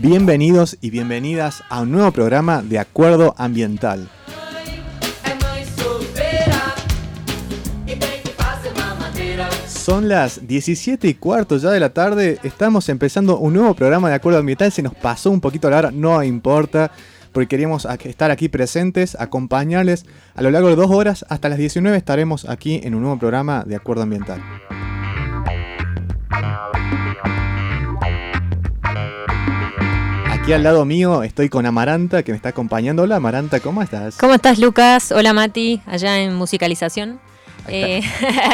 Bienvenidos y bienvenidas a un nuevo programa de Acuerdo Ambiental. Son las 17 y cuarto ya de la tarde, estamos empezando un nuevo programa de Acuerdo Ambiental, se nos pasó un poquito la hora, no importa, porque queríamos estar aquí presentes, acompañarles a lo largo de dos horas, hasta las 19 estaremos aquí en un nuevo programa de Acuerdo Ambiental. Aquí al lado mío estoy con Amaranta que me está acompañando. Hola Amaranta, ¿cómo estás? ¿Cómo estás Lucas? Hola Mati, allá en musicalización. Eh,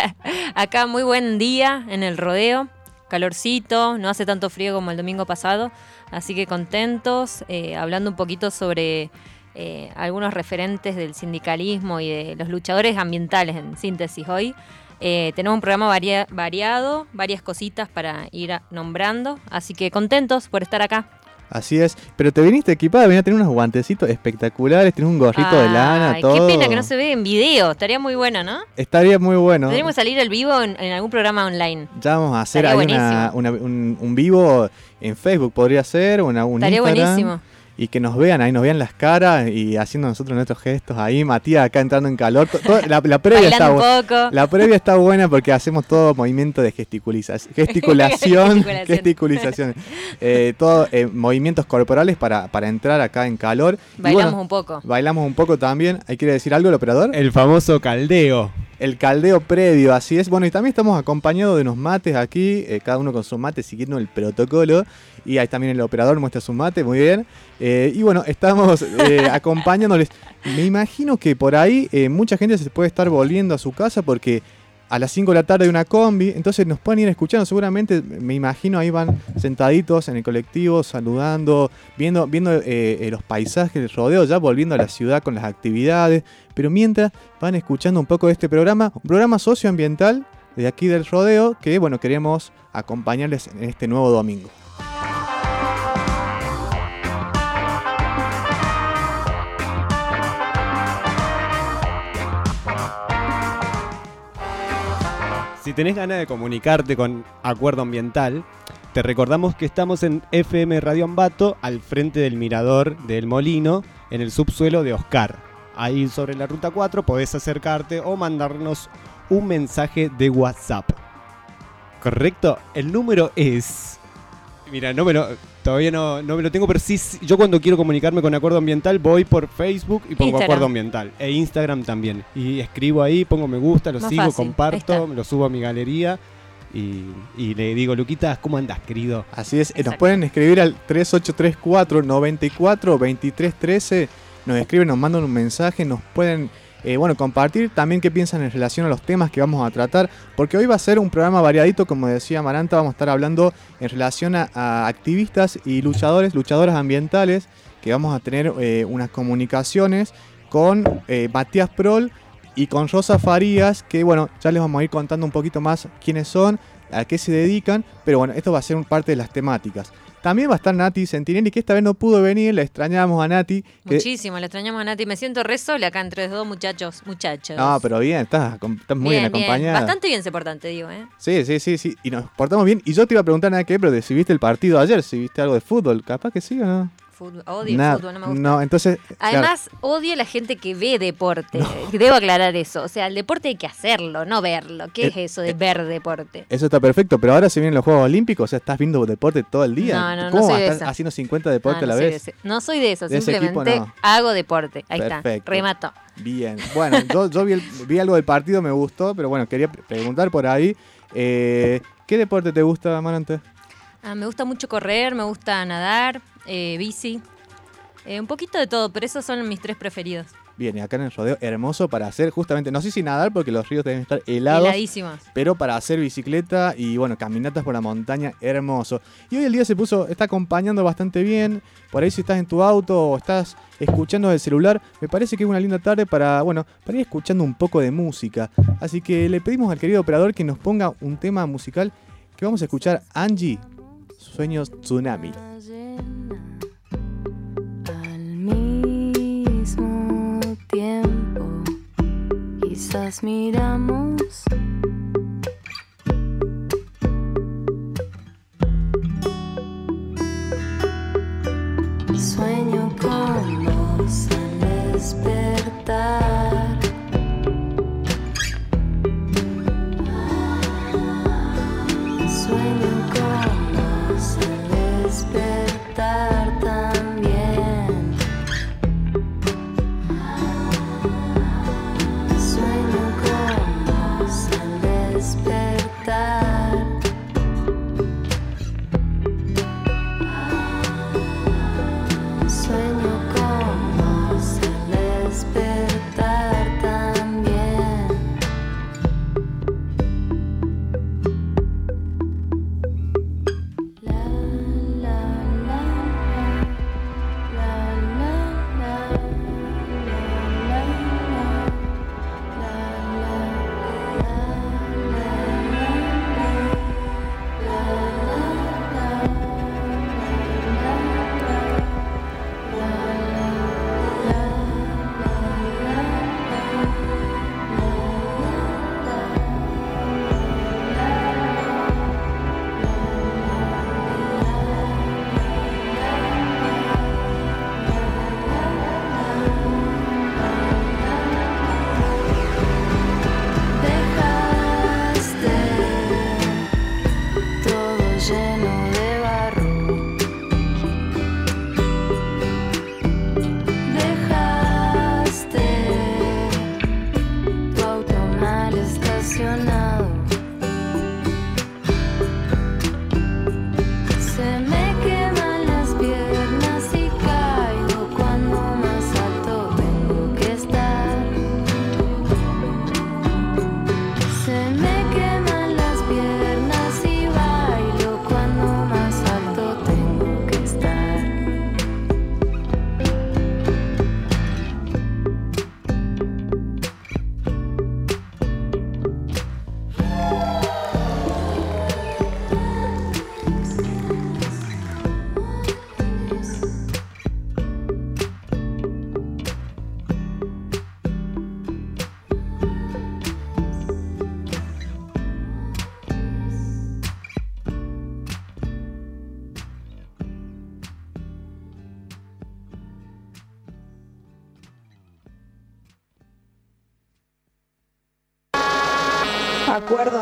acá muy buen día en el rodeo, calorcito, no hace tanto frío como el domingo pasado, así que contentos, eh, hablando un poquito sobre eh, algunos referentes del sindicalismo y de los luchadores ambientales en síntesis hoy. tenemos un programa variado, varias cositas para ir nombrando, así que contentos por estar acá. Así es, pero te viniste equipada, venía a tener unos guantecitos espectaculares, tienes un gorrito de lana, todo. Qué pena que no se ve en video, estaría muy bueno, ¿no? Estaría muy bueno. Tendríamos salir el vivo en, algún programa online. Ya vamos a hacer ahí un, un, vivo en Facebook, podría ser, o en algún Estaría buenísimo y que nos vean, ahí nos vean las caras y haciendo nosotros nuestros gestos ahí, Matías acá entrando en calor. la, previa está buena. La previa está buena porque hacemos todo movimiento de gesticulación, gesticulación, gesticulación, eh, todo eh, movimientos corporales para, para entrar acá en calor. Bailamos un poco. Bailamos un poco también. ¿Hay quiere decir algo el operador? El famoso caldeo el caldeo previo, así es. Bueno, y también estamos acompañados de unos mates aquí, eh, cada uno con su mate siguiendo el protocolo. Y ahí también el operador muestra su mate, muy bien. Eh, y bueno, estamos eh, acompañándoles. Me imagino que por ahí mucha gente se puede estar volviendo a su casa porque a las 5 de la tarde hay una combi, entonces nos pueden ir escuchando, seguramente me imagino ahí van sentaditos en el colectivo, saludando, viendo, viendo eh, eh, los paisajes del rodeo, ya volviendo a la ciudad con las actividades, pero mientras van escuchando un poco de este programa, un programa socioambiental de aquí del rodeo que bueno, queremos acompañarles en este nuevo domingo. Si tenés ganas de comunicarte con Acuerdo Ambiental, te recordamos que estamos en FM Radio Ambato, al frente del mirador del Molino, en el subsuelo de Oscar. Ahí sobre la ruta 4 podés acercarte o mandarnos un mensaje de WhatsApp. ¿Correcto? El número es... Mira, no me lo, Todavía no, no me lo tengo, pero sí, yo cuando quiero comunicarme con Acuerdo Ambiental voy por Facebook y pongo Acuerdo Ambiental. E Instagram también. Y escribo ahí, pongo me gusta, lo sigo, comparto, lo subo a mi galería. Y, le digo, Luquitas, ¿cómo andas, querido? Así es, nos pueden escribir al 3834 94 2313. Nos escriben, nos mandan un mensaje, nos pueden eh, bueno, compartir también qué piensan en relación a los temas que vamos a tratar, porque hoy va a ser un programa variadito, como decía Maranta, vamos a estar hablando en relación a, activistas y luchadores, luchadoras ambientales, que vamos a tener eh, unas comunicaciones con eh, Matías Prol y con Rosa Farías, que bueno, ya les vamos a ir contando un poquito más quiénes son, a qué se dedican, pero bueno, esto va a ser parte de las temáticas. También va a estar Nati Sentinelli, que esta vez no pudo venir, le extrañamos a Nati. Muchísimo, le extrañamos a Nati. Me siento re sola acá entre dos muchachos, muchachos. No, pero bien, estás, muy bien, acompañada. Bastante bien se portan, te digo, ¿eh? Sí, sí, sí, sí. Y nos portamos bien. Y yo te iba a preguntar nada que, pero si viste el partido ayer, si viste algo de fútbol, capaz que sí o no odio el fútbol, no me gusta. No, entonces. Además, odio a la gente que ve deporte. Debo aclarar eso. O sea, el deporte hay que hacerlo, no verlo. ¿Qué es, eso de ver deporte? Eso está perfecto, pero ahora se vienen los Juegos Olímpicos, o sea, estás viendo deporte todo el día. No, no, ¿Cómo no soy estás haciendo 50 deportes a la vez? no soy de eso, simplemente hago deporte. Ahí está, remato. Bien, bueno, yo, vi, algo del partido, me gustó, pero bueno, quería preguntar por ahí. Eh, ¿Qué deporte te gusta, Marante? Ah, me gusta mucho correr, me gusta nadar, eh, bici. Eh, un poquito de todo, pero esos son mis tres preferidos. Bien, y acá en el rodeo, hermoso para hacer justamente, no sé si nadar porque los ríos deben estar helados. Heladísimos. Pero para hacer bicicleta y bueno, caminatas por la montaña, hermoso. Y hoy el día se puso, está acompañando bastante bien. Por ahí si estás en tu auto o estás escuchando el celular, me parece que es una linda tarde para, bueno, para ir escuchando un poco de música. Así que le pedimos al querido operador que nos ponga un tema musical que vamos a escuchar Angie, Sueños Tsunami. Quizás miramos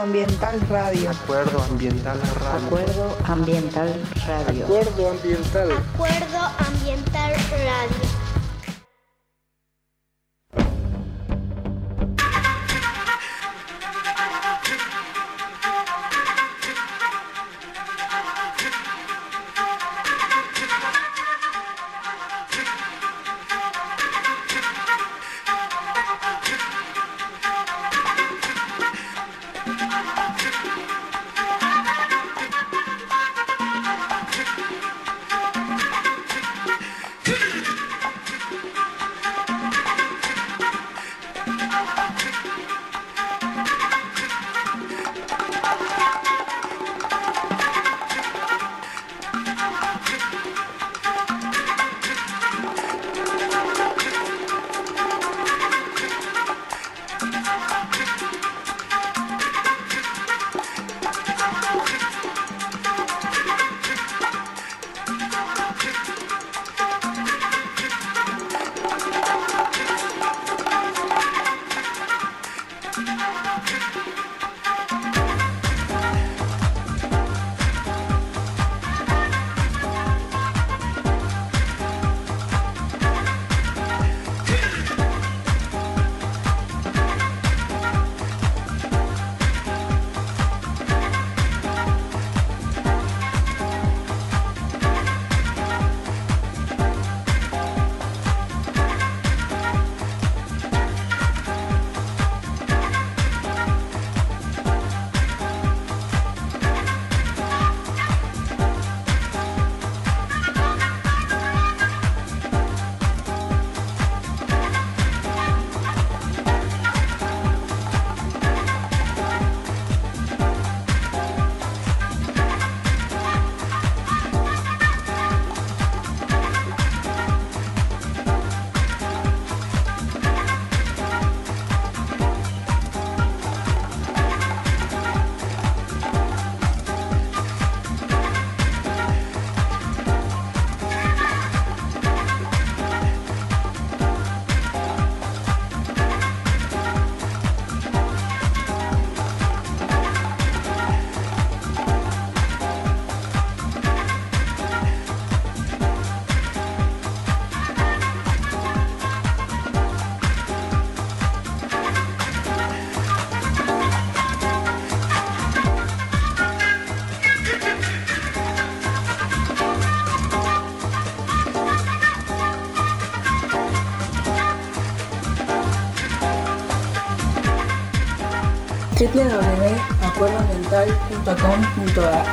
Ambiental Radio. Acuerdo Ambiental Radio. Acuerdo Ambiental Radio. Acuerdo Ambiental. www.acuerdoambiental.com.ar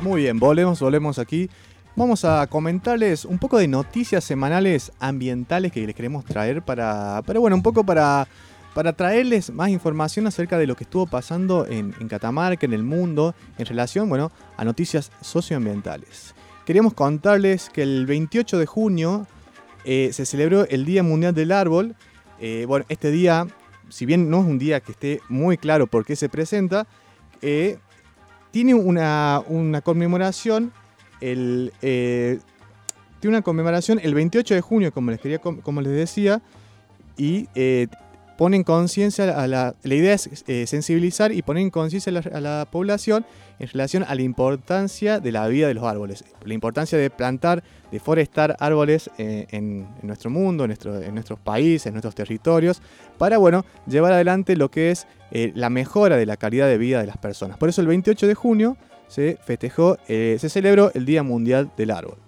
Muy bien, volvemos, volvemos aquí. Vamos a comentarles un poco de noticias semanales ambientales que les queremos traer para, para bueno, un poco para, para traerles más información acerca de lo que estuvo pasando en, en Catamarca, en el mundo, en relación, bueno, a noticias socioambientales. Queríamos contarles que el 28 de junio eh, se celebró el Día Mundial del Árbol. Eh, bueno, este día, si bien no es un día que esté muy claro por qué se presenta, eh, tiene una, una conmemoración el, eh, tiene una conmemoración el 28 de junio, como les, quería, com- como les decía, y eh, ponen conciencia a la... La idea es eh, sensibilizar y poner en conciencia a la, población en relación a la importancia de la vida de los árboles, la importancia de plantar, de forestar árboles eh, en, en nuestro mundo, en, nuestro, en nuestros países, en nuestros territorios, para, bueno, llevar adelante lo que es eh, la mejora de la calidad de vida de las personas. Por eso el 28 de junio se festejó, se celebró el Día Mundial del Árbol.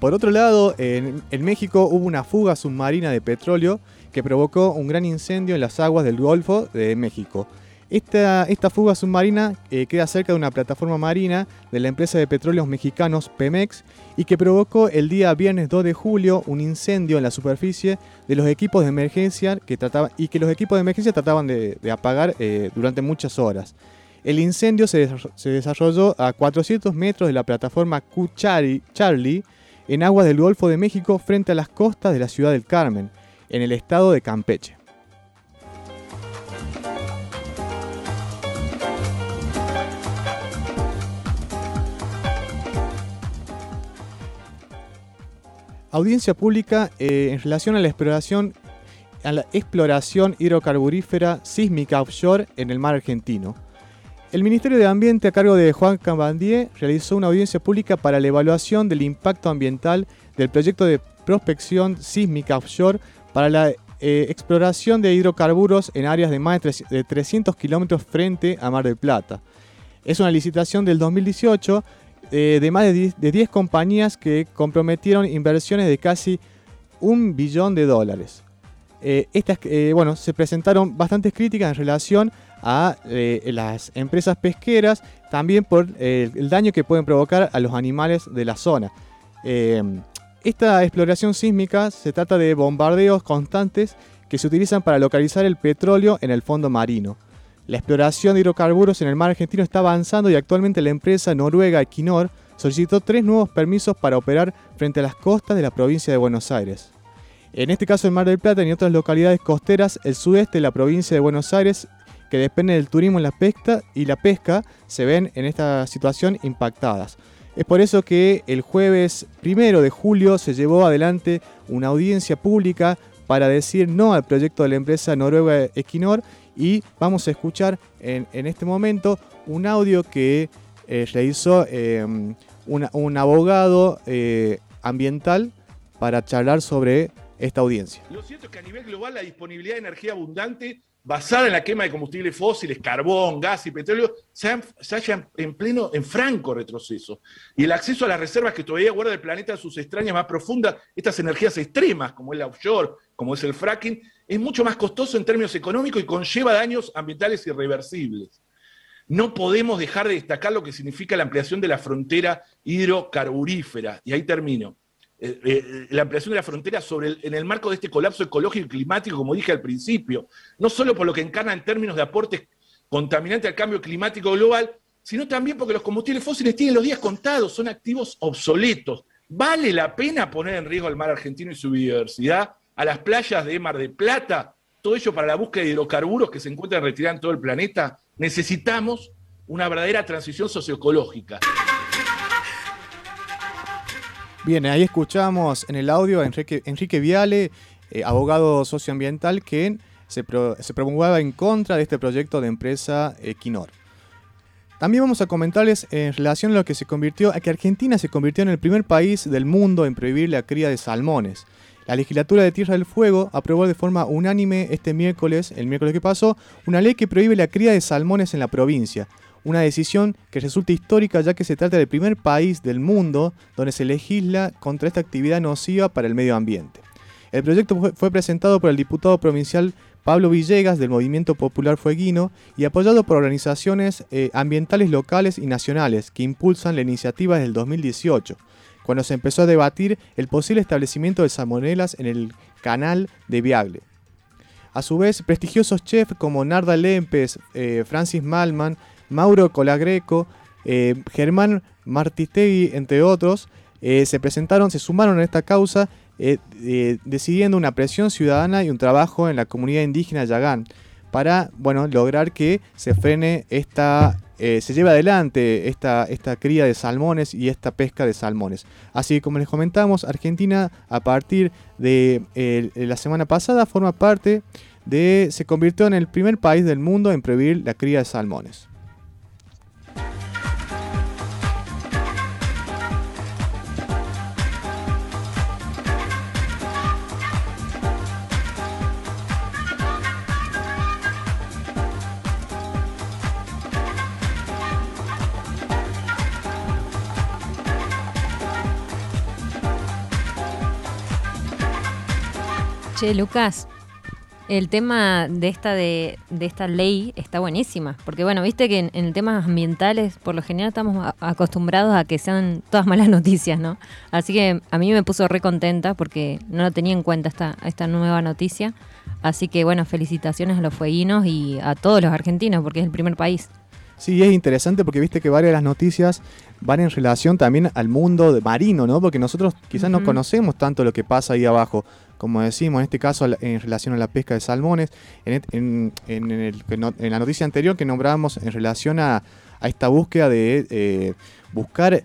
Por otro lado, en, en México hubo una fuga submarina de petróleo que provocó un gran incendio en las aguas del Golfo de México. Esta, esta fuga submarina eh, queda cerca de una plataforma marina de la empresa de petróleos mexicanos Pemex y que provocó el día viernes 2 de julio un incendio en la superficie de los equipos de emergencia que trataban, y que los equipos de emergencia trataban de, apagar eh, durante muchas horas. El incendio se, se desarrolló a 400 metros de la plataforma Cuchari Charlie en aguas del Golfo de México frente a las costas de la ciudad del Carmen, en el estado de Campeche. Audiencia pública eh, en relación a la exploración hidrocarburífera sísmica offshore en el mar argentino. El Ministerio de Ambiente a cargo de Juan Cambandier realizó una audiencia pública para la evaluación del impacto ambiental del proyecto de prospección sísmica offshore para la eh, exploración de hidrocarburos en áreas de más de, tres- de 300 kilómetros frente a Mar del Plata. Es una licitación del 2018 eh, de más de 10, de 10 compañías que comprometieron inversiones de casi un billón de dólares. Eh, estas, bueno, se presentaron bastantes críticas en relación a eh, las empresas pesqueras, también por eh, el daño que pueden provocar a los animales de la zona. Eh, esta exploración sísmica se trata de bombardeos constantes que se utilizan para localizar el petróleo en el fondo marino. La exploración de hidrocarburos en el mar argentino está avanzando y actualmente la empresa noruega Equinor solicitó tres nuevos permisos para operar frente a las costas de la provincia de Buenos Aires. En este caso en Mar del Plata y en otras localidades costeras, el sudeste de la provincia de Buenos Aires, que depende del turismo y la pesca, y la pesca, se ven en esta situación impactadas. Es por eso que el jueves primero de julio se llevó adelante una audiencia pública para decir no al proyecto de la empresa noruega Equinor y vamos a escuchar en, este momento un audio que eh, realizó una- un abogado eh, ambiental para charlar sobre esta audiencia. Lo cierto es que a nivel global la disponibilidad de energía abundante basada en la quema de combustibles fósiles, carbón, gas y petróleo, se, han- en pleno, en franco retroceso. Y el acceso a las reservas que todavía guarda el planeta en sus extrañas más profundas, estas energías extremas, como es la offshore, como es el fracking, es mucho más costoso en términos económicos y conlleva daños ambientales irreversibles. No podemos dejar de destacar lo que significa la ampliación de la frontera hidrocarburífera. Y ahí termino eh, eh, la ampliación de la frontera sobre el- en el marco de este colapso ecológico y climático, como dije al principio, no solo por lo que encarna en términos de aportes contaminantes al cambio climático global, sino también porque los combustibles fósiles tienen los días contados, son activos obsoletos. ¿Vale la pena poner en riesgo al mar argentino y su biodiversidad, a las playas de Mar de Plata, todo ello para la búsqueda de hidrocarburos que se encuentran retirados en todo el planeta? Necesitamos una verdadera transición socioecológica. Bien, ahí escuchamos en el audio a Enrique, Viale, eh, abogado socioambiental, que se, pro- se promulgaba en contra de este proyecto de empresa Equinor. También vamos a comentarles en relación a lo que se convirtió, a que Argentina se convirtió en el primer país del mundo en prohibir la cría de salmones. La legislatura de Tierra del Fuego aprobó de forma unánime este miércoles, el miércoles que pasó, una ley que prohíbe la cría de salmones en la provincia. Una decisión que resulta histórica ya que se trata del primer país del mundo donde se legisla contra esta actividad nociva para el medio ambiente. El proyecto fue, presentado por el diputado provincial Pablo Villegas del Movimiento Popular Fueguino y apoyado por organizaciones eh, ambientales locales y nacionales que impulsan la iniciativa desde el 2018, cuando se empezó a debatir el posible establecimiento de salmonelas en el canal de Viagle. A su vez, prestigiosos chefs como Narda Lempes, eh, Francis Malman, Mauro Colagreco, eh, Germán Martistegui, entre otros, eh, se presentaron, se sumaron a esta causa, eh, decidiendo una presión ciudadana y un trabajo en la comunidad indígena Yagán para, bueno, lograr que se frene esta, se lleve adelante esta, esta cría de salmones y esta pesca de salmones. Así que, como les comentamos, Argentina a partir de la semana pasada forma parte de, se convirtió en el primer país del mundo en prohibir la cría de salmones. Che, Lucas, el tema de esta de, esta ley está buenísima, porque bueno, viste que en, en temas ambientales por lo general estamos acostumbrados a que sean todas malas noticias, ¿no? Así que a mí me puso re contenta porque no lo tenía en cuenta esta, esta nueva noticia. Así que bueno, felicitaciones a los fueguinos y a todos los argentinos, porque es el primer país. Sí, es interesante porque viste que varias de las noticias van en relación también al mundo de- marino, ¿no? Porque nosotros quizás no conocemos tanto lo que pasa ahí abajo. Como decimos, en este caso en relación a la pesca de salmones, en, en- en el en la noticia anterior que nombrábamos en relación a, a esta búsqueda de eh, buscar,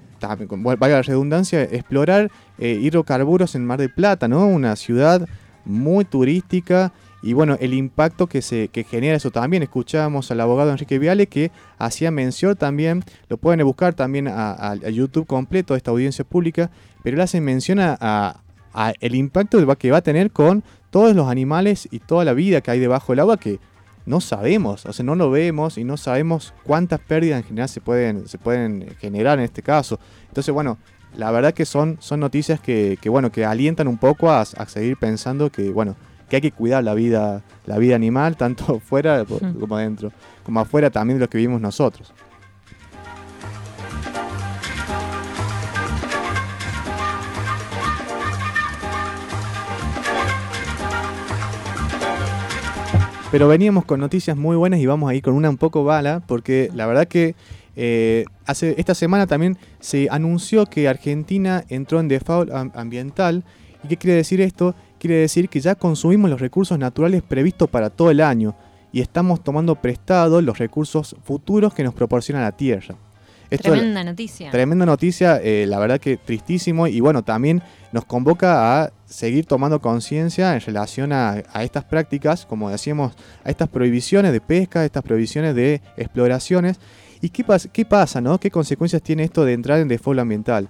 con- valga la redundancia, explorar eh, hidrocarburos en Mar del Plata, ¿no? Una ciudad muy turística y bueno, el impacto que, se, que genera eso también. Escuchábamos al abogado Enrique Viale que hacía mención también, lo pueden buscar también a, YouTube completo esta audiencia pública, pero él hace mención a, a- el impacto que va a tener con todos los animales y toda la vida que hay debajo del agua que no sabemos, o sea, no lo vemos y no sabemos cuántas pérdidas en general se pueden, se pueden generar en este caso. Entonces, bueno, la verdad que son, son noticias que, que, bueno, que alientan un poco a, a seguir pensando que, bueno, que hay que cuidar la vida, la vida animal, tanto fuera po- Hmm. como adentro, como afuera también de lo que vivimos nosotros. Pero veníamos con noticias muy buenas y vamos a ir con una un poco bala, porque la verdad que eh, hace, esta semana también se anunció que Argentina entró en default am- ambiental. ¿Y qué quiere decir esto? Quiere decir que ya consumimos los recursos naturales previstos para todo el año y estamos tomando prestado los recursos futuros que nos proporciona la Tierra. Esto- Tremenda noticia. Tremenda noticia, eh, la verdad que tristísimo y bueno, también nos convoca a seguir tomando conciencia en relación a, a estas prácticas, como decíamos, a estas prohibiciones de pesca, estas prohibiciones de exploraciones. ¿Y qué, pas- qué pasa, no? ¿Qué consecuencias tiene esto de entrar en default ambiental?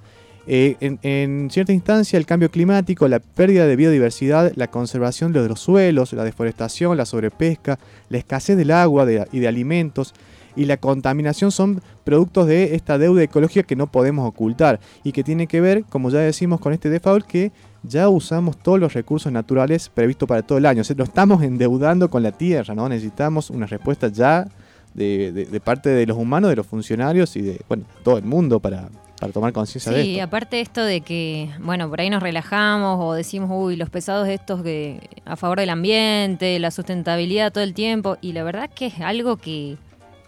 Eh, en, cierta instancia, el cambio climático, la pérdida de biodiversidad, la conservación de los suelos, la deforestación, la sobrepesca, la escasez del agua y de alimentos, y la contaminación son productos de esta deuda ecológica que no podemos ocultar y que tiene que ver, como ya decimos con este default, que ya usamos todos los recursos naturales previstos para todo el año. O sea, lo estamos endeudando con la tierra, ¿no? Necesitamos una respuesta ya de, de- de parte de los humanos, de los funcionarios y de, bueno, todo el mundo para, para tomar conciencia de Sí, esto. aparte esto de que, bueno, por ahí nos relajamos o decimos, uy, los pesados estos que a favor del ambiente, la sustentabilidad todo el tiempo, y la verdad que es algo que,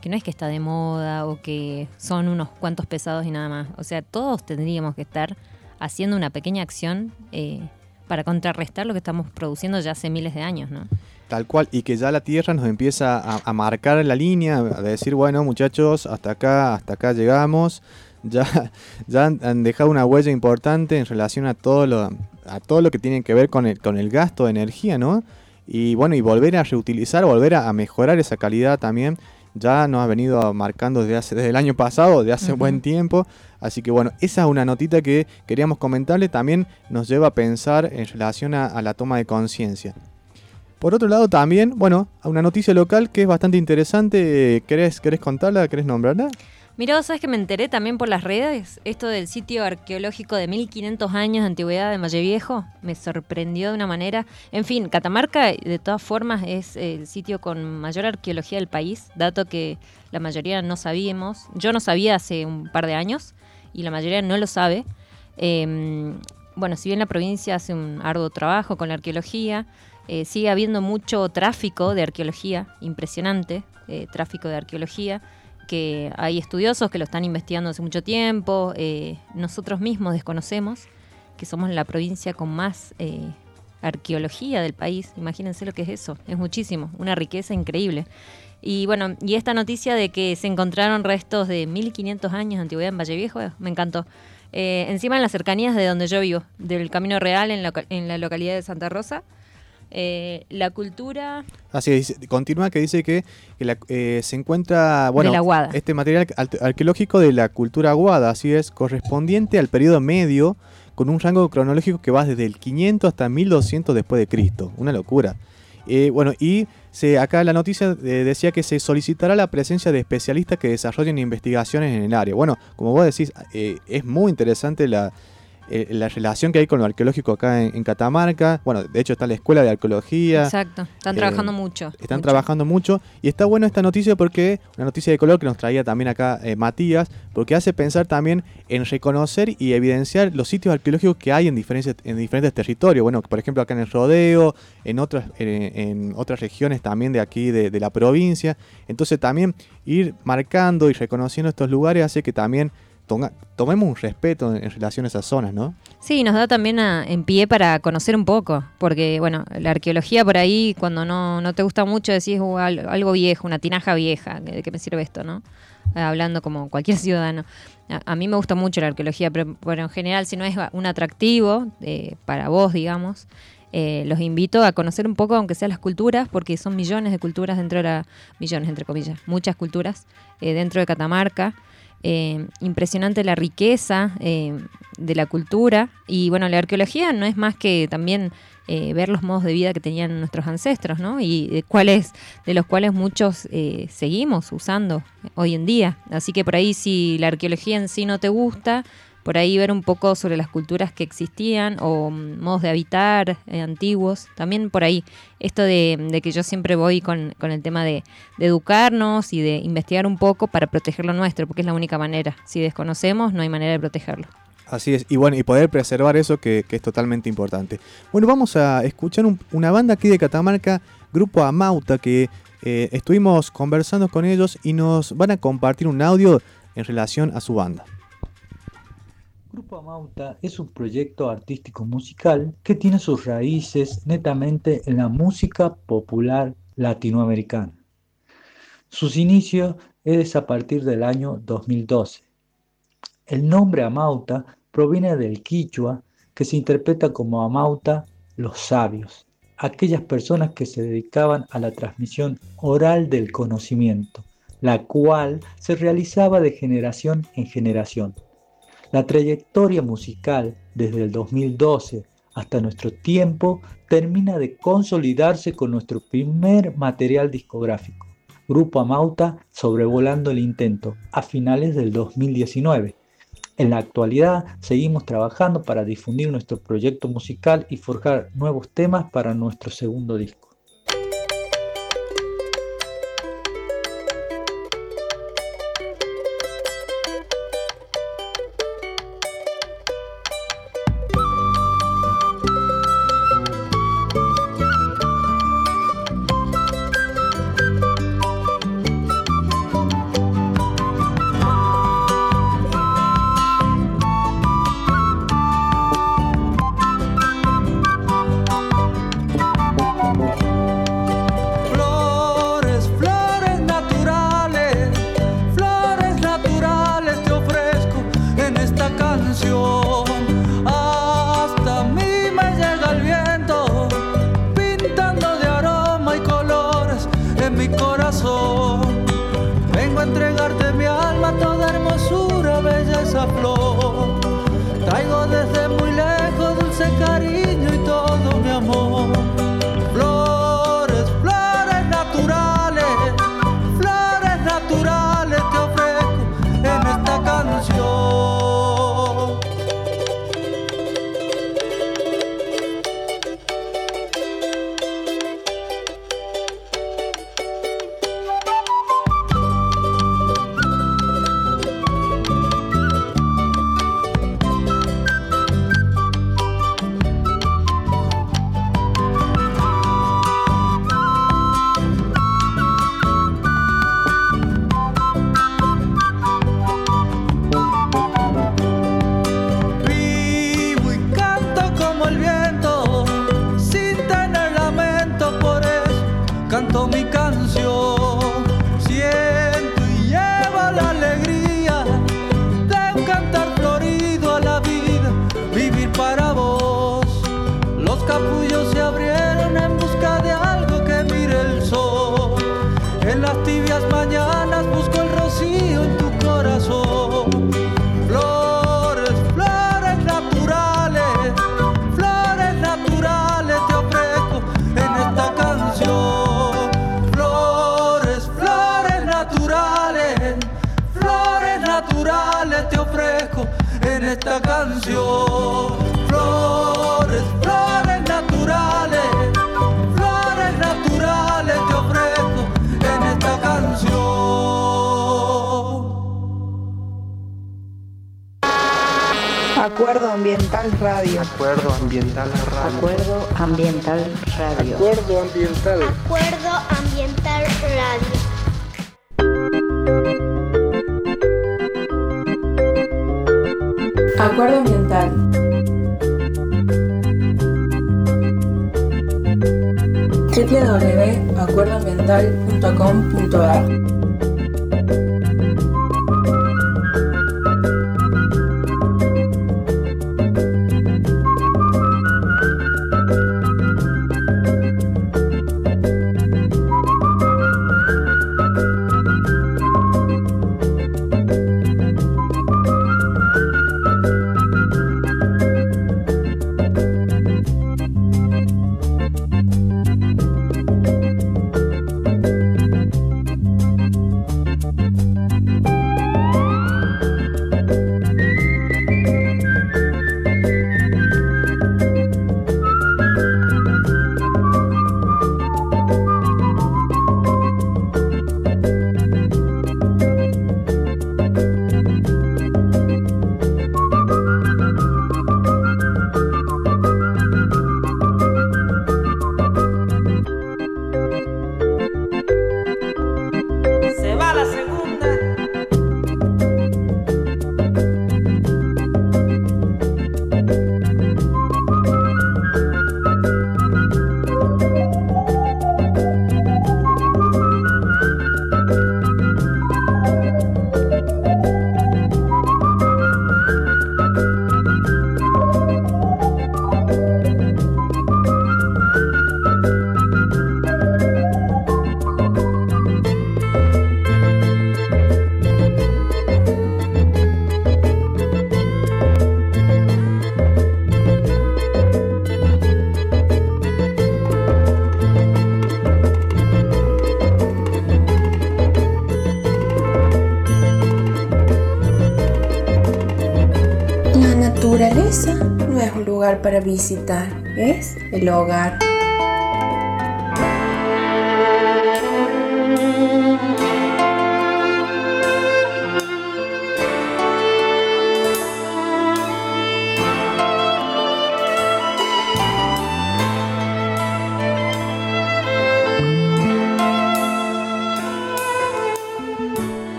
que no es que está de moda o que son unos cuantos pesados y nada más. O sea, todos tendríamos que estar haciendo una pequeña acción eh, para contrarrestar lo que estamos produciendo ya hace miles de años, ¿no? Tal cual, y que ya la Tierra nos empieza a, a marcar la línea, a decir, bueno muchachos, hasta acá, hasta acá llegamos, ya, ya han, han dejado una huella importante en relación a todo lo, a todo lo que tiene que ver con el, con el gasto de energía, ¿no? Y bueno, y volver a reutilizar, volver a, a mejorar esa calidad también, ya nos ha venido marcando desde, hace, desde el año pasado, de hace Ujú. buen tiempo. Así que bueno, esa es una notita que queríamos comentarle, también nos lleva a pensar en relación a- a la toma de conciencia. Por otro lado también, bueno, a una noticia local que es bastante interesante. ¿Querés, querés contarla? ¿Querés nombrarla? Mira, vos sabés que me enteré también por las redes, esto del sitio arqueológico de 1500 años de antigüedad de Valle Viejo, me sorprendió de una manera. En fin, Catamarca de todas formas es el sitio con mayor arqueología del país, dato que la mayoría no sabíamos. Yo no sabía hace un par de años y la mayoría no lo sabe. Eh, bueno, si bien la provincia hace un arduo trabajo con la arqueología, eh, sigue habiendo mucho tráfico de arqueología, impresionante, eh, tráfico de arqueología que hay estudiosos que lo están investigando hace mucho tiempo, eh, nosotros mismos desconocemos que somos la provincia con más eh, arqueología del país, imagínense lo que es eso, es muchísimo, una riqueza increíble. Y bueno, y esta noticia de que se encontraron restos de 1500 años de antigüedad en Valle Viejo, eh, me encantó. Encima en las cercanías de donde yo vivo, del Camino Real en en la localidad de Santa Rosa, eh, la cultura Así es, continúa que dice que, que la- eh, se encuentra, bueno, este material ar- arqueológico de la cultura aguada, así es, correspondiente al periodo medio, con un rango cronológico que va desde el 500 hasta 1200 después de Cristo. Una locura. Eh, bueno, y se, acá la noticia eh, decía que se solicitará la presencia de especialistas que desarrollen investigaciones en el área. Bueno, como vos decís, eh, es muy interesante la, eh, la relación que hay con lo arqueológico acá en, en Catamarca. Bueno, de hecho está la Escuela de Arqueología. Exacto, están eh, trabajando mucho. Están mucho. trabajando mucho y está bueno esta noticia porque una noticia de color que nos traía también acá eh, Matías, porque hace pensar también en reconocer y evidenciar los sitios arqueológicos que hay en diferentes, en diferentes territorios. Bueno, por ejemplo acá en el Rodeo, en otras, en, en otras regiones también de aquí de, de la provincia. Entonces también ir marcando y reconociendo estos lugares hace que también tomemos un respeto en, relación a esas zonas, ¿no? Sí, nos da también a- en pie para conocer un poco, porque bueno, la arqueología por ahí, cuando no, no te gusta mucho, decís "Uh, al- algo viejo, una tinaja vieja, ¿de qué me sirve esto, no? Eh, Hablando como cualquier ciudadano. A, a mí me gusta mucho la arqueología, pero, pero en general, si no es un atractivo eh, para vos, digamos, eh, los invito a conocer un poco, aunque sea las culturas, porque son millones de culturas dentro de la, millones entre comillas, muchas culturas eh, dentro de Catamarca. Eh, impresionante la riqueza eh, de la cultura y bueno, la arqueología no es más que también eh, ver los modos de vida que tenían nuestros ancestros, ¿no? Y de cuáles, de los cuales muchos seguimos usando hoy en día. Así que por ahí si la arqueología en sí no te gusta, por ahí ver un poco sobre las culturas que existían o mm, modos de habitar eh, antiguos. También por ahí, esto de, de que yo siempre voy con, con el tema de, educarnos y de investigar un poco para proteger lo nuestro, porque es la única manera. Si desconocemos, no hay manera de protegerlo. Así es, y bueno, y poder preservar eso que, es totalmente importante. Bueno, vamos a escuchar un- una banda aquí de Catamarca, Grupo Amauta, que eh, estuvimos conversando con ellos y nos van a compartir un audio en relación a su banda. Grupo Amauta es un proyecto artístico musical que tiene sus raíces netamente en la música popular latinoamericana. Sus inicios es a partir del año 2012. El nombre Amauta proviene del quichua que se interpreta como Amauta, los sabios, aquellas personas que se dedicaban a la transmisión oral del conocimiento, la cual se realizaba de generación en generación. La trayectoria musical desde el 2012 hasta nuestro tiempo termina de consolidarse con nuestro primer material discográfico, Grupo Amauta sobrevolando el intento, a finales del 2019. En la actualidad seguimos trabajando para difundir nuestro proyecto musical y forjar nuevos temas para nuestro segundo disco. Acuerdo Ambiental Radio. Acuerdo Ambiental Radio. Acuerdo Ambiental Radio. Acuerdo Ambiental. Acuerdo Ambiental Radio. Acuerdo Ambiental. www.acuerdoambiental.com.ar lugar para visitar, es el hogar.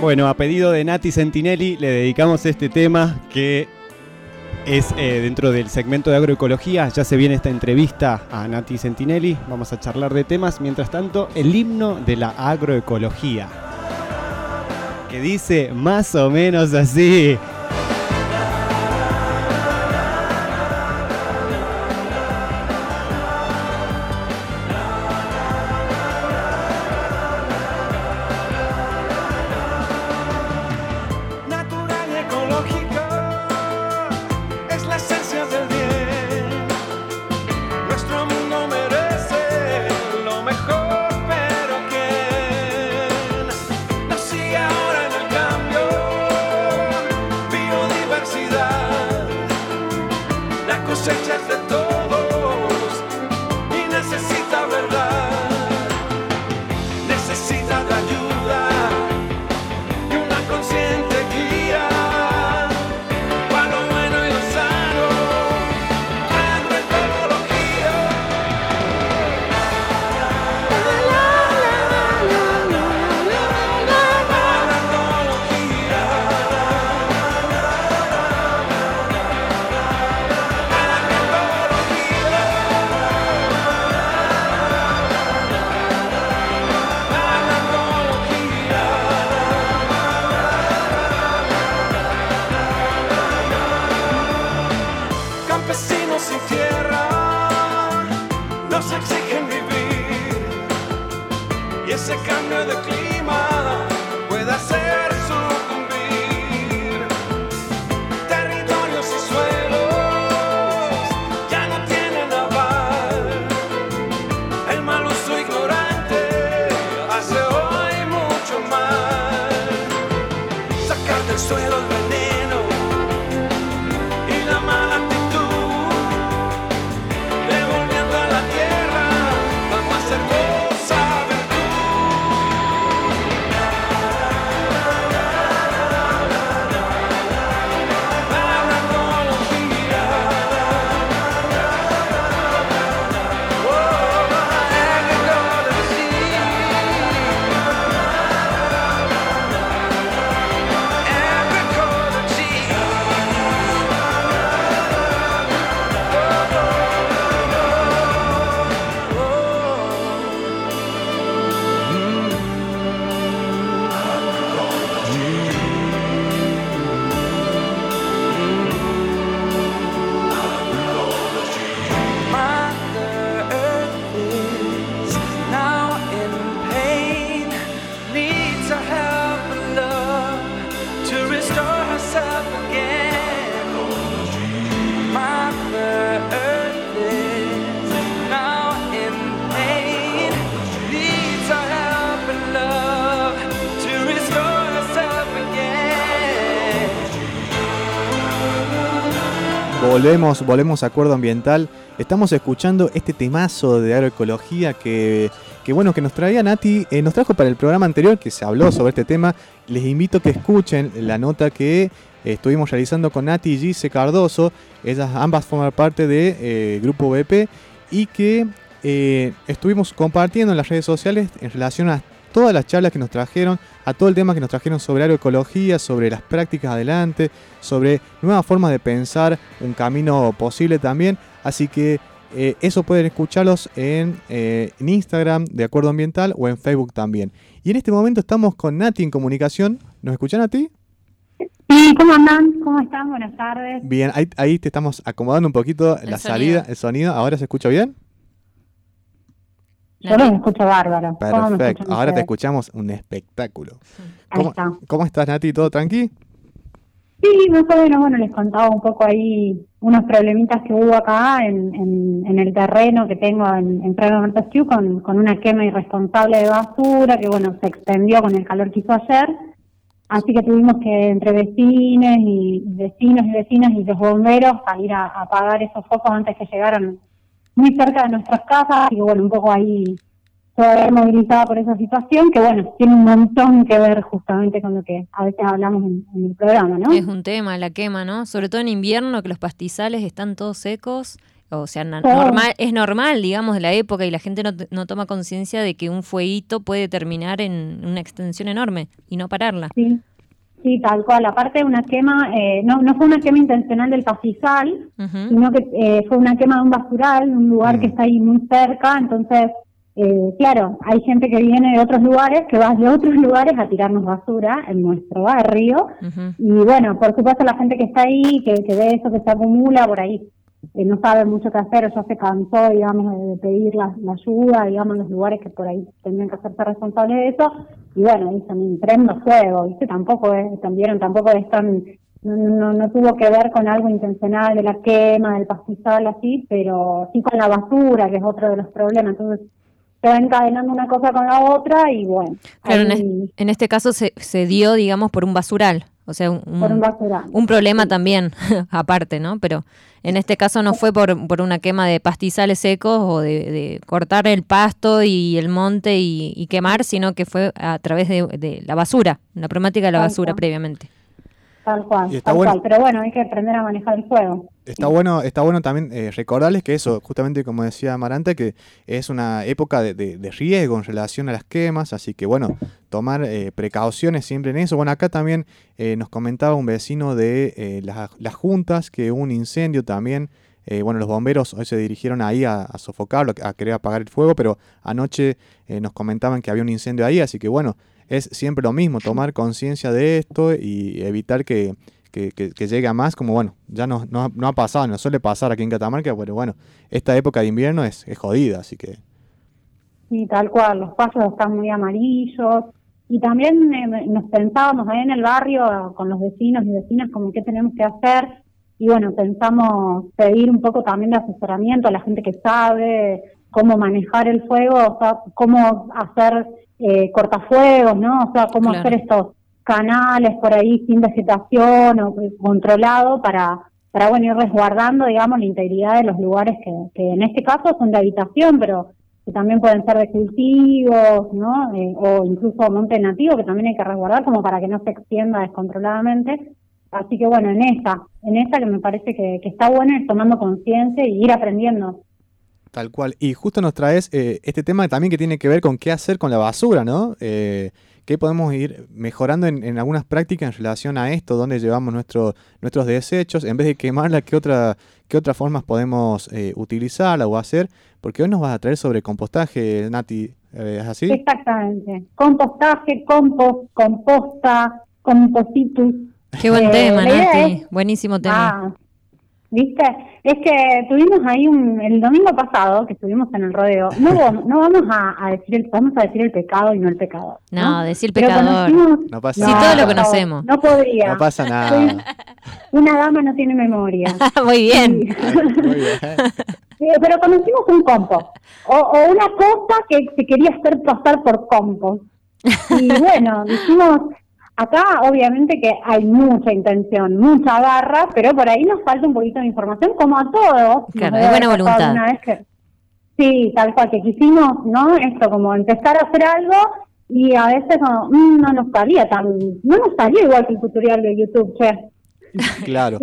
Bueno, a pedido de Nati Sentinelli le dedicamos este tema que es eh, dentro del segmento de agroecología. Ya se viene esta entrevista a Nati Sentinelli. Vamos a charlar de temas. Mientras tanto, el himno de la agroecología. Que dice más o menos así. Volvemos, volvemos a Acuerdo Ambiental. Estamos escuchando este temazo de agroecología que, que bueno, que nos traía Nati, eh, nos trajo para el programa anterior que se habló sobre este tema. Les invito a que escuchen la nota que estuvimos realizando con Nati y Gise Cardoso. Ellas ambas forman parte del de, Grupo BP y que eh, estuvimos compartiendo en las redes sociales en relación a todas las charlas que nos trajeron, a todo el tema que nos trajeron sobre agroecología, sobre las prácticas adelante, sobre nuevas formas de pensar, un camino posible también. Así que eh, eso pueden escucharlos en, eh, en, Instagram de Acuerdo Ambiental o en Facebook también. Y en este momento estamos con Nati en comunicación. ¿Nos escuchan a ti? Sí, ¿cómo andan? ¿Cómo están? Buenas tardes. Bien, ahí, ahí te estamos acomodando un poquito El la sonido. salida, el sonido. ¿Ahora se escucha bien? Yo los escucho bárbaro. ¿Cómo me Perfecto. Ahora te escuchamos un espectáculo. ¿Cómo, está. ¿Cómo estás, Nati? ¿Todo tranqui? Sí, más o menos, bueno, les contaba un poco ahí unos problemitas que hubo acá en, en, en el terreno que tengo en, en Prado con, con una quema irresponsable de basura que, bueno, se extendió con el calor que hizo ayer. Así que tuvimos que, entre vecinos y vecinos y vecinas y los bomberos, salir a, a apagar esos focos antes que llegaran muy cerca de nuestras casas. Que, bueno, un poco ahí todavía movilizada por esa situación, que, bueno, tiene un montón que ver justamente con lo que a veces hablamos en, en el programa, ¿no? Es un tema, la quema, ¿no? Sobre todo en invierno, que los pastizales están todos secos. O sea, normal, es normal, digamos, de la época y la gente no, no toma conciencia de que un fueguito puede terminar en una extensión enorme y no pararla. Sí, sí, tal cual. Aparte, una quema, eh, no, no fue una quema intencional del pastizal, sino que eh, fue una quema de un basural, un lugar Mm. que está ahí muy cerca. Entonces, eh, claro, hay gente que viene de otros lugares, que va de otros lugares a tirarnos basura en nuestro barrio. Y bueno, por supuesto, la gente que está ahí, que, que ve eso que se acumula por ahí, eh, no sabe mucho qué hacer, o ya se cansó, digamos, de, pedir la, la ayuda, digamos, en los lugares que por ahí tendrían que hacerse responsables de eso. Y bueno, dicen, prendo fuego, ¿viste? Tampoco es, también, tampoco es tan, no, no, no tuvo que ver con algo intencional de la quema, del pastizal, así, pero sí con la basura, que es otro de los problemas. Entonces, se va encadenando una cosa con la otra y bueno. Claro, ahí- en este caso se, se dio, digamos, por un basural. O sea, un, un un problema también, aparte, ¿no? Pero en este caso no fue por, por una quema de pastizales secos o de, de cortar el pasto y el monte y, y quemar, sino que fue a través de, de la basura, la problemática de la basura previamente. Tal cual, Y está tal bueno. cual. Pero bueno, hay que aprender a manejar el fuego. Está bueno, está bueno también eh, recordarles que eso, justamente como decía Amaranta, que es una época de, de- de riesgo en relación a las quemas, así que bueno, tomar eh, precauciones siempre en eso. Bueno, acá también eh, nos comentaba un vecino de eh, las, las juntas que hubo un incendio también. eh, bueno, los bomberos hoy se dirigieron ahí a, a sofocarlo, a querer apagar el fuego, pero anoche nos comentaban que había un incendio ahí, así que bueno, es siempre lo mismo, tomar conciencia de esto y evitar que, que, llegue a más, como bueno, ya no, no, no ha pasado, no suele pasar aquí en Catamarca, pero bueno, esta época de invierno es, es jodida, así que Sí, tal cual, los pasos están muy amarillos. Y también eh, nos pensábamos ahí en el barrio con los vecinos y vecinas como qué tenemos que hacer. Y bueno, pensamos pedir un poco también de asesoramiento a la gente que sabe cómo manejar el fuego, o sea, cómo hacer eh, cortafuegos, ¿no? O sea, cómo Claro. hacer estos canales por ahí sin vegetación o eh, controlado para, para bueno, ir resguardando, digamos, la integridad de los lugares que, que en este caso son de habitación, pero que también pueden ser de cultivos, ¿no? Eh, o incluso monte nativo, que también hay que resguardar como para que no se extienda descontroladamente. Así que bueno, en esa, en esa que me parece que, que está bueno ir tomando conciencia y ir aprendiendo. Tal cual. Y justo nos traes eh, este tema también que tiene que ver con qué hacer con la basura, ¿no? Eh, ¿Qué podemos ir mejorando en, en algunas prácticas en relación a esto? ¿Dónde llevamos nuestro, nuestros desechos? En vez de quemarla, ¿qué, otra, qué otras formas podemos eh, utilizarla o hacer? Porque hoy nos vas a traer sobre compostaje, Nati. ¿Es así? Exactamente. Compostaje, compost, composta, compositus. Qué buen Eh, tema, Nati. Buenísimo tema. Ah, ¿viste? Es que tuvimos ahí un, el domingo pasado que estuvimos en el rodeo. No, vamos- no vamos a, a decir el, vamos a decir el pecado y no el pecador. no, decir Pero pecador. No pasa nada. todo lo conocemos. No podría. No pasa nada. Una dama no tiene memoria. Muy bien. Sí. Muy bien. Sí, pero conocimos un compost o, o una cosa que se quería hacer pasar por compost. Y bueno, dijimos, acá obviamente que hay mucha intención, mucha garra, pero por ahí nos falta un poquito de información, como a todos. Claro, de buena voluntad. alguna vez que- sí, tal cual, que quisimos, ¿no? Esto, como empezar a hacer algo y a veces como, mm, no nos salía tan, no nos salió igual que el tutorial de YouTube, che. Claro.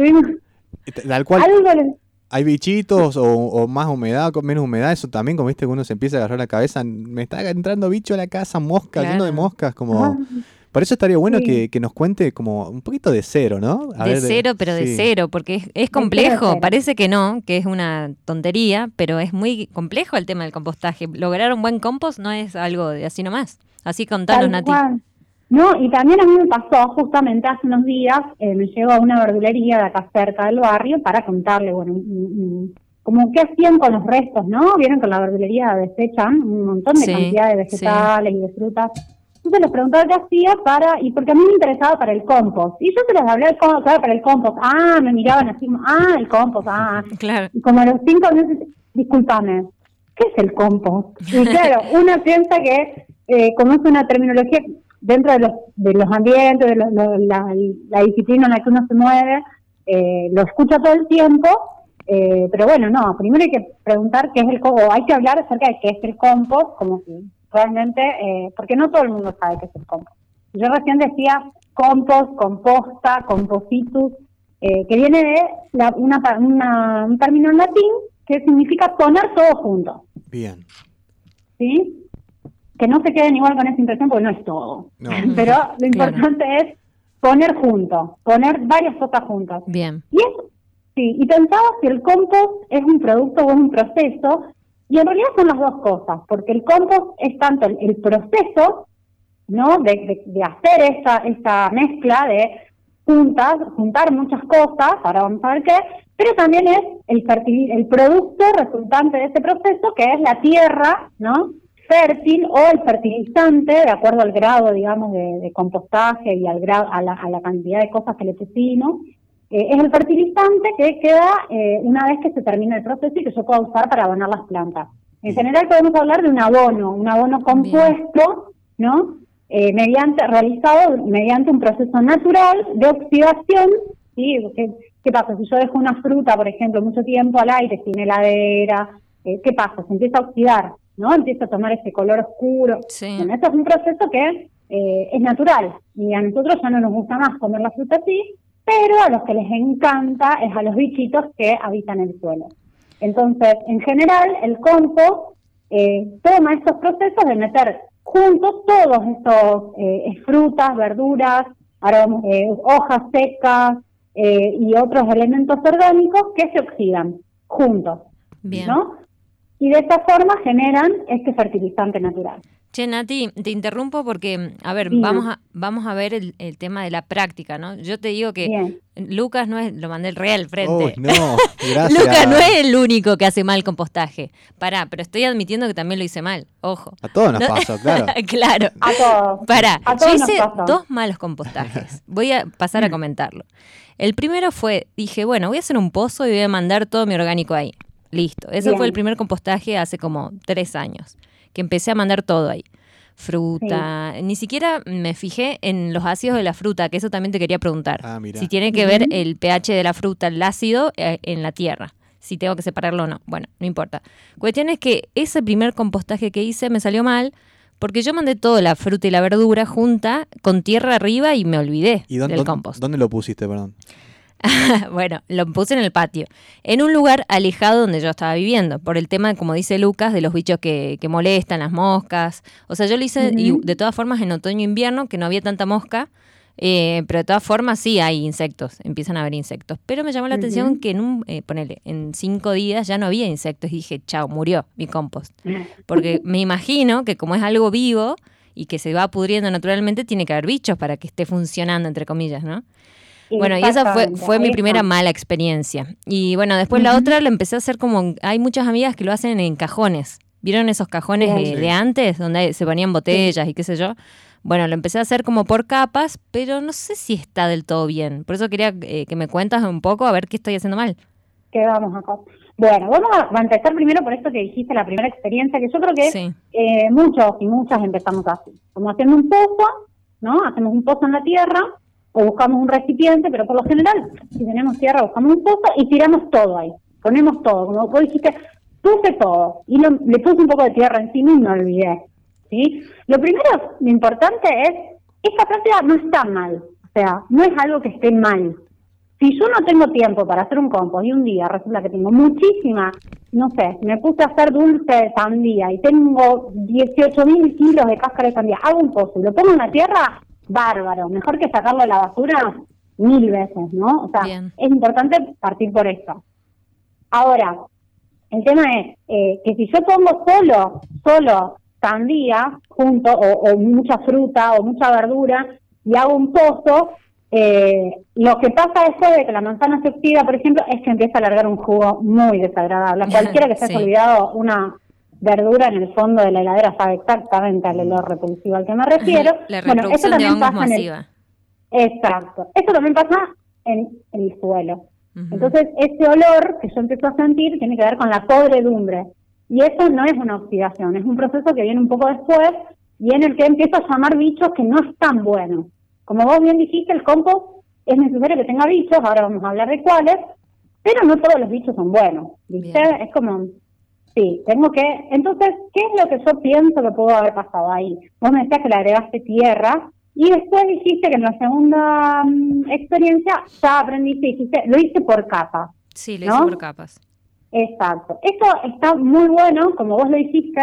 Tal cual. algo le- Hay bichitos o, o más humedad, con menos humedad, eso también, como viste que uno se empieza a agarrar la cabeza, me está entrando bicho a la casa, mosca, Claro. lleno de moscas, como... Por eso estaría bueno Sí. que, que nos cuente como un poquito de cero, ¿no? A de ver, cero, pero de cero, porque es, es complejo. Parece que no, que es una tontería, pero es muy complejo el tema del compostaje. Lograr un buen compost no es algo de así nomás. Así contanos, Nati. No, y también a mí me pasó justamente hace unos días, eh, me llegó a una verdulería de acá cerca del barrio para contarle, bueno, como qué hacían con los restos, ¿no? Vieron que en la verdulería desechan un montón de Sí, cantidad de vegetales y de frutas. Entonces les preguntaba qué hacía para, y porque a mí me interesaba para el compost. Y yo se les hablé claro, para el compost. Ah, me miraban así, ah, el compost, ah. Claro. Y como a los cinco meses, discúlpame, ¿qué es el compost? Y claro, uno piensa que eh, como es una terminología dentro de los, de los ambientes, de los- lo- la, la disciplina en la que uno se mueve, eh, lo escucha todo el tiempo, eh, pero bueno, no, primero hay que preguntar qué es el compost, o hay que hablar acerca de qué es el compost, como que realmente, eh, porque no todo el mundo sabe qué es el compost. Yo recién decía compost, composta, compositus, eh, que viene de la- una, pa- una- un término en latín que significa poner todo junto, Bien. ¿sí? Que no se queden igual con esa impresión porque no es todo. No. Pero lo Claro. importante es poner junto, poner varias cosas juntas. Bien. Y es, sí, y pensaba si el compost es un producto o es un proceso, y en realidad son las dos cosas, porque el compost es tanto el, proceso, ¿no? De, de- hacer esta, esta mezcla de juntas, juntar muchas cosas, ahora vamos a ver qué, pero también es el, el producto resultante de ese proceso, que es la tierra, ¿no? fértil o el fertilizante, de acuerdo al grado, digamos, de, de compostaje y al grado, a, la, a la cantidad de cosas que le pusimos, eh, es el fertilizante que queda eh, una vez que se termina el proceso y que yo puedo usar para abonar las plantas. En general podemos hablar de un abono, un abono compuesto, ¿no? Eh, mediante realizado mediante un proceso natural de oxidación, ¿sí? ¿Qué, qué pasa? Si yo dejo una fruta, por ejemplo, mucho tiempo al aire, sin heladera, eh, ¿qué pasa? Se empieza a oxidar, ¿no? Empieza a tomar ese color oscuro. Sí. Bueno, esto es un proceso que eh, es natural y a nosotros ya no nos gusta más comer la fruta así, pero a los que les encanta es a los bichitos que habitan el suelo. Entonces, en general, el compost eh, toma estos procesos de meter juntos todos estos eh, frutas, verduras, eh, hojas secas eh, y otros elementos orgánicos que se oxidan juntos, Bien. ¿no? Y de esta forma generan este fertilizante natural. Che, Nati, te interrumpo porque, a ver, vamos a, vamos a ver el, el tema de la práctica, ¿no? Yo te digo que Bien. Lucas no es, lo mandé el re al frente. Uy, no, gracias. Lucas no es el único que hace mal compostaje. Pará, pero estoy admitiendo que también lo hice mal. Ojo. A todos nos No- pasó, claro. claro. A todos. Pará, A yo todos hice pasó. dos malos compostajes. Voy a pasar a comentarlo. El primero fue, dije, bueno, voy a hacer un pozo y voy a mandar todo mi orgánico ahí. Listo. Ese Bien. fue el primer compostaje hace como tres años, que empecé a mandar todo ahí. Fruta, ni siquiera me fijé en los ácidos de la fruta, que eso también te quería preguntar. Ah, mira. Si tiene que ver el pH de la fruta, el ácido, eh, en la tierra. Si tengo que separarlo o no. Bueno, no importa. Cuestión es que ese primer compostaje que hice me salió mal porque yo mandé toda la fruta y la verdura junta con tierra arriba y me olvidé ¿Y dónde, del compost. dónde lo pusiste, perdón? bueno, lo puse en el patio, en un lugar alejado donde yo estaba viviendo, por el tema, como dice Lucas, de los bichos que, que molestan, las moscas. O sea, yo lo hice y de todas formas en otoño-invierno, que no había tanta mosca, eh, pero de todas formas sí hay insectos, empiezan a haber insectos. Pero me llamó la atención que en un, eh, ponele, en cinco días ya no había insectos y dije, chao, murió mi compost. Porque me imagino que como es algo vivo y que se va pudriendo naturalmente, tiene que haber bichos para que esté funcionando, entre comillas, ¿no? Bueno, y esa fue, fue mi primera mala experiencia. Y bueno, después la Ujú. otra la empecé a hacer como, hay muchas amigas que lo hacen en cajones. ¿Vieron esos cajones de, Sí. de antes, donde se ponían botellas y qué sé yo? Bueno, lo empecé a hacer como por capas, pero no sé si está del todo bien. Por eso quería eh, que me cuentas un poco a ver qué estoy haciendo mal. que vamos acá. Bueno, vamos a a empezar primero por esto que dijiste, la primera experiencia, que yo creo que Sí. eh, muchos y muchas empezamos así, como haciendo un pozo, ¿no? Hacemos un pozo en la tierra o buscamos un recipiente, pero por lo general, si tenemos tierra, buscamos un pozo y tiramos todo ahí. Ponemos todo, como vos dijiste, puse todo y lo- le puse un poco de tierra encima y me olvidé. ¿sí? Lo primero, lo importante es, esta práctica no está mal, o sea, no es algo que esté mal. Si yo no tengo tiempo para hacer un compost y un día resulta que tengo muchísima, no sé, me puse a hacer dulce de sandía y tengo 18 mil kilos de cáscara de sandía, hago un pozo y lo pongo en la tierra, bárbaro, mejor que sacarlo a la basura mil veces, ¿no? O sea, es importante partir por esto. Ahora, el tema es eh, que si yo pongo solo, solo sandía junto, o, o mucha fruta o mucha verdura, y hago un pozo, eh, lo que pasa después de que la manzana se oxida, por ejemplo, es que empieza a largar un jugo muy desagradable. Cualquiera que se haya Sí. olvidado una verdura en el fondo de la heladera sabe exactamente al olor repulsivo al que me refiero. La bueno, eso también pasa en el, masiva. Exacto. Eso también pasa en el suelo. Entonces, ese olor que yo empiezo a sentir tiene que ver con la podredumbre. Y eso no es una oxidación, es un proceso que viene un poco después y en el que empiezo a llamar bichos que no están buenos. Como vos bien dijiste, el compost es necesario que tenga bichos, ahora vamos a hablar de cuáles, pero no todos los bichos son buenos. ¿Viste? Es como, sí, tengo que. Entonces, ¿qué es lo que yo pienso que pudo haber pasado ahí? Vos me decías que le agregaste tierra y después dijiste que en la segunda mm, experiencia ya aprendiste y dijiste, lo hice por capas. Sí, lo ¿no? hice por capas. Exacto. Esto está muy bueno, como vos lo hiciste,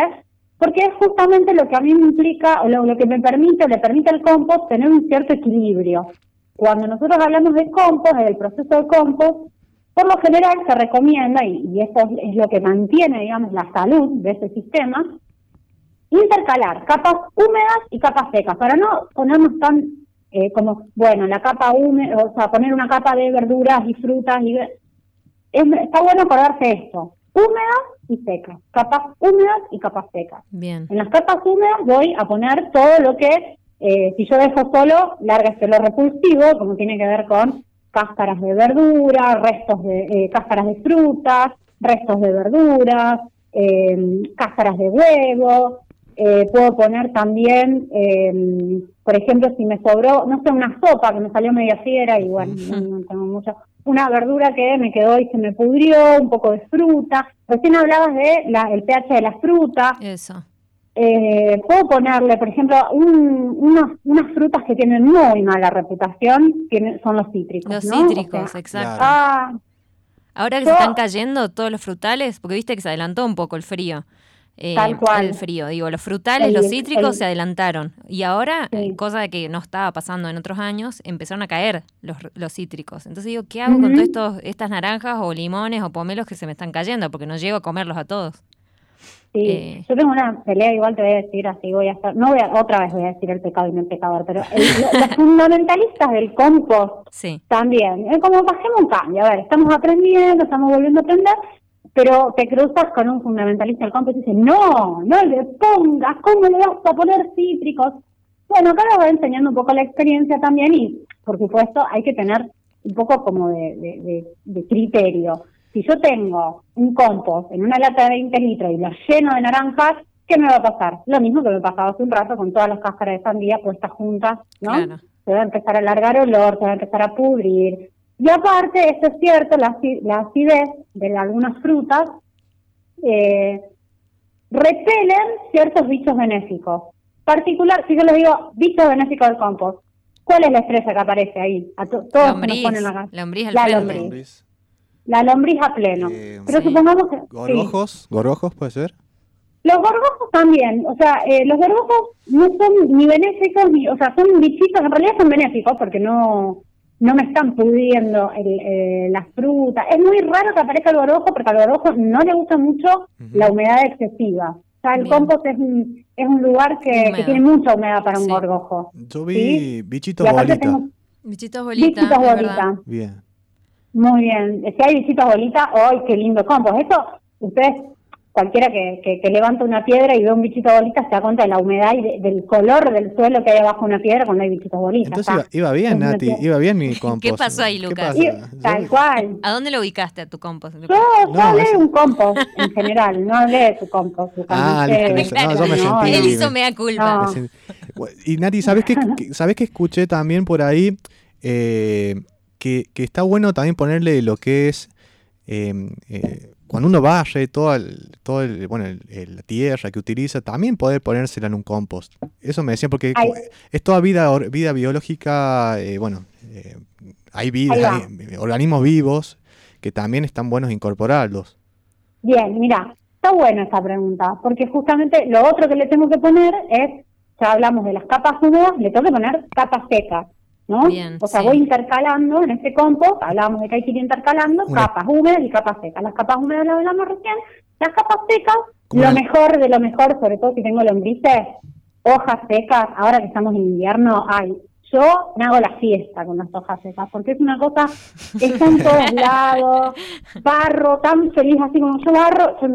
porque es justamente lo que a mí me implica, o lo, lo que me permite, o le permite al compost tener un cierto equilibrio. Cuando nosotros hablamos de compost, del proceso de compost, por lo general se recomienda, y, y esto es, lo que mantiene, digamos, la salud de ese sistema, intercalar capas húmedas y capas secas, para no ponernos tan eh, como, bueno, la capa húmeda, o sea, poner una capa de verduras y frutas y es- está bueno acordarse esto, húmedas y secas, capas húmedas y capas secas. Bien. En las capas húmedas voy a poner todo lo que, eh, si yo dejo solo, larga este olor repulsivo, como tiene que ver con cáscaras de verdura, restos de eh, cáscaras de frutas, restos de verduras, eh, cáscaras de huevo. eh, puedo poner también, eh, por ejemplo, si me sobró, no sé, una sopa que me salió media fiera y bueno, no, no tengo mucha, una verdura que me quedó y se me pudrió, un poco de fruta. Recién hablabas de la, el pH de las frutas. Eso. Eh, puedo ponerle, por ejemplo, un- unos- unas frutas que tienen muy mala reputación, tienen, son los cítricos. Los ¿no? cítricos, O sea, exacto. ah, Ahora que yo- se están cayendo todos los frutales, porque viste que se adelantó un poco el frío. Eh, Tal cual. El frío, digo, los frutales, El- los cítricos el- se adelantaron. Y ahora, eh, cosa que no estaba pasando en otros años, empezaron a caer los, los cítricos. Entonces digo, ¿qué hago con Ujú. todas estos, estas naranjas o limones o pomelos que se me están cayendo? Porque no llego a comerlos a todos. Sí. Eh. Yo tengo una pelea, igual te voy a decir así, voy a hacer, no voy a, otra vez voy a decir el pecado y no el pecador, pero el- lo- los fundamentalistas del compost Sí. también, es como bajemos un cambio, a ver, estamos aprendiendo, estamos volviendo a aprender, pero te cruzas con un fundamentalista del compost y dice, no, no le pongas, ¿cómo le vas a poner cítricos? Bueno, acá les voy enseñando un poco la experiencia también y, por supuesto, hay que tener un poco como de, de- de- de criterio. Si yo tengo un compost en una lata de 20 litros y lo lleno de naranjas, ¿qué me va a pasar? Lo mismo que me pasaba hace un rato con todas las cáscaras de sandía puestas juntas, ¿no? Claro. Se va a empezar a alargar olor, se va a empezar a pudrir. Y aparte, esto es cierto, la, la acidez de algunas frutas eh, repelen ciertos bichos benéficos. Particular, si yo les digo bichos benéficos del compost, ¿cuál es la estrella que aparece ahí? A to- todos nos ponen acá. lombriz al La lombriz. La lombriz a pleno. Pero sí. supongamos que... sí. ¿Gorgojos? ¿Gorgojos puede ser? Los gorgojos también, o sea, eh, los gorgojos no son ni benéficos, ni, o sea, son bichitos, en realidad son benéficos porque no no me están pudiendo el, eh, las frutas. Es muy raro que aparezca el gorgojo porque al gorgojo no le gusta mucho la humedad excesiva. O sea, el Bien. compost es un, es un lugar que, tiene mucha humedad para un gorgojo. Yo vi ¿sí? bichitos bolita. tengo Bichitos bolita. bichitos bolita. Bien. Muy bien. Si hay bichitos bolita, ¡ay, qué lindo compost! Eso, ustedes, cualquiera que, que, que levanta una piedra y ve un bichito bolita se da cuenta de la humedad y de- del color del suelo que hay abajo de una piedra cuando hay bichitos bolitas. Entonces iba, bien, Nati, iba bien mi compost. ¿Qué pasó ahí, ¿Qué Lucas? tal cual. ¿A dónde lo ubicaste a tu compost? Yo, yo No, hablé de un compost en general, no hablé de su compost. Lucas, Ah, no listo, listo. No, yo me sentí- Él hizo mea culpa. No. Me sentí- Y Nati, ¿sabes qué, ¿sabés que escuché también por ahí? Eh, que, que está bueno también ponerle lo que es. eh, eh, cuando uno barre todo el, todo el, bueno, el- la tierra que utiliza, también poder ponérsela en un compost. Eso me decían porque Ahí- es toda vida, vida biológica, eh, bueno, eh, hay vida, hay organismos vivos que también están buenos incorporarlos. Bien, mira, está buena esa pregunta, porque justamente lo otro que le tengo que poner es, ya hablamos de las capas húmedas, le tengo que poner capas secas, ¿no? Bien, o sea, sí. voy intercalando en este compost, hablábamos de que hay que ir intercalando Una- capas húmedas y capas secas. Las capas húmedas las hablamos recién, las capas secas, lo mejor de lo mejor, sobre todo si tengo lombrices, hojas secas, ahora que estamos en invierno, ay, yo me hago la fiesta con las hojas secas, porque es una cosa que está en todos lados, barro, tan feliz así como yo barro, yo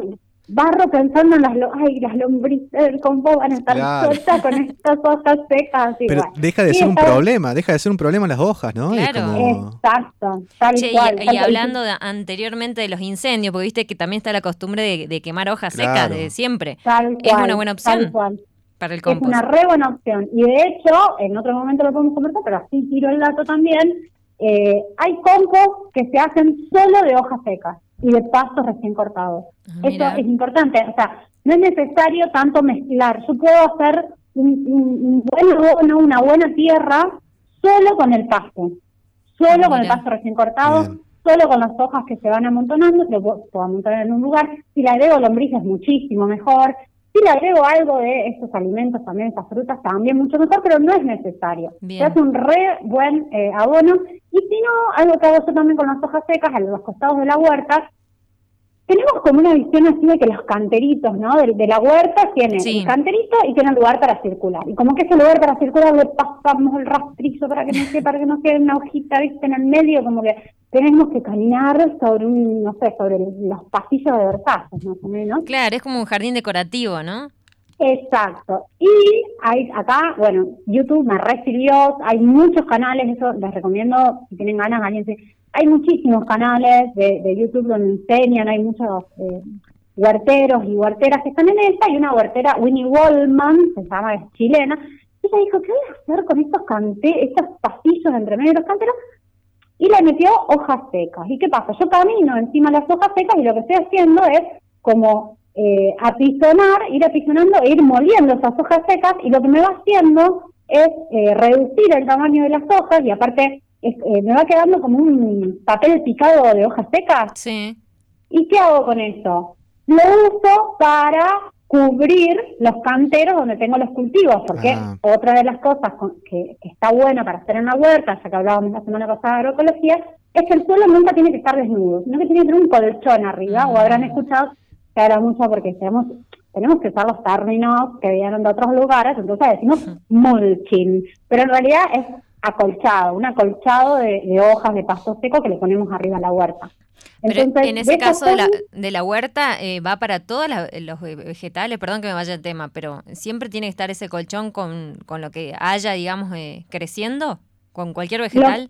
barro pensando en las, lo- ay, las lombrices del compost van a estar Claro. sueltas con estas hojas secas. Pero deja de Sí, ser un problema, deja de ser un problema las hojas, ¿no? Es Claro. como- Exacto, tal Che, cual. y, tal hablando de- anteriormente de los incendios, porque viste que también está la costumbre de, de quemar hojas secas de siempre. Tal es cual, una buena tal opción cual. para el Es compost. una re buena opción. Y de hecho, en otro momento lo podemos conversar, pero así tiro el dato también. eh, hay compost que se hacen solo de hojas secas y de pastos recién cortados. Eso Ah, mira. es importante. O sea, no es necesario tanto mezclar. Yo puedo hacer un, un- un buen abono, una buena tierra, solo con el pasto. Solo con el pasto recién cortado, Bien. solo con las hojas que se van amontonando, lo puedo, puedo amontonar en un lugar. Si le agrego lombrices, muchísimo mejor. Si le agrego algo de estos alimentos, también estas frutas, también mucho mejor, pero no es necesario. Se hace un re buen eh, abono. Y si no, algo que hago yo también con las hojas secas, a los costados de la huerta, tenemos como una visión así de que los canteritos, ¿no? De, de la huerta tienen Sí. el canterito y tienen lugar para circular. Y como que ese lugar para circular le pasamos el rastrizo para que no quede, para que no quede una hojita, ¿viste? En el medio, como que tenemos que caminar sobre un, no sé, sobre los pasillos de Versalles, más o menos. Claro, es como un jardín decorativo, ¿no? Exacto. Y hay acá, bueno, YouTube me recibió, hay muchos canales, eso les recomiendo, si tienen ganas, alguien se... Hay muchísimos canales de, de YouTube donde enseñan, hay muchos eh, huerteros y huerteras que están en esta, y una huertera, Winnie Wallman, se llama, es chilena, ella dijo, ¿qué voy a hacer con estos cante estos pasillos entre medio de los canteros? Y le metió hojas secas. ¿Y qué pasa? Yo camino encima de las hojas secas y lo que estoy haciendo es como eh, apisonar, ir apisonando e ir moliendo esas hojas secas y lo que me va haciendo es eh, reducir el tamaño de las hojas y aparte eh, me va quedando como un papel picado de hojas secas. Sí. ¿Y qué hago con eso? Lo uso para cubrir los canteros donde tengo los cultivos, porque Ah. otra de las cosas con- que, que está buena para hacer en la huerta, ya que hablábamos la semana pasada de agroecología, es que el suelo nunca tiene que estar desnudo, sino que tiene que tener un colchón arriba, o habrán escuchado que ahora mucho porque tenemos, tenemos que usar los términos que vienen de otros lugares, entonces decimos mulching, pero en realidad es acolchado, un acolchado de, de hojas de pasto seco que le ponemos arriba a la huerta. Pero Entonces, en ese de caso de la, de la huerta eh, va para todos los ve- vegetales, perdón que me vaya el tema, pero siempre tiene que estar ese colchón con, con lo que haya, digamos, eh, creciendo, con cualquier vegetal.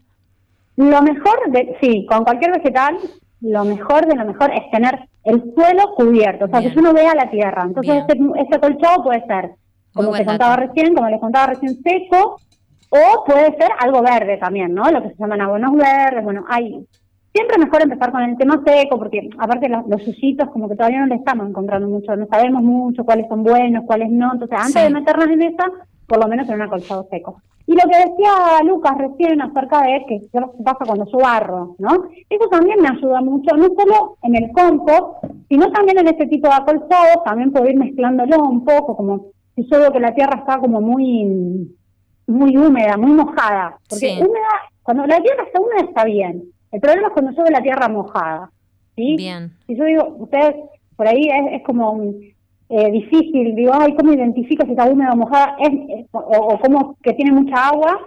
Lo mejor, de, sí, con cualquier vegetal, lo mejor de lo mejor es tener el suelo cubierto, o sea, Bien. que uno vea la tierra. Entonces, Bien. este, este colchado puede ser, como te contaba recién, como les contaba recién, seco, o puede ser algo verde también, ¿no? Lo que se llaman abonos verdes, bueno, hay... Siempre mejor empezar con el tema seco, porque aparte los, los yuyitos como que todavía no le estamos encontrando mucho, no sabemos mucho cuáles son buenos, cuáles no, entonces antes Sí. de meternos en esa, por lo menos en un acolchado seco. Y lo que decía Lucas recién acerca de que qué pasa cuando yo barro, ¿no? Eso también me ayuda mucho, no solo en el compost, sino también en este tipo de acolchados, también puedo ir mezclándolo un poco, como si yo veo que la tierra está como muy, muy húmeda, muy mojada. Porque Sí. húmeda, cuando la tierra está húmeda está bien. El problema es cuando yo veo la tierra mojada, ¿sí? Bien. Si yo digo, ustedes, por ahí es, es como un, eh, difícil, digo, ay, ¿cómo identifico si está húmeda o mojada? Es, es- o, o como que tiene mucha agua,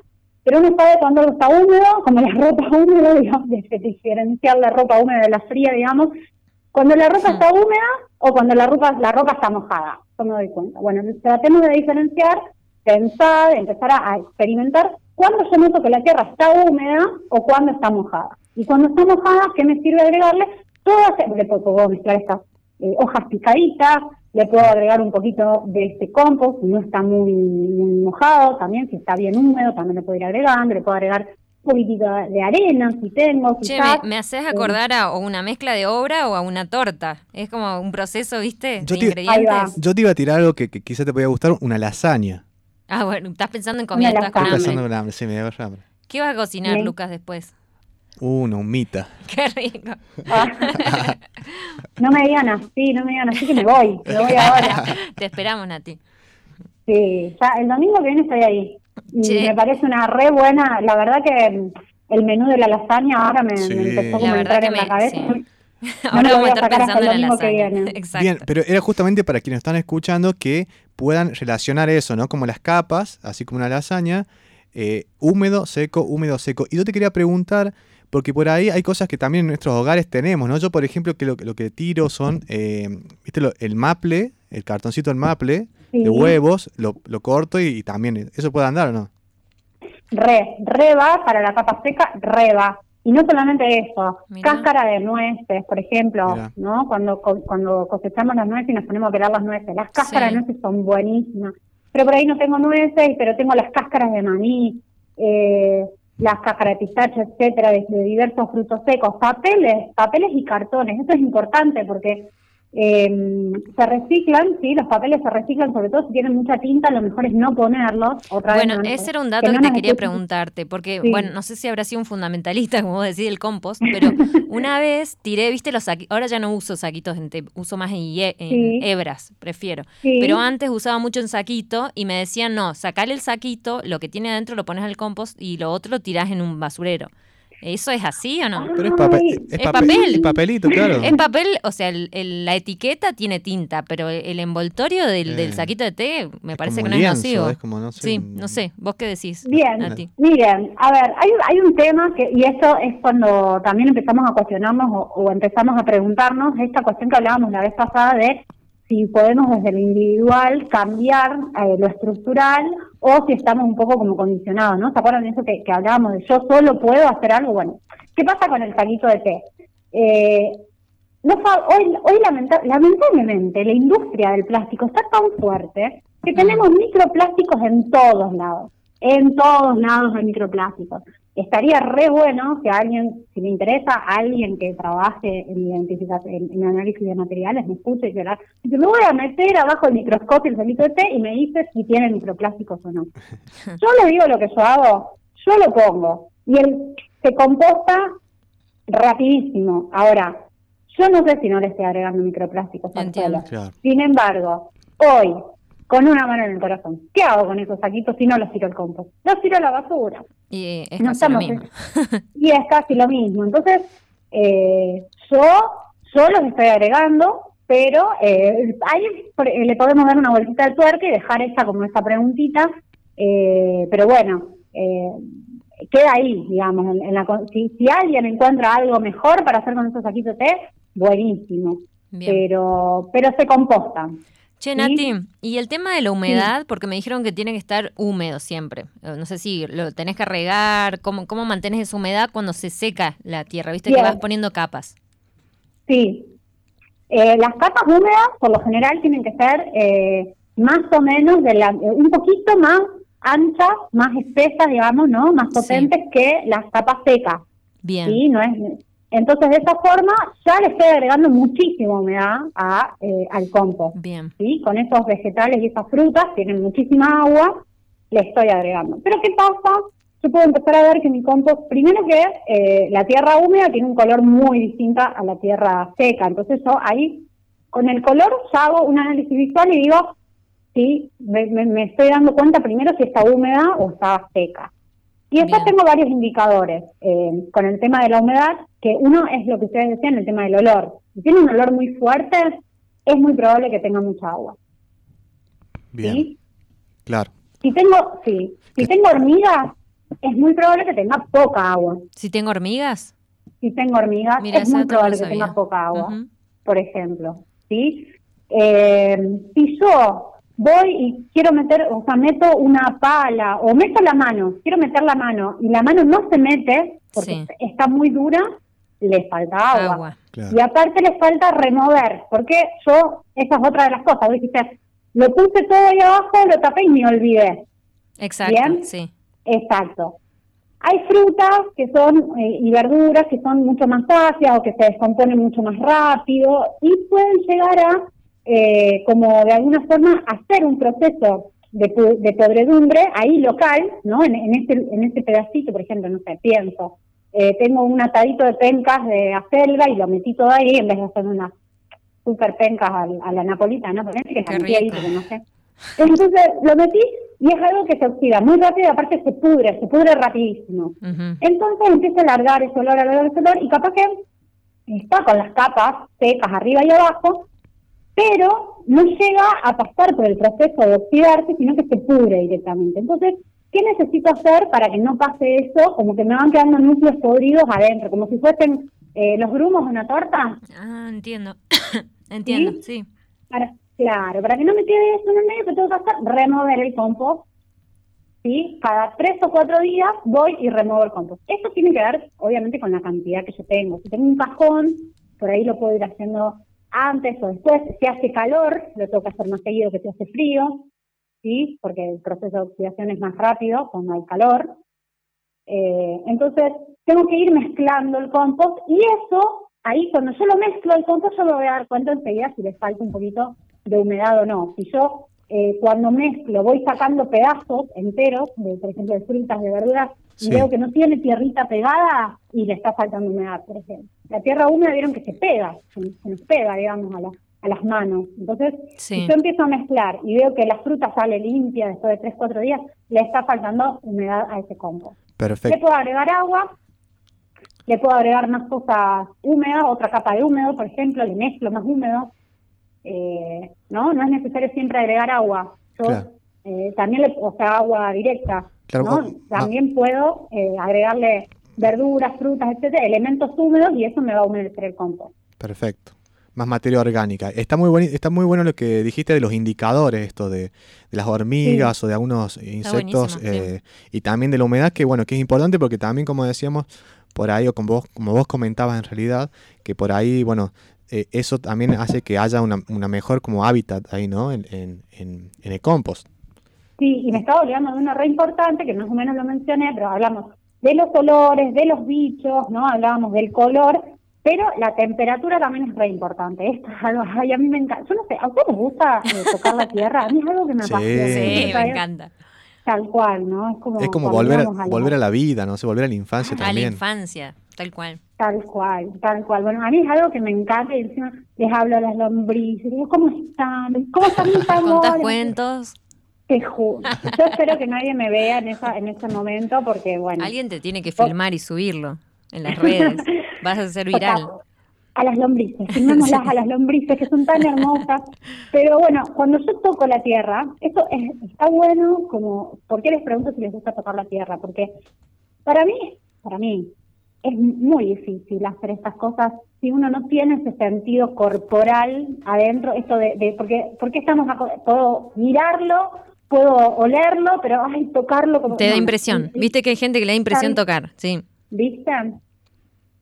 pero uno sabe cuando algo está húmedo, como la ropa húmeda, digamos, diferenciar la ropa húmeda de la fría, digamos, cuando la ropa está húmeda o cuando la ropa, la ropa está mojada, yo me doy cuenta. Bueno, tratemos de diferenciar, pensar, empezar a, a experimentar cuándo yo noto que la tierra está húmeda o cuándo está mojada. Y cuando está mojada, ¿qué me sirve agregarle? Todas, le puedo mezclar estas eh, hojas picaditas, le puedo agregar un poquito de este compost, si no está muy, muy mojado, también si está bien húmedo, también le puedo ir agregando, le puedo agregar un poquitito de arena si tengo. Che, quizás. me, me haces Eh, acordar a o una mezcla de obra o a una torta. Es como un proceso, ¿viste? Yo de te, ingredientes. yo te iba a tirar algo que, que quizá te podía gustar, una lasaña. Ah, bueno, estás pensando en comida, estás con Estoy hambre. pensando en hambre, sí, me dio hambre. ¿Qué vas a cocinar. Lucas, después? Una humita. Qué rico. Ah. no me digan así, no me digan así que me voy, me voy ahora. Te esperamos, Nati. Sí, ya el domingo que viene estoy ahí. Che. me parece una re buena, la verdad que el menú de la lasaña ahora me, Sí. me empezó como a entrar en la cabeza. sí. No Ahora lo vamos voy a estar pensando el en la lasaña. viene. Exacto. Bien, pero era justamente para quienes están escuchando que puedan relacionar eso, ¿no? Como las capas, así como una lasaña, eh, húmedo, seco, húmedo, seco. Y yo te quería preguntar, porque por ahí hay cosas que también en nuestros hogares tenemos, ¿no? Yo, por ejemplo, que lo, lo que tiro son, eh, ¿viste? Lo- el maple, el cartoncito del maple, Sí. de huevos, lo, lo corto y, y también, ¿eso puede andar o no? Re, re va para la capa seca, re va. Y no solamente eso, Mirá. cáscara de nueces, por ejemplo, Mirá. ¿no? Cuando co- cuando cosechamos las nueces y nos ponemos a pelar las nueces, las cáscaras Sí. de nueces son buenísimas. Pero por ahí no tengo nueces, pero tengo las cáscaras de maní, eh, las cáscaras de pistacho, etcétera, de, de diversos frutos secos, papeles, papeles y cartones. Eso es importante porque eh, se reciclan, sí, los papeles se reciclan, sobre todo si tienen mucha tinta, lo mejor es no ponerlos. Otra vez Bueno, no- ese era un dato que, no te quería preguntarte, porque, Sí. bueno, no sé si habrá sido un fundamentalista, como vos decís, del compost, pero una vez tiré, viste, los saquitos, ahora ya no uso saquitos, en te- uso más en, hie- en Sí. hebras, prefiero. Sí. Pero antes usaba mucho en saquito y me decían, no, sacale el saquito, lo que tiene adentro lo pones al compost y lo otro lo tirás en un basurero. ¿Eso es así o no? Pero es, papel, es, es papel, papel. es papelito, claro. En papel, o sea, el- el- la etiqueta tiene tinta, pero el envoltorio del, del Eh, saquito de té me parece que no es nocivo. es como, no sé, sí, un- no sé. ¿Vos qué decís? Bien, Nati? miren, a ver, hay, hay un tema que, y eso es cuando también empezamos a cuestionarnos o, o empezamos a preguntarnos esta cuestión que hablábamos la vez pasada de si podemos desde lo individual cambiar eh, lo estructural o si estamos un poco como condicionados, ¿no? ¿Se acuerdan de eso que, que hablábamos de yo solo puedo hacer algo? Bueno, ¿qué pasa con el saquito de té? Eh, no hoy, hoy lamenta- lamentablemente la industria del plástico está tan fuerte que tenemos microplásticos en todos lados. En todos lados hay microplásticos. Estaría re bueno que alguien, si le interesa, alguien que trabaje en identificación, en, en análisis de materiales, me escuche y yo me voy a meter abajo del microscopio el de té y me dice si tiene microplásticos o no. Yo le digo lo que yo hago, yo lo pongo y él se composta rapidísimo. Ahora, yo no sé si no le estoy agregando microplásticos al Entiendo. suelo. Claro. Sin embargo, hoy, con una mano en el corazón, ¿qué hago con esos saquitos si no los tiro al compost? Los tiro a la basura. Y es No casi lo estamos mismo. Y es casi lo mismo. Entonces, eh, yo, yo los estoy agregando, pero eh, ahí le podemos dar una vueltita al tuerca y dejar esa como esa preguntita. eh, pero bueno, eh, queda ahí, digamos. en- en la si, si alguien encuentra algo mejor para hacer con esos saquitos de té, buenísimo. Bien. Pero, pero se compostan. Che, ¿sí? Nati, y el tema de la humedad, porque me dijeron que tiene que estar húmedo siempre. Eh, No sé si lo tenés que regar, ¿cómo, cómo mantienes esa humedad cuando se seca la tierra? Viste que Bien. vas poniendo capas. Sí. Eh, las capas húmedas, por lo general, tienen que ser eh, más o menos de la, un poquito más anchas, más espesas, digamos, ¿no? Más potentes que las capas secas. Bien. ¿sí? No es, entonces, de esa forma, ya le estoy agregando muchísima humedad a, eh, al compost. Bien. ¿sí? Con esos vegetales y esas frutas, tienen muchísima agua, le estoy agregando. Pero ¿qué pasa? Yo puedo empezar a ver que mi compost, primero que eh, la tierra húmeda tiene un color muy distinto a la tierra seca. Entonces yo ahí, con el color, ya hago un análisis visual y digo, sí, me- me estoy dando cuenta primero si está húmeda o está seca. Y después Bien. tengo varios indicadores eh, con el tema de la humedad, que uno es lo que ustedes decían, el tema del olor. Si tiene un olor muy fuerte, es muy probable que tenga mucha agua. Bien, ¿sí? claro. Si tengo, sí, si tengo hormigas, es muy probable que tenga poca agua. Si tengo hormigas, Si tengo hormigas, Mira, es muy probable que tenga poca agua, por ejemplo, ¿sí? Eh, si yo voy y quiero meter, o sea, meto una pala o meto la mano, quiero meter la mano y la mano no se mete porque Sí. está muy dura, le falta agua. Agua. Claro. Y aparte le falta remover, porque yo, esa es otra de las cosas, dijiste, lo puse todo ahí abajo, lo tapé y me olvidé. Exacto, Bien. sí. Exacto. Hay frutas que son eh, y verduras que son mucho más ácidas o que se descomponen mucho más rápido y pueden llegar a, eh, como de alguna forma, hacer un proceso de, de podredumbre ahí local, ¿no? En, en, este, en este pedacito, por ejemplo, no sé, pienso, eh, tengo un atadito de pencas de acelga y lo metí todo ahí en vez de hacer unas super pencas al- a, la napolitana, ejemplo, que porque no sé. Entonces lo metí y es algo que se oxida muy rápido y aparte se pudre, se pudre rapidísimo. Entonces empieza a alargar ese olor, alargar ese olor y capaz que está con las capas secas arriba y abajo, pero no llega a pasar por el proceso de oxidarse, sino que se pudre directamente. Entonces, ¿qué necesito hacer para que no pase eso? Como que me van quedando núcleos podridos adentro, como si fuesen eh, los grumos de una torta. Ah, entiendo. entiendo, sí. Para, claro, para que no me quede eso en el medio, que tengo que hacer? Remover el compost. ¿Sí? Cada tres o cuatro días voy y remuevo el compost. Esto tiene que ver, obviamente, con la cantidad que yo tengo. Si tengo un cajón, por ahí lo puedo ir haciendo antes o después. Si hace calor, lo tengo que hacer más seguido que si hace frío, ¿sí? Porque el proceso de oxidación es más rápido cuando hay calor. Eh, entonces, tengo que ir mezclando el compost y eso, ahí cuando yo lo mezclo el compost, yo me voy a dar cuenta enseguida si le falta un poquito de humedad o no. Si yo eh, cuando mezclo voy sacando pedazos enteros, de, por ejemplo, de frutas, de verduras, Sí. y veo que no tiene tierrita pegada y le está faltando humedad, por ejemplo. La tierra húmeda vieron que se pega, se, se nos pega, digamos, a, la- a las manos. Entonces, Sí. si yo empiezo a mezclar y veo que la fruta sale limpia después de 3, 4 días, le está faltando humedad a ese compost. Le Perfecto. puedo agregar agua, le puedo agregar más cosas húmedas, otra capa de húmedo, por ejemplo, le mezclo más húmedo. Eh, no, no es necesario siempre agregar agua. Yo Claro. eh, también le, o sea, agua directa. Claro, ¿no? o- También puedo eh, agregarle verduras, frutas, etcétera, elementos húmedos y eso me va a humedecer el compost. Perfecto. Más materia orgánica. Está muy, buen, está muy bueno lo que dijiste de los indicadores, esto de, de las hormigas o de algunos insectos sí. eh, y también de la humedad, que bueno, que es importante porque también, como decíamos, por ahí, o como vos, como vos comentabas en realidad, que por ahí, bueno, eh, eso también hace que haya una, una mejor como hábitat ahí, ¿no? En, en, en, en el compost. Sí, y me estaba olvidando de una re importante, que más o menos lo mencioné, pero hablamos de los olores, de los bichos, ¿no? Hablábamos del color, pero la temperatura también es re importante. Esto es algo, ay, a mí me encanta. Yo no sé, ¿a ustedes les gusta eh, tocar la tierra? A mí es algo que me Sí. apasiona. Sí, me encanta. Tal cual, ¿no? Es como, Es como volver, a- íbamos la- volver a la vida, ¿no? sé, volver a la infancia A la también. infancia, tal cual. Tal cual, tal cual. Bueno, a mí es algo que me encanta y encima les hablo a las lombrices. Digo, ¿cómo están? ¿Cómo están mis amores? cuentos. Te juro. Yo espero que nadie me vea en esa en ese momento porque, bueno... Alguien te tiene que filmar y subirlo en las redes. Vas a ser viral. a las lombrices, filmémoslas a las lombrices que son tan hermosas. Pero bueno, cuando yo toco la tierra, esto es- está bueno como, ¿por qué les pregunto si les gusta tocar la tierra? Porque para mí, para mí, es muy difícil hacer estas cosas si uno no tiene ese sentido corporal adentro, esto de, de porque, porque estamos, aco- puedo mirarlo, puedo olerlo, pero ay, tocarlo como... Te da no, impresión. sí, Viste que hay gente que le da impresión Tal- tocar, sí. ¿Viste?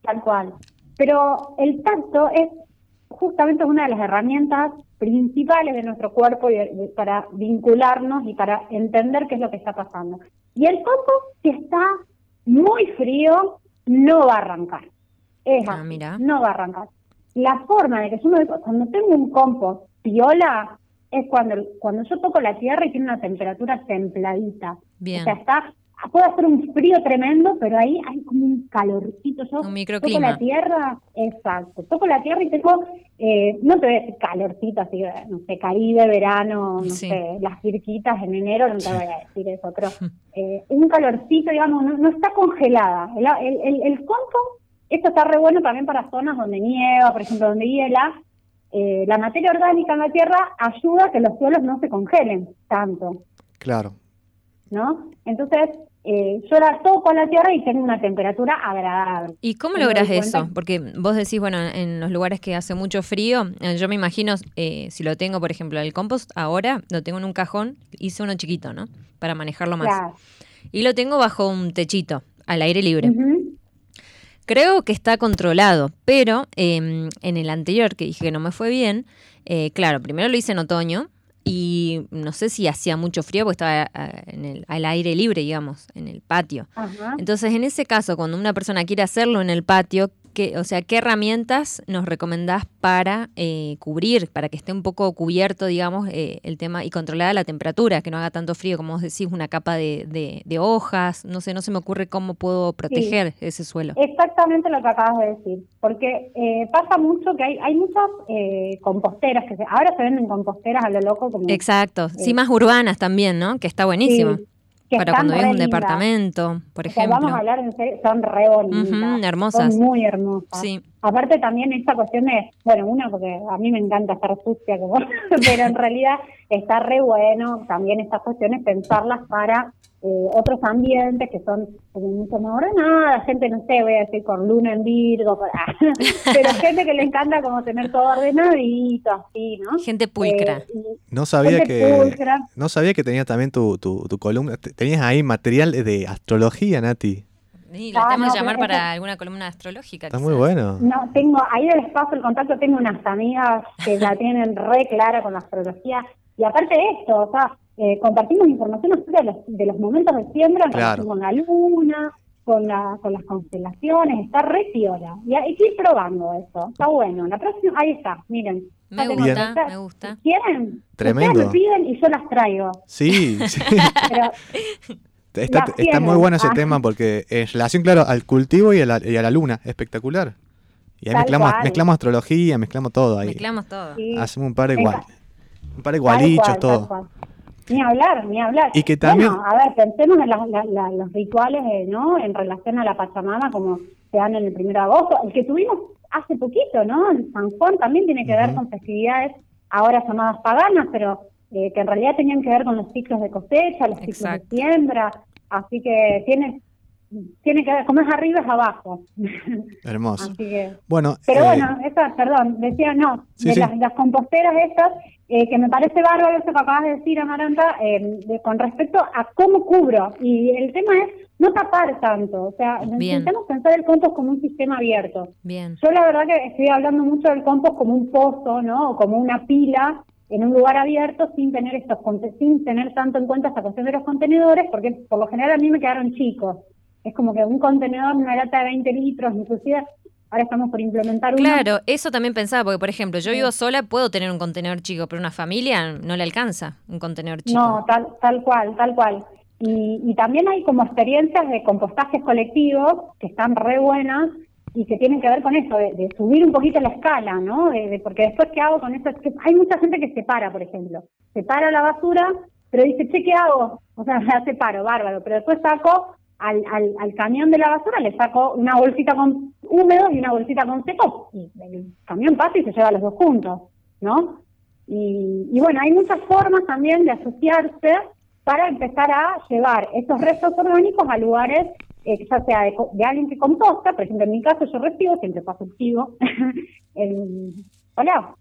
Tal cual. Pero el tacto es justamente una de las herramientas principales de nuestro cuerpo y de- para vincularnos y para entender qué es lo que está pasando. Y el compost, si está muy frío, no va a arrancar. Es Ah, así, no va a arrancar. La forma de que yo me, cuando tengo un compost piola es cuando, cuando yo toco la tierra y tiene una temperatura templadita. Bien. O sea, está, puede hacer un frío tremendo, pero ahí hay como un calorcito. Yo Un toco la tierra, exacto. Toco la tierra y tengo, eh, no te voy a decir calorcito, así, no sé, Caribe, verano, no Sí. sé, las cirquitas en enero, no te voy a decir eso, pero eh, un calorcito, digamos, no, no está congelada. El, el, el, el compost, esto está re bueno también para zonas donde nieva, por ejemplo, donde hiela. Eh, la materia orgánica en la tierra ayuda a que los suelos no se congelen tanto. Claro. ¿no? Entonces, eh, yo la toco a la tierra y tengo una temperatura agradable. ¿Y cómo logras eso? Porque vos decís, bueno, en los lugares que hace mucho frío, eh, yo me imagino, eh, si lo tengo, por ejemplo, el compost, ahora lo tengo en un cajón, hice uno chiquito, ¿no? Para manejarlo más. Claro. Y lo tengo bajo un techito, al aire libre. Creo que está controlado, pero em, en el anterior que dije que no me fue bien, eh, claro, primero lo hice en otoño y no sé si hacía mucho frío porque estaba eh, en el, al aire libre, digamos, en el patio. Ajá. Entonces, en ese caso, cuando una persona quiere hacerlo en el patio, ¿qué, o sea, ¿qué herramientas nos recomendás para eh, cubrir, para que esté un poco cubierto, digamos, eh, el tema y controlada la temperatura, que no haga tanto frío, como vos decís, una capa de, de- de hojas? No sé, no se me ocurre cómo puedo proteger ese suelo. Exactamente lo que acabas de decir, porque eh, pasa mucho que hay, hay muchas eh, composteras, que se- ahora se venden composteras a lo loco como... Exacto, sí, eh, más urbanas también, ¿no? Que está buenísimo. Sí, que para cuando re ves un departamento, por O sea, ejemplo. vamos a hablar en serio, son re bonitas. Hermosas. Son muy hermosas. Sí. Aparte también esta cuestión de, bueno, una porque a mí me encanta estar sucia, como, pero en realidad está re bueno también estas cuestiones pensarlas para eh, otros ambientes que son como mucho más ordenadas, gente, no sé, voy a decir con luna en Virgo, pero gente que le encanta como tener todo ordenadito, así, ¿no? Gente pulcra. Eh, No sabía gente que pulcra. no sabía que tenías también tu, tu, tu columna. Te- Tenías ahí material de astrología, Nati. Sí, la Ah, tenemos no, que llamar para alguna columna astrológica. Está quizás. muy bueno. No, tengo, ahí les paso el contacto, tengo unas amigas que la tienen re clara con la astrología. Y aparte de esto, o sea, eh, compartimos información acerca de los, de los momentos de siembra en Claro. relación con la luna, con, la, con las constelaciones, está re piola. Y hay que ir probando eso, está bueno. La próxima, ahí está, miren. Me gusta, me gusta. ¿Quieren? Tremendo. Ustedes me piden y yo las traigo. Sí, sí. Pero Está, está muy bueno ese Ah. tema porque en relación, claro, al cultivo y a la, y a la luna, espectacular. Y ahí Tal mezclamos, cual. mezclamos astrología, mezclamos todo ahí. Mezclamos todo. sí, Hacemos un par de, igual, un par de tal gualichos, cual, tal todo. cual. Ni hablar, ni hablar. Y que también- Bueno, a ver, pensemos en la- la- la- los rituales, eh, ¿no? En relación a la Pachamama, como se dan en el primero de agosto. El que tuvimos hace poquito, ¿no? En San Juan también tiene que ver con festividades ahora llamadas paganas, pero eh, que en realidad tenían que ver con los ciclos de cosecha, los ciclos Exacto. de siembra. Así que tiene, tiene que ver, como es arriba es abajo. Hermoso. Así que... Bueno, Pero eh, bueno, esa, perdón, decía no, Sí, de sí. Las, las composteras estas, eh, que me parece bárbaro eso que acabas de decir, Amaranta, eh, de- con respecto a cómo cubro. Y el tema es no tapar tanto, o sea, Bien. pensar el compost como un sistema abierto. Bien. Yo la verdad que estoy hablando mucho del compost como un pozo, ¿no? O como una pila en un lugar abierto sin tener estos sin tener tanto en cuenta esta cuestión de los contenedores, porque por lo general a mí me quedaron chicos. Es como que un contenedor, una lata de 20 litros, inclusive ahora estamos por implementar uno. Claro, eso también pensaba, porque por ejemplo, yo vivo sola, puedo tener un contenedor chico, pero una familia no le alcanza un contenedor chico. No, tal, tal cual, tal cual. Y, y también hay como experiencias de compostajes colectivos que están re buenas y que tienen que ver con eso, de, de subir un poquito la escala, ¿no? De- de- porque después, ¿qué hago con eso? Es que hay mucha gente que separa, por ejemplo. Separa la basura, pero dice, che, ¿qué hago? O sea, la separo, bárbaro. Pero después saco al, al, al camión de la basura, le saco una bolsita con húmedos y una bolsita con secos. Y el camión pasa y se lleva los dos juntos, ¿no? Y, y bueno, hay muchas formas también de asociarse para empezar a llevar esos restos orgánicos a lugares, eh, ya sea de, co- de alguien que composta, por ejemplo, en mi caso yo recibo, siempre paso el chivo. el- Hola.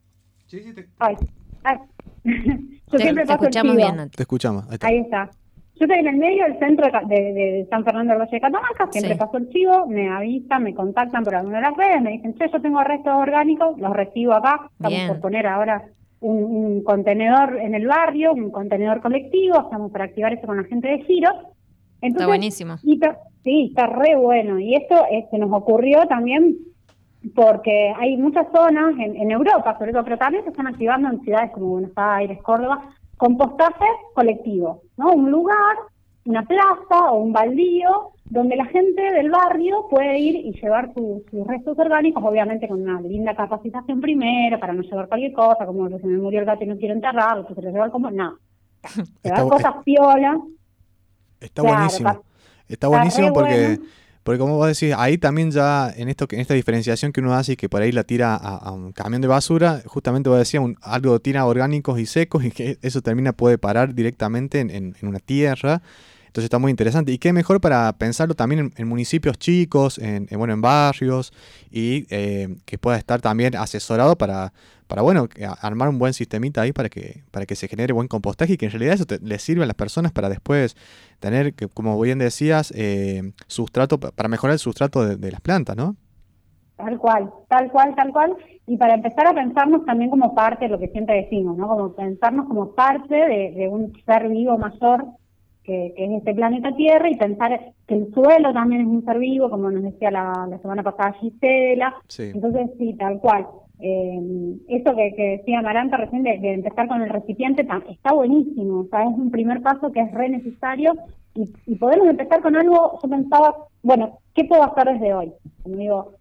Ay, ay. yo Te- siempre te paso escuchamos bien, Nati. te escuchamos. Ahí está. Ahí está. Yo estoy en el medio del centro de, de- de San Fernando del Valle de Catamarca, siempre Sí. paso el chivo, me avisan, me contactan por alguna de las redes, me dicen, che, yo tengo restos orgánicos, los recibo acá, estamos Bien. por poner ahora un, un contenedor en el barrio, un contenedor colectivo, estamos para activar eso con la gente de Giro. Entonces, Está buenísimo. y está- sí, está re bueno. Y esto se nos ocurrió también porque hay muchas zonas en, en Europa, sobre todo, pero también se están activando en ciudades como Buenos Aires, Córdoba, compostajes colectivos, ¿no? Un lugar, una plaza o un baldío donde la gente del barrio puede ir y llevar su- sus restos orgánicos, obviamente con una linda capacitación primero, para no llevar cualquier cosa, como que se me murió el gato y no quiero enterrarlo, se lo llevar como, no. Llevar cosas piolas. Está Claro, buenísimo. está- buenísimo porque, bueno. Porque como vos decís, ahí también ya en esto en esta diferenciación que uno hace y que por ahí la tira a, un camión de basura, justamente vos decías, un- algo tira orgánicos y secos y que eso termina puede parar directamente en, en- en una tierra. Entonces está muy interesante. Y qué mejor para pensarlo también en, en municipios chicos, en, en, bueno, en barrios, y eh, que pueda estar también asesorado para, para bueno, armar un buen sistemita ahí para que, para que se genere buen compostaje y que en realidad eso te- les sirva a las personas para después tener, que, como bien decías, eh, sustrato, pa- para mejorar el sustrato de, de las plantas, ¿no? Tal cual, tal cual, tal cual. Y para empezar a pensarnos también como parte de lo que siempre decimos, ¿no? Como pensarnos como parte de, de un ser vivo mayor que, que es este planeta Tierra y pensar que el suelo también es un ser vivo, como nos decía la, la semana pasada Gisela. Sí. Entonces, sí, tal cual. Eh, eso que, que decía Maranta recién de, empezar con el recipiente está buenísimo, o sea, es un primer paso que es re necesario y, podemos empezar con algo, yo pensaba, bueno, ¿qué puedo hacer desde hoy? Como digo,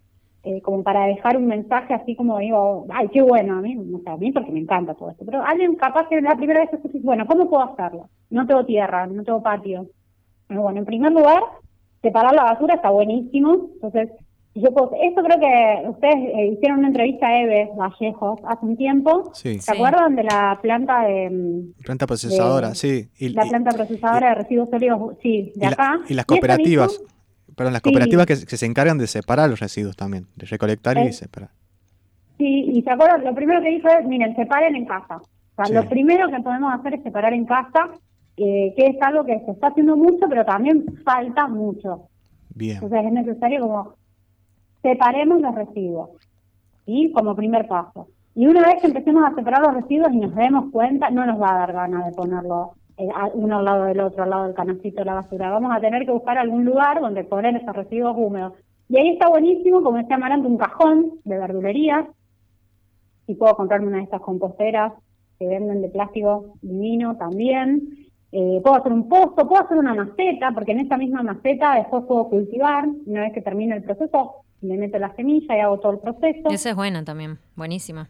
eh, como para dejar un mensaje así como digo, ay, qué bueno, a mí, o sea, a mí porque me encanta todo esto, pero alguien capaz que la primera vez bueno, ¿cómo puedo hacerlo? No tengo tierra, no tengo patio. Bueno, en primer lugar, separar la basura está buenísimo, entonces, yo puedo, esto creo que ustedes eh, hicieron una entrevista a Eve Vallejos hace un tiempo, Sí. ¿se acuerdan de la planta de Planta procesadora, de- sí. Y, la y- planta procesadora de residuos sólidos? Sí, de y la- acá. y las cooperativas, perdón, las Sí. cooperativas que, que se encargan de separar los residuos también, de recolectar y Eh, separar. Sí, y se acuerdan, lo primero que dijo es, miren, separen en casa. O sea, Sí. lo primero que podemos hacer es separar en casa, eh, que es algo que se está haciendo mucho, pero también falta mucho. Bien. Entonces es necesario como separemos los residuos, ¿sí? Como primer paso. Y una vez que empecemos a separar los residuos y nos demos cuenta, no nos va a dar ganas de ponerlo eh, uno al lado del otro, al lado del canastito de la basura. Vamos a tener que buscar algún lugar donde poner esos residuos húmedos. Y ahí está buenísimo, como decía Amarante, un cajón de verdulería. Si puedo comprarme una de estas composteras que venden de plástico divino también. Eh, puedo hacer un pozo, puedo hacer una maceta, porque en esa misma maceta después puedo cultivar. Una vez que termine el proceso, le meto la semilla y hago todo el proceso. Esa es buena también, buenísima.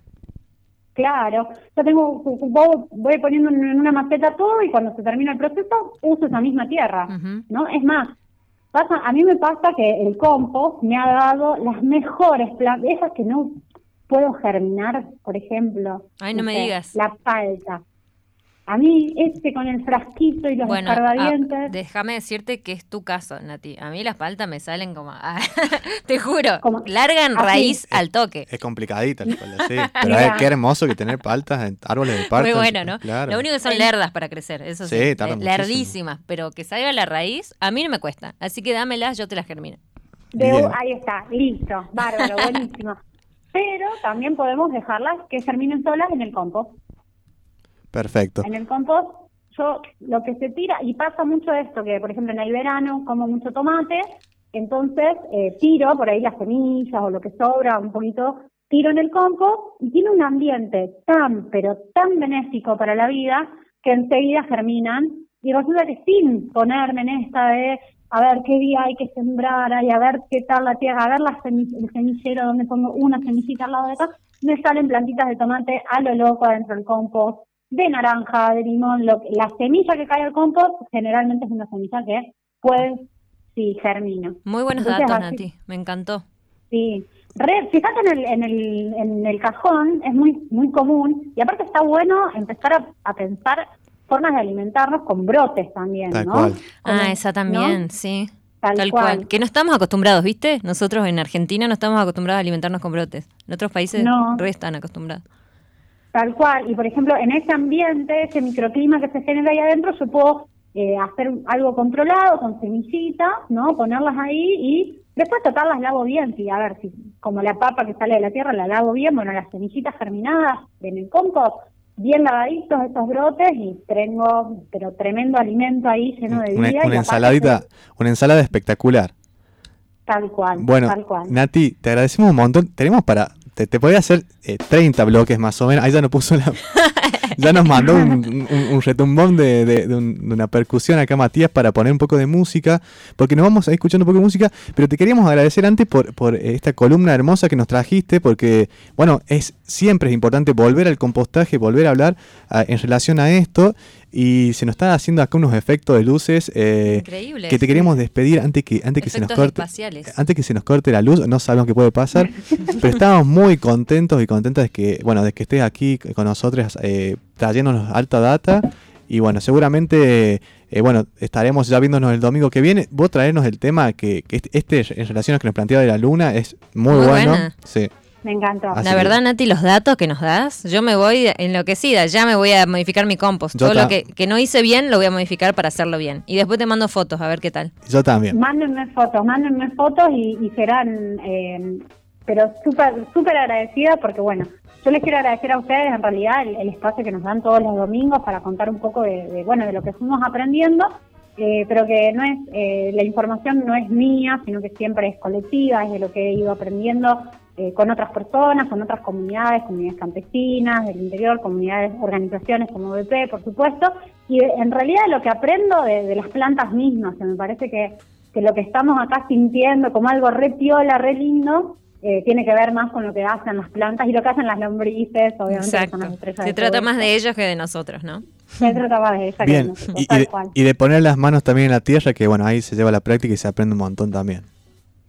Claro, yo tengo, voy, voy poniendo en una maceta todo y cuando se termina el proceso uso esa misma tierra, ¿no? Es más, pasa, a mí me pasa que el compost me ha dado las mejores plantas, esas que no puedo germinar, por ejemplo. Ay, no me digas. La palta. A mí, este con el frasquito y los Bueno, escarbadientes. déjame decirte que es tu caso, Nati. A mí las paltas me salen como, ah, te juro, largan Así. raíz al toque. Es complicadita la espalda, sí. Pero es, qué hermoso que tener paltas, en- árboles de paltas. Muy bueno, ¿no? Claro. Lo único que son lerdas para crecer, eso sí. Sí, tardan le- muchísimo. lerdísimas, pero que salga la raíz, a mí no me cuesta. Así que dámelas, yo te las germino. Ahí está, listo, bárbaro, buenísimo. Pero también podemos dejarlas que germinen solas en el compost. Perfecto. En el compost, yo lo que se tira, y pasa mucho esto, que por ejemplo en el verano como mucho tomate, entonces eh, tiro por ahí las semillas o lo que sobra, un poquito, tiro en el compost y tiene un ambiente tan, pero tan benéfico para la vida que enseguida germinan y resulta que sin ponerme en esta de a ver qué día hay que sembrar y a ver qué tal la tierra, a ver la el semillero donde pongo una semillita al lado de acá, me salen plantitas de tomate a lo loco adentro del compost, de naranja, de limón, lo que- la semilla que cae al compost generalmente es una semilla que puede, sí, germina. Muy buenos Entonces, datos, así- Nati. Me encantó. Sí, Re- fíjate en el, en, el, en el cajón, es muy muy común y aparte está bueno empezar a, a pensar formas de alimentarnos con brotes también, Tal ¿no? cual. Ah, Como- esa también, ¿no? sí. Tal cual. cual. Que no estamos acostumbrados, ¿viste? Nosotros en Argentina no estamos acostumbrados a alimentarnos con brotes. En otros países No. re están acostumbrados. Tal cual, y por ejemplo, en ese ambiente, ese microclima que se genera ahí adentro, yo puedo eh, hacer algo controlado con semillitas, ¿no? Ponerlas ahí y después total las lavo bien, si, a ver, si como la papa que sale de la tierra la lavo bien, bueno, las semillitas germinadas en el compost, bien lavaditos esos brotes y tengo, pero tremendo alimento ahí lleno de vida. una ensaladita, una ensalada espectacular. Tal cual, Bueno, tal cual. Nati, te agradecemos un montón. Tenemos para. Te, te podría hacer eh, 30 bloques más o menos. Ahí ya nos puso la. ya nos mandó un, un- un retumbón de, de- de un- de una percusión acá, Matías, para poner un poco de música. Porque nos vamos a ir escuchando un poco de música. Pero te queríamos agradecer antes por, por esta columna hermosa que nos trajiste. Porque, bueno, es siempre es importante volver al compostaje, volver a hablar ah, en relación a esto. Y se nos está haciendo acá unos efectos de luces eh, Increíbles. que te queremos despedir antes que antes que se nos corte espaciales. antes que se nos corte la luz, no sabemos qué puede pasar, pero estamos muy contentos y contentas de que, bueno, de que estés aquí con nosotros eh, trayéndonos alta data. Y bueno, seguramente, eh, bueno, estaremos ya viéndonos el domingo que viene. Vos traernos el tema que, que este, este en relación a lo que nos planteaba de la luna es muy, Muy bueno. buena. Sí. Me encantó. Así La que- verdad, Nati, los datos que nos das, yo me voy enloquecida. Ya me voy a modificar mi compost. Yo Todo lo que, que no hice bien lo voy a modificar para hacerlo bien. Y después te mando fotos a ver qué tal. Yo también. Mándenme fotos, mándenme fotos y, y serán, eh, pero súper súper agradecida porque, bueno, yo les quiero agradecer a ustedes en realidad el, el espacio que nos dan todos los domingos para contar un poco de, de, bueno, de lo que fuimos aprendiendo, eh, pero que no es, eh, la información no es mía, sino que siempre es colectiva, es de lo que he ido aprendiendo eh, con otras personas, con otras comunidades, comunidades campesinas del interior, comunidades, organizaciones como BP, por supuesto, y de- en realidad lo que aprendo de, de las plantas mismas, que me parece que, que lo que estamos acá sintiendo como algo re piola, re lindo, eh, tiene que ver más con lo que hacen las plantas y lo que hacen las lombrices, obviamente, que Exacto. son las estrellas Se de trata más de ellos que de nosotros, ¿no? Se trata más de ella que de Bien, nosotros, y, y tal de, cual. y de poner las manos también en la tierra, que bueno, ahí se lleva la práctica y se aprende un montón también.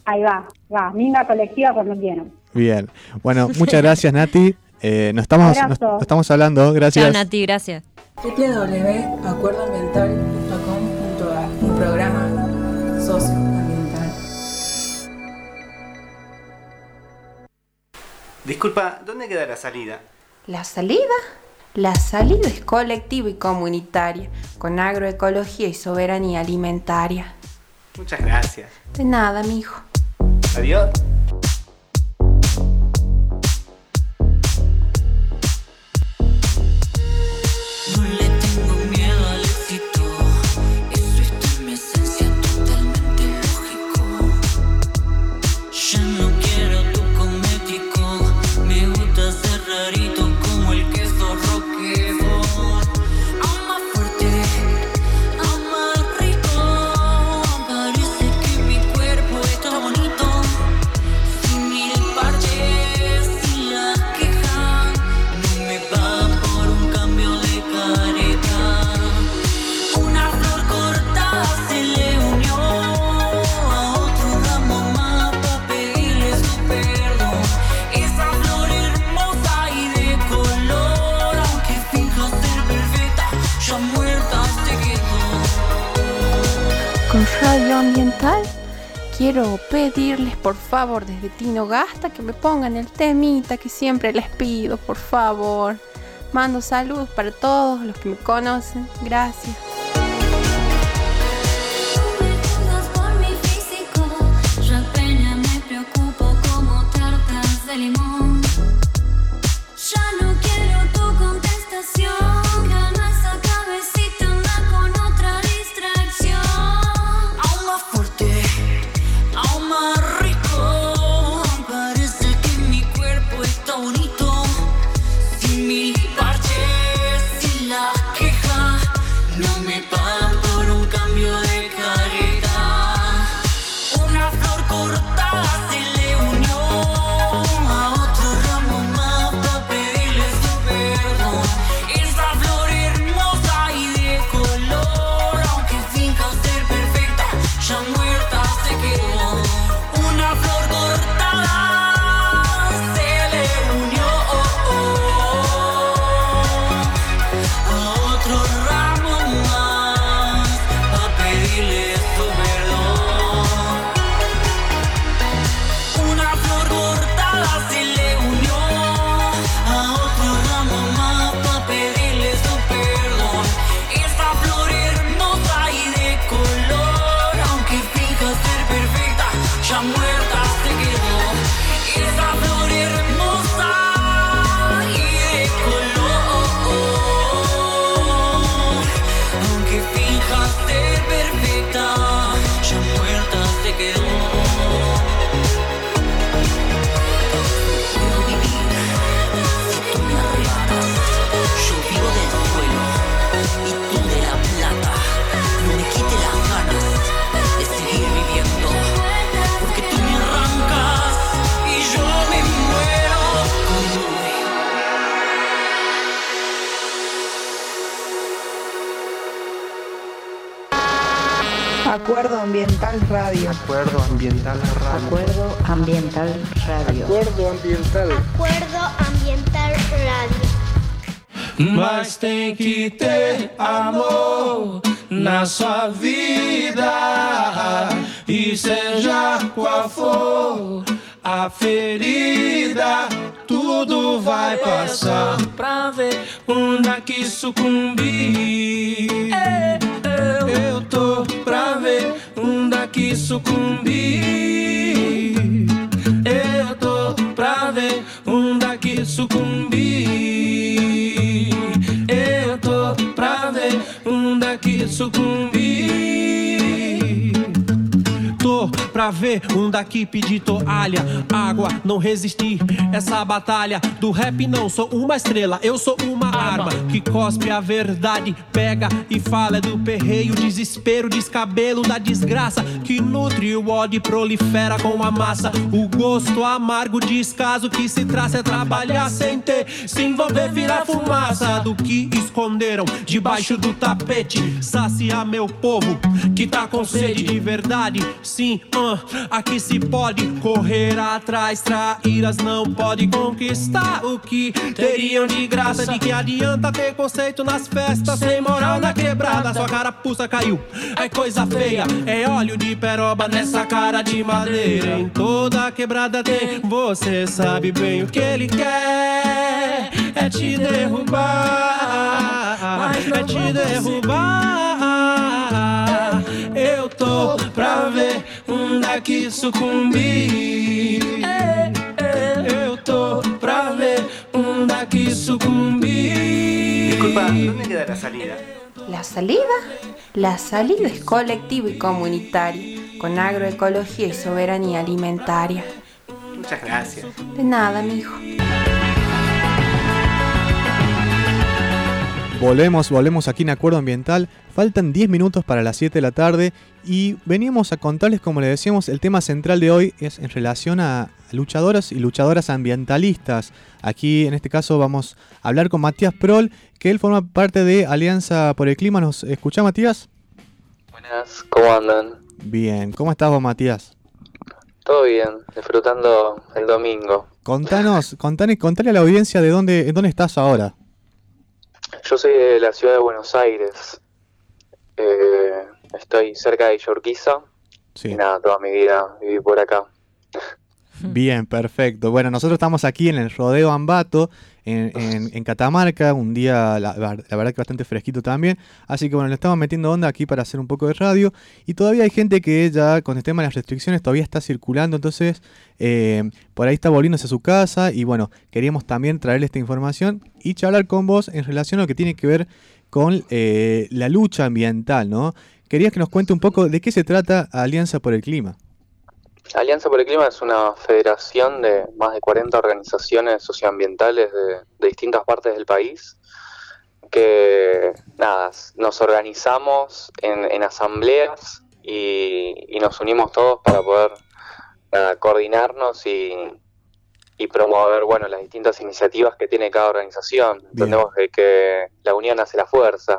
Ahí va, va, minga colectiva cuando quieran. Bien. Bueno, muchas gracias, Nati. Eh, nos, estamos, nos, Abrazo. nos estamos hablando. Gracias. Chao, Nati, gracias. www.acuerdoambiental.com.ar Un programa socioambiental. Disculpa, ¿dónde queda la salida? ¿La salida? La salida es colectiva y comunitaria, con agroecología y soberanía alimentaria. Muchas gracias. De nada, mijo. Adiós. No favor desde Tino Gasta que me pongan el temita que siempre les pido, por favor. Mando saludos para todos los que me conocen. Gracias. Pra ver um daqui sucumbir. Eu tô pra ver um daqui sucumbir. Eu tô pra ver um daqui sucumbir. Eu tô pra ver um daqui sucumbir. Pra ver um daqui pedir toalha, água, não resistir essa batalha do rap. Não sou uma estrela, eu sou uma arma que cospe a verdade, pega e fala é do perreio, desespero, descabelo da desgraça que nutre o ódio e prolifera com a massa. O gosto amargo, descaso que se traça é trabalhar sem ter, se envolver, virar fumaça do que esconderam debaixo do tapete. Saciar meu povo que tá com sede de verdade. Sim, aqui se pode correr atrás, traíras não pode conquistar o que teriam de graça. De que adianta ter conceito nas festas, sem moral na quebrada, sua carapuça caiu. É coisa feia, é óleo de peroba nessa cara de madeira. Em toda quebrada tem, você sabe bem o que ele quer. É te derrubar, é te derrubar. Pra ver um daqui sucumbir. Eu tô pra ver um daqui sucumbir. Disculpa, ¿dónde queda la salida? La salida? La salida es colectiva y comunitaria, con agroecología y soberanía alimentaria. Muchas gracias. De nada, mijo. Volvemos, volvemos aquí en Acuerdo Ambiental. Faltan 10 minutos para las 7 de la tarde y veníamos a contarles, como les decíamos, el tema central de hoy es en relación a luchadoras y luchadoras ambientalistas. Aquí, en este caso, vamos a hablar con Matías Prol, que él forma parte de Alianza por el Clima. ¿Nos escucha, Matías? Buenas, ¿cómo andan? Bien, ¿cómo estás vos, Matías? Todo bien, disfrutando el domingo. Contanos, contale, contale a la audiencia de dónde, en dónde estás ahora. Yo soy de la ciudad de Buenos Aires. Eh, estoy cerca de Yorquiza. Sí. Y nada, toda mi vida viví por acá. Bien, perfecto. Bueno, nosotros estamos aquí en el Rodeo Ambato, en, Catamarca, un día, la, la verdad que bastante fresquito también. Así que bueno, le estamos metiendo onda aquí para hacer un poco de radio. Y todavía hay gente que ya con el tema de las restricciones todavía está circulando, entonces eh, por ahí está volviéndose a su casa. Y bueno, queríamos también traerle esta información y charlar con vos en relación a lo que tiene que ver con eh, la lucha ambiental, ¿no? Querías que nos cuente un poco de qué se trata Alianza por el Clima. Alianza por el Clima es una federación de más de 40 organizaciones socioambientales de, de distintas partes del país que nada, nos organizamos en, en asambleas y, y nos unimos todos para poder nada, coordinarnos y, y promover bueno las distintas iniciativas que tiene cada organización. Entendemos de que la unión hace la fuerza.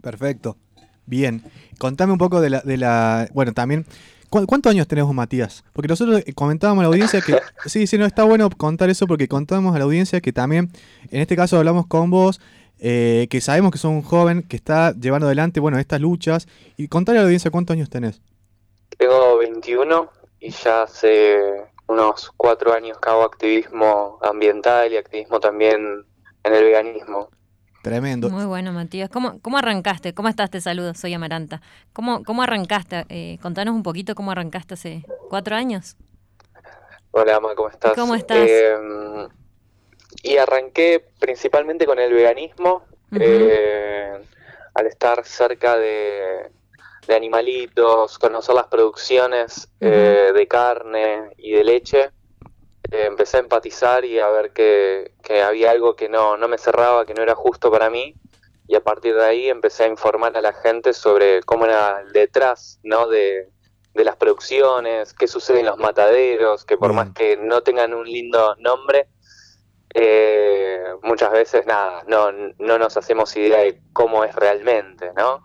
Perfecto. Bien. Contame un poco de la... De la bueno, también... ¿cu- ¿Cuántos años tenemos, Matías? Porque nosotros eh, comentábamos a la audiencia que... Sí, sí, no, está bueno contar eso porque contábamos a la audiencia que también, en este caso hablamos con vos, eh, que sabemos que sos un joven que está llevando adelante, bueno, estas luchas. Y contarle a la audiencia cuántos años tenés. Tengo 21 y ya hace unos cuatro años que hago activismo ambiental y activismo también en el veganismo. Tremendo. Muy bueno, Matías. ¿Cómo, cómo arrancaste? ¿Cómo estás? Te saludo, soy Amaranta. ¿Cómo, cómo arrancaste? Eh, contanos un poquito cómo arrancaste hace cuatro años. Hola, Ama, ¿cómo estás? ¿Cómo estás? Eh, y arranqué principalmente con el veganismo, eh, al estar cerca de, de animalitos, conocer las producciones eh, de carne y de leche. Eh, empecé a empatizar y a ver que, que había algo que no, no me cerraba, que no era justo para mí. Y a partir de ahí empecé a informar a la gente sobre cómo era el detrás ¿no? de, de las producciones, qué sucede en los mataderos, que por más que no tengan un lindo nombre, eh, muchas veces nada, no, no nos hacemos idea de cómo es realmente, ¿no?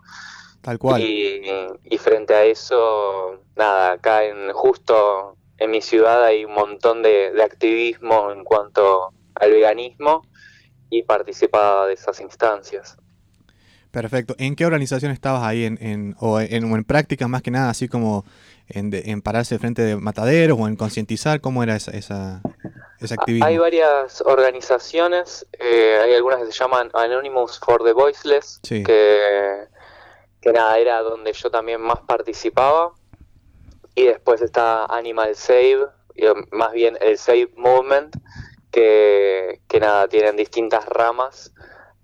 Tal cual. Y, y frente a eso, nada, acá en justo en mi ciudad hay un montón de, de activismo en cuanto al veganismo y participaba de esas instancias. Perfecto. ¿En qué organización estabas ahí? ¿En, en, o, en, en prácticas más que nada, así como en, de- en pararse frente de mataderos o en concientizar? ¿Cómo era esa, esa, ese activismo? Hay varias organizaciones, eh, hay algunas que se llaman Anonymous for the Voiceless, Sí. que, que nada, era donde yo también más participaba. Y después está Animal Save, eh, más bien el Save Movement, que, que nada, tienen distintas ramas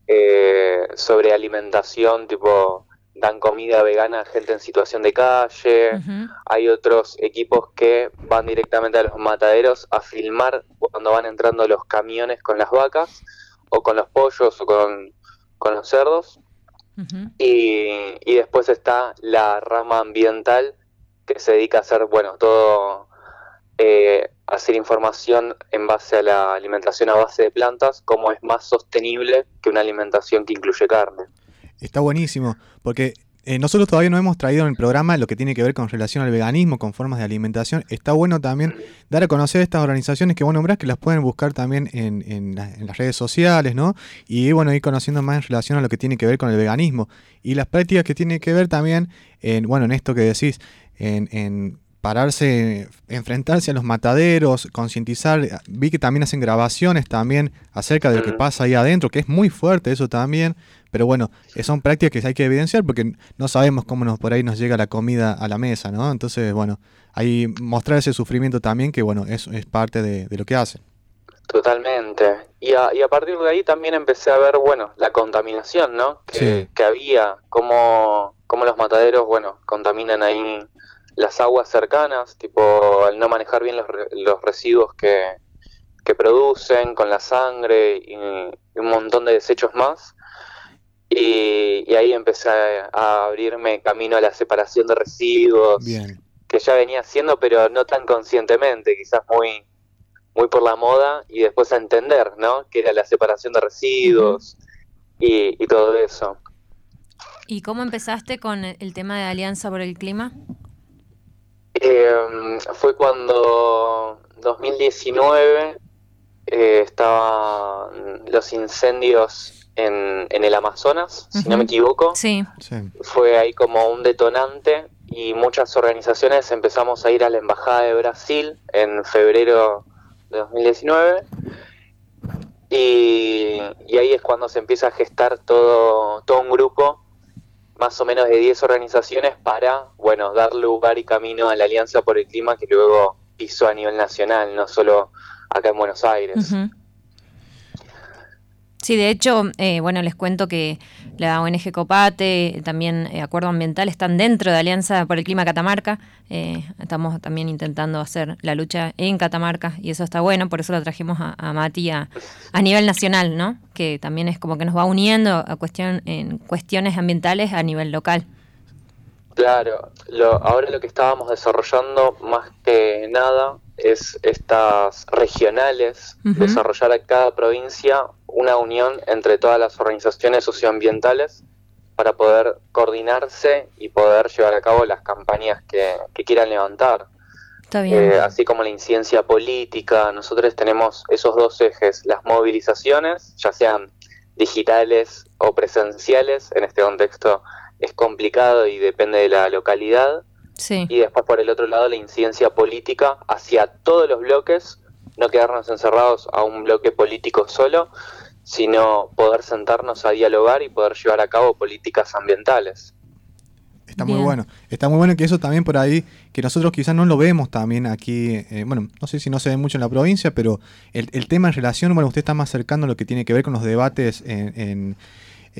eh, sobre alimentación, tipo dan comida vegana a gente en situación de calle. Hay otros equipos que van directamente a los mataderos a filmar cuando van entrando los camiones con las vacas, o con los pollos, o con, con los cerdos. y, y después está la rama ambiental que se dedica a hacer, bueno, todo, eh, hacer información en base a la alimentación a base de plantas, cómo es más sostenible que una alimentación que incluye carne. Está buenísimo, porque eh, nosotros todavía no hemos traído en el programa lo que tiene que ver con relación al veganismo, con formas de alimentación. Está bueno también dar a conocer estas organizaciones que vos nombrás, que las pueden buscar también en, en la- en las redes sociales, ¿no? Y bueno, ir conociendo más en relación a lo que tiene que ver con el veganismo. Y las prácticas que tiene que ver también, en, bueno, en esto que decís, en, en pararse, enfrentarse a los mataderos, concientizar. Vi que también hacen grabaciones también acerca de lo que pasa ahí adentro, que es muy fuerte eso también. Pero bueno, eh, son prácticas que hay que evidenciar porque no sabemos cómo nos por ahí nos llega la comida a la mesa, ¿no? Entonces, bueno, ahí mostrar ese sufrimiento también, que bueno, es, es parte de, de lo que hacen. Totalmente. Y a, y a partir de ahí también empecé a ver, bueno, la contaminación, ¿no? Que, Sí. que había, cómo, cómo los mataderos, bueno, contaminan ahí las aguas cercanas, tipo al no manejar bien los, re- los residuos que, que producen con la sangre y, y un montón de desechos más. Y, y ahí empecé a, a abrirme camino a la separación de residuos, Bien. que ya venía haciendo, pero no tan conscientemente, quizás muy, muy por la moda, y después a entender, ¿no? Que era la separación de residuos y, y todo eso. ¿Y cómo empezaste con el tema de Alianza por el Clima? Eh, fue cuando 2019 eh, estaban los incendios en, en el Amazonas, si no me equivoco. Sí. Fue ahí como un detonante y muchas organizaciones empezamos a ir a la Embajada de Brasil en febrero de 2019 y, y ahí es cuando se empieza a gestar todo, todo un grupo más o menos de 10 organizaciones para, bueno, dar lugar y camino a la Alianza por el Clima que luego pisó a nivel nacional, no solo acá en Buenos Aires. Sí, de hecho, eh, bueno, les cuento que la ONG Copate, también eh, Acuerdo Ambiental, están dentro de Alianza por el Clima Catamarca. Eh, estamos también intentando hacer la lucha en Catamarca y eso está bueno, por eso lo trajimos a, a Mati a, a nivel nacional, ¿no? Que también es como que nos va uniendo a cuestión, en cuestiones ambientales a nivel local. Claro, lo, ahora lo que estábamos desarrollando más que nada es estas regionales, desarrollar a cada provincia una unión entre todas las organizaciones socioambientales para poder coordinarse y poder llevar a cabo las campañas que, que quieran levantar. Está bien. Eh, así como la incidencia política, nosotros tenemos esos dos ejes, las movilizaciones, ya sean digitales o presenciales, en este contexto es complicado y depende de la localidad, Sí. y después por el otro lado la incidencia política hacia todos los bloques, no quedarnos encerrados a un bloque político solo, sino poder sentarnos a dialogar y poder llevar a cabo políticas ambientales. Está muy bueno. Está muy bueno que eso también por ahí, que nosotros quizás no lo vemos también aquí, eh, bueno, no sé si no se ve mucho en la provincia, pero el, el tema en relación, bueno, usted está más cercano a lo que tiene que ver con los debates en, en-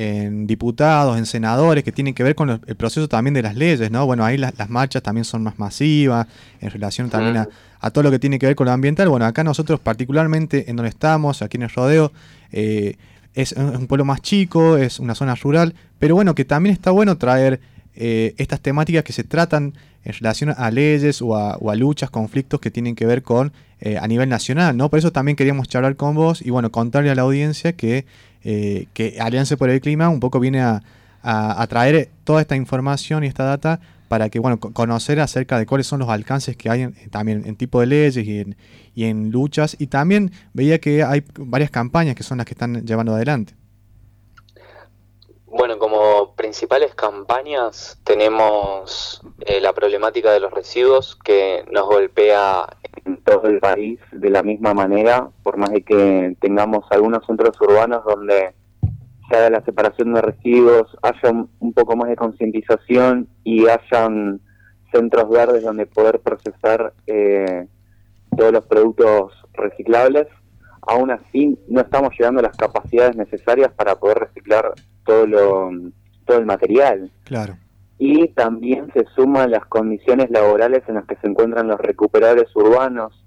en diputados, en senadores, que tienen que ver con el proceso también de las leyes, ¿no? Bueno, ahí las, las marchas también son más masivas, en relación también a, a todo lo que tiene que ver con lo ambiental. Bueno, acá nosotros particularmente en donde estamos, aquí en el rodeo, eh, es un un pueblo más chico, es una zona rural, pero bueno, que también está bueno traer eh, estas temáticas que se tratan en relación a leyes o a, o a luchas, conflictos que tienen que ver con eh, a nivel nacional, ¿no? Por eso también queríamos charlar con vos y bueno, contarle a la audiencia que, eh, que Alianza por el Clima un poco viene a, a- traer toda esta información y esta data para que, bueno, co- conocer acerca de cuáles son los alcances que hay en- también en tipo de leyes y en, y en luchas. Y también veía que hay varias campañas que son las que están llevando adelante. Bueno, como principales campañas tenemos eh, la problemática de los residuos que nos golpea en todo el país de la misma manera, por más de que tengamos algunos centros urbanos donde se haga la separación de residuos, haya un, poco más de concientización y hayan centros verdes donde poder procesar eh, todos los productos reciclables. Aún así, no estamos llegando a las capacidades necesarias para poder reciclar todo lo todo el material. Claro. Y también se suman las condiciones laborales en las que se encuentran los recuperadores urbanos,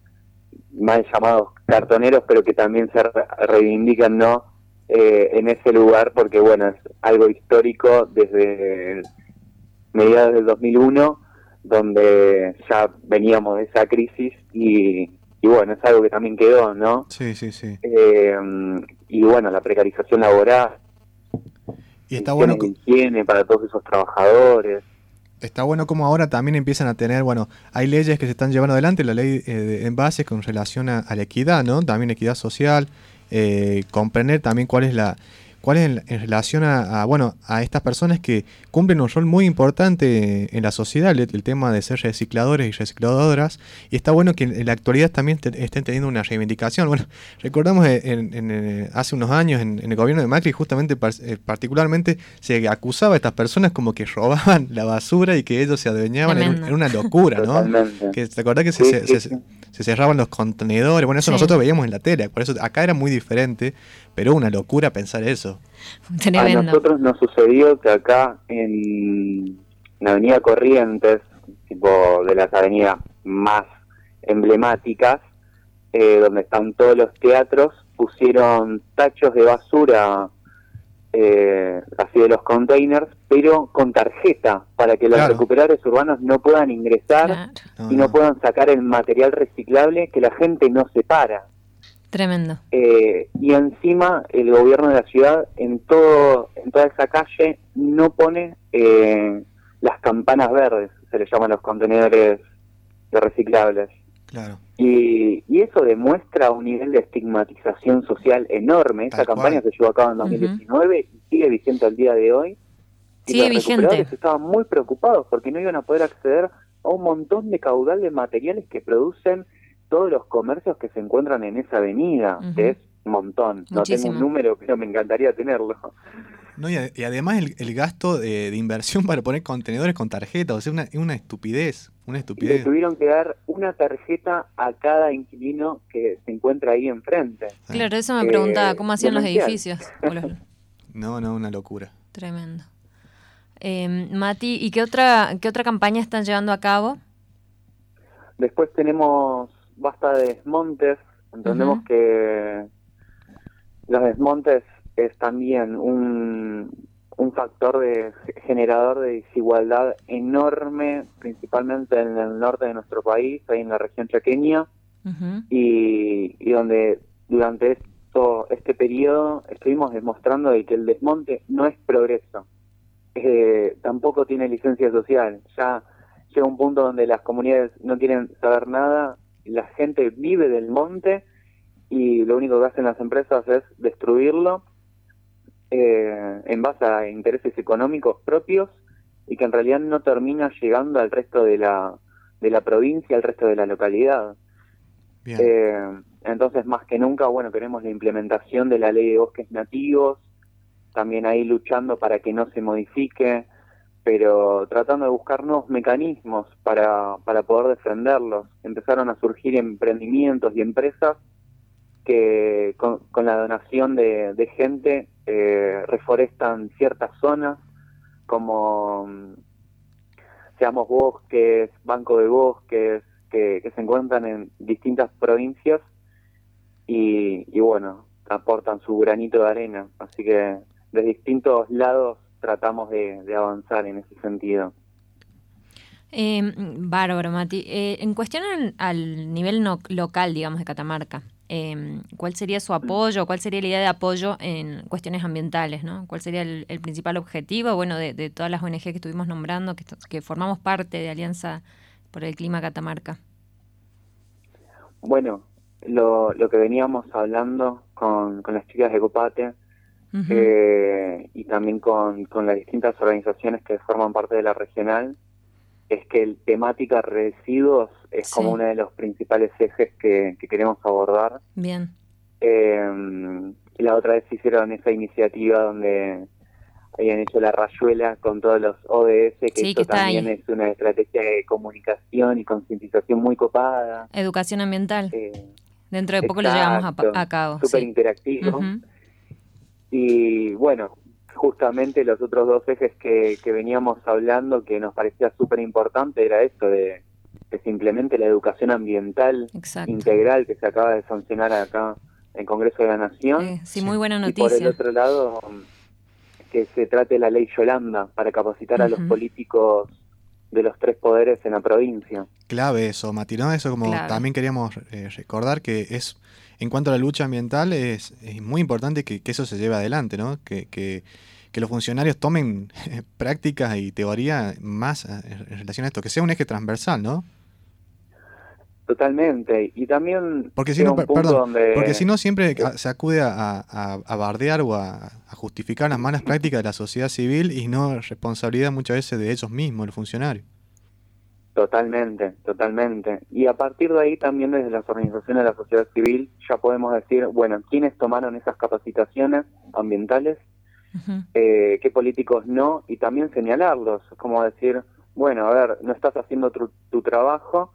mal llamados cartoneros, pero que también se re- reivindican no Eh, en ese lugar, porque bueno, es algo histórico desde mediados del 2001, donde ya veníamos de esa crisis y, y bueno, es algo que también quedó, ¿no? Sí, sí, sí. Eh, y bueno, la precarización laboral, Y está bueno, higiene para todos esos trabajadores. está bueno como ahora también empiezan a tener, bueno, hay leyes que se están llevando adelante, la ley eh, de envases con relación a, a la equidad, ¿no? También equidad social, eh, comprender también cuál es la cuál es en, en relación a, a, bueno a estas personas que cumplen un rol muy importante en la sociedad el, el tema de ser recicladores y recicladoras y está bueno que en, la actualidad también te- estén teniendo una reivindicación bueno recordamos en, en, eh, hace unos años en, en el gobierno de Macri justamente par- eh, particularmente se acusaba a estas personas como que robaban la basura y que ellos se adueñaban en, una locura no Totalmente. que te acordás que se, Sí, se- sí, se- sí. se cerraban los contenedores. Bueno, eso Sí. nosotros veíamos en la tele. Por eso acá era muy diferente, pero una locura pensar eso. A nosotros nos sucedió que acá en la avenida Corrientes, tipo de las avenidas más emblemáticas, eh, donde están todos los teatros, pusieron tachos de basura eh, así de los containers, pero con tarjeta, para que los Claro. recuperadores urbanos no puedan ingresar y no puedan sacar el material reciclable que la gente no separa. Tremendo. Eh, y encima el gobierno de la ciudad en todo en toda esa calle no pone eh, las campanas verdes se le llaman los contenedores de reciclables Claro. y, y eso demuestra un nivel de estigmatización social enorme esa campaña cual. se llevó a cabo en 2019 y sigue vigente al día de hoy y Sigue los vigente. recuperadores estaban muy preocupados porque no iban a poder acceder a un montón de caudal de materiales que producen todos los comercios que se encuentran en esa avenida, que es un montón. No tengo un número, pero me encantaría tenerlo. No, y, ade- y además el, el gasto de, de inversión para poner contenedores con tarjeta, o sea, una, es una estupidez. Una Y le estupidez. tuvieron que dar una tarjeta a cada inquilino que se encuentra ahí enfrente. Claro, eso me Eh, preguntaba, ¿cómo hacían los edificios? No, no, una locura. Tremendo. Eh, Mati, ¿y qué otra, qué otra campaña están llevando a cabo? Después tenemos basta de desmontes. Entendemos que los desmontes es también un, un factor de generador de desigualdad enorme, principalmente en el norte de nuestro país, ahí en la región chaqueña, y, y donde durante esto, este periodo estuvimos demostrando de que el desmonte no es progreso, eh, tampoco tiene licencia social. Ya llega un punto donde las comunidades no quieren saber nada, la gente vive del monte y lo único que hacen las empresas es destruirlo eh, en base a intereses económicos propios y que en realidad no termina llegando al resto de la, de la provincia, al resto de la localidad. Eh, entonces, más que nunca, bueno, queremos la implementación de la ley de bosques nativos, también ahí luchando para que no se modifique, pero tratando de buscar nuevos mecanismos para, para poder defenderlos. Empezaron a surgir emprendimientos y empresas que con, la donación de, gente eh, reforestan ciertas zonas, como mm, Seamos Bosques, Banco de Bosques, que, que se encuentran en distintas provincias y, y bueno, aportan su granito de arena. Así que de distintos lados tratamos de, de avanzar en ese sentido. Eh, bárbaro, Mati. Eh, en cuestión al, al nivel no- local, digamos, de Catamarca, eh, ¿cuál sería su apoyo? ¿Cuál sería la idea de apoyo en cuestiones ambientales? ¿no? ¿Cuál sería el, el principal objetivo bueno, de, de todas las ONG que estuvimos nombrando, que, formamos parte de Alianza por el Clima Catamarca? Bueno, lo, lo que veníamos hablando con, con las chicas de Copate Eh, y también con, con las distintas organizaciones que forman parte de la regional, es que el temática residuos es Sí. como uno de los principales ejes que, que queremos abordar. Bien. Eh, la otra vez hicieron esa iniciativa donde habían hecho la rayuela con todos los ODS, que Sí, esto que también ahí. es una estrategia de comunicación y concientización muy copada. Educación ambiental. Eh, Dentro de poco lo llevamos a, a cabo. Súper sí. interactivo. Ujú. Y bueno, justamente los otros dos ejes que, que veníamos hablando que nos parecía súper importante era esto de que se implemente la educación ambiental Exacto. integral que se acaba de sancionar acá en el Congreso de la Nación. Eh, sí, muy buena Y por el noticia. otro lado, que se trate la ley Yolanda para capacitar a los políticos de los tres poderes en la provincia. Clave eso, Mati, ¿no? Eso como Clave. también queríamos eh, recordar que es, en cuanto a la lucha ambiental, es, es muy importante que, que eso se lleve adelante, ¿no? Que, que, que los funcionarios tomen prácticas y teoría más eh, en relación a esto, que sea un eje transversal, ¿no? Totalmente. Y también Porque si no, perdón, donde... porque si no siempre se acude a, a- a bardear o a, a justificar las malas prácticas de la sociedad civil y no responsabilidad muchas veces de ellos mismos, los funcionarios. Totalmente, totalmente. Y a partir de ahí también desde las organizaciones de la sociedad civil ya podemos decir, bueno, ¿quiénes tomaron esas capacitaciones ambientales? Eh, ¿Qué políticos no? Y también señalarlos, como decir, bueno, a ver, no estás haciendo tu, tu trabajo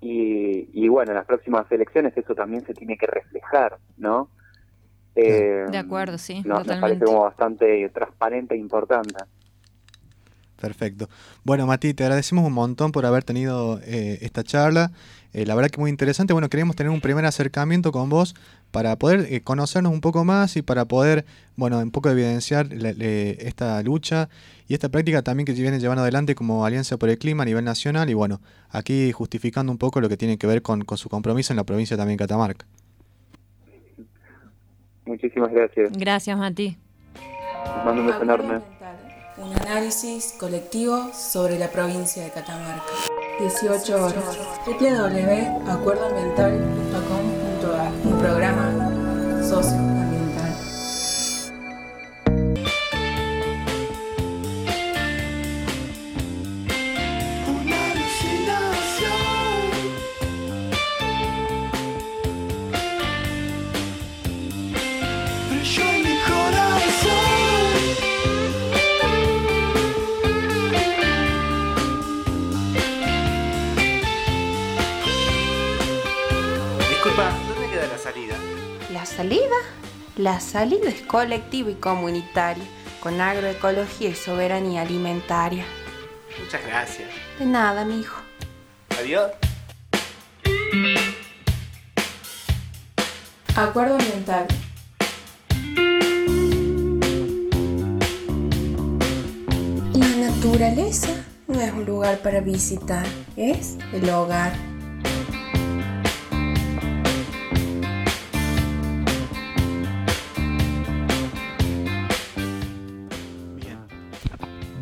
y, y bueno, en las próximas elecciones eso también se tiene que reflejar, ¿no? Eh, De acuerdo, sí, no, nos parece totalmente. como bastante transparente e importante. Perfecto. Bueno, Mati, te agradecemos un montón por haber tenido eh, esta charla. Eh, la verdad que muy interesante. Bueno, queríamos tener un primer acercamiento con vos para poder eh, conocernos un poco más y para poder, bueno, un poco evidenciar le- esta lucha y esta práctica también que viene llevando adelante como Alianza por el Clima a nivel nacional y bueno, aquí justificando un poco lo que tiene que ver con, con su compromiso en la provincia también de Catamarca. Muchísimas gracias. Gracias, Mati. Les mando un beso enorme. Un análisis colectivo sobre la provincia de Catamarca. 18 horas. www.acuerdoambiental.com.ar Un programa socioambiental. Salida? La salida es colectiva y comunitaria, con agroecología y soberanía alimentaria. Muchas gracias. De nada, mijo. Adiós. Acuerdo ambiental. La naturaleza no es un lugar para visitar, es el hogar.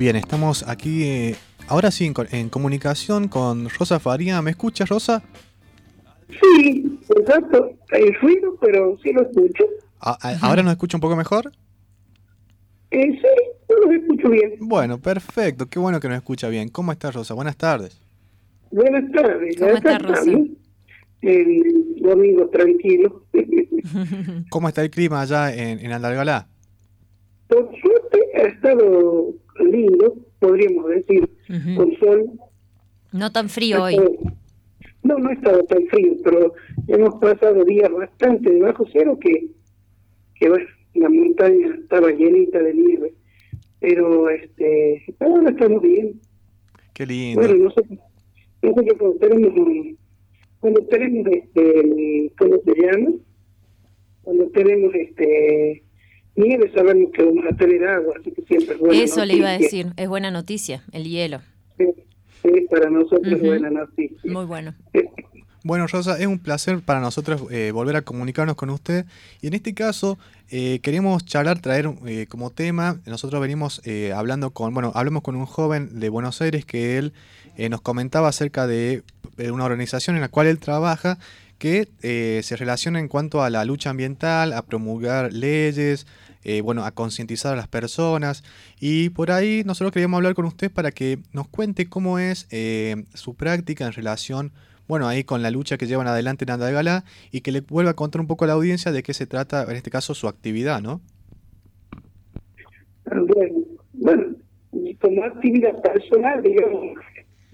Bien, estamos aquí, eh, ahora sí, en, co- en comunicación con Rosa Faría. ¿Me escuchas, Rosa? Sí, exacto. Hay ruido, pero sí lo escucho. A- a- ¿Ahora nos escucha un poco mejor? Eh, sí, yo lo escucho bien. Bueno, perfecto. Qué bueno que nos escucha bien. ¿Cómo estás, Rosa? Buenas tardes. Buenas tardes. ¿Cómo acá está, Rosa? El domingo tranquilo. ¿Cómo está el clima allá en, en Andalgalá? Por suerte ha estado lindo, podríamos decir, con sol. No tan frío hoy. No, no ha estado tan frío, pero hemos pasado días bastante debajo cero que, que bueno, la montaña estaba llenita de nieve. Pero este, ahora estamos bien. Qué lindo. Bueno, nosotros, nosotros cuando tenemos, un- cuando tenemos este, ¿cómo se llama? Cuando tenemos este nieve sabemos que vamos a tener agua, así que siempre es buena Eso le iba a decir. Es buena noticia, el hielo. Sí, para nosotros es Ujú. buena noticia. Muy bueno. Bueno, Rosa, es un placer para nosotros eh, volver a comunicarnos con usted. Y en este caso, eh, queremos charlar, traer eh, como tema, nosotros venimos eh, hablando con, bueno, hablamos con un joven de Buenos Aires que él eh, nos comentaba acerca de, de una organización en la cual él trabaja que eh, se relaciona en cuanto a la lucha ambiental, a promulgar leyes, eh, bueno, a concientizar a las personas. Y por ahí nosotros queríamos hablar con usted para que nos cuente cómo es eh, su práctica en relación, bueno, ahí con la lucha que llevan adelante en Andalgalá y que le vuelva a contar un poco a la audiencia de qué se trata, en este caso, su actividad, ¿no? Bueno, bueno, como actividad personal, digamos,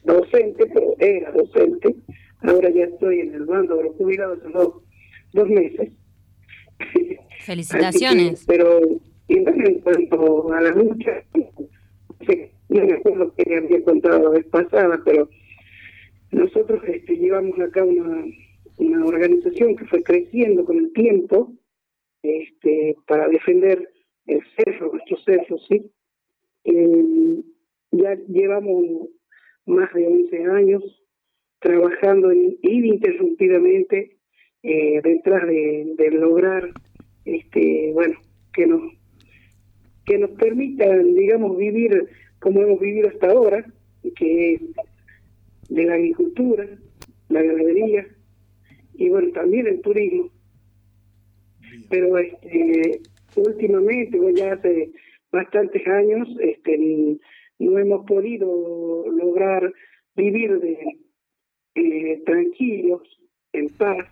docente, pero era docente, ahora ya estoy en el bando de los jubilados hace dos, dos meses. Felicitaciones. Que, pero y en cuanto a la lucha, no me acuerdo que había contado la vez pasada, pero nosotros este, llevamos acá una, una organización que fue creciendo con el tiempo este, para defender el cerro, nuestro cerro, ¿sí? Eh, ya llevamos más de 11 años trabajando in- ininterrumpidamente eh, detrás de, de lograr, este, bueno, que nos que nos permitan, digamos, vivir como hemos vivido hasta ahora, que es de la agricultura, la ganadería y bueno, también el turismo. Pero este, últimamente, bueno, ya hace bastantes años, este, no hemos podido lograr vivir de eh, tranquilos, en paz,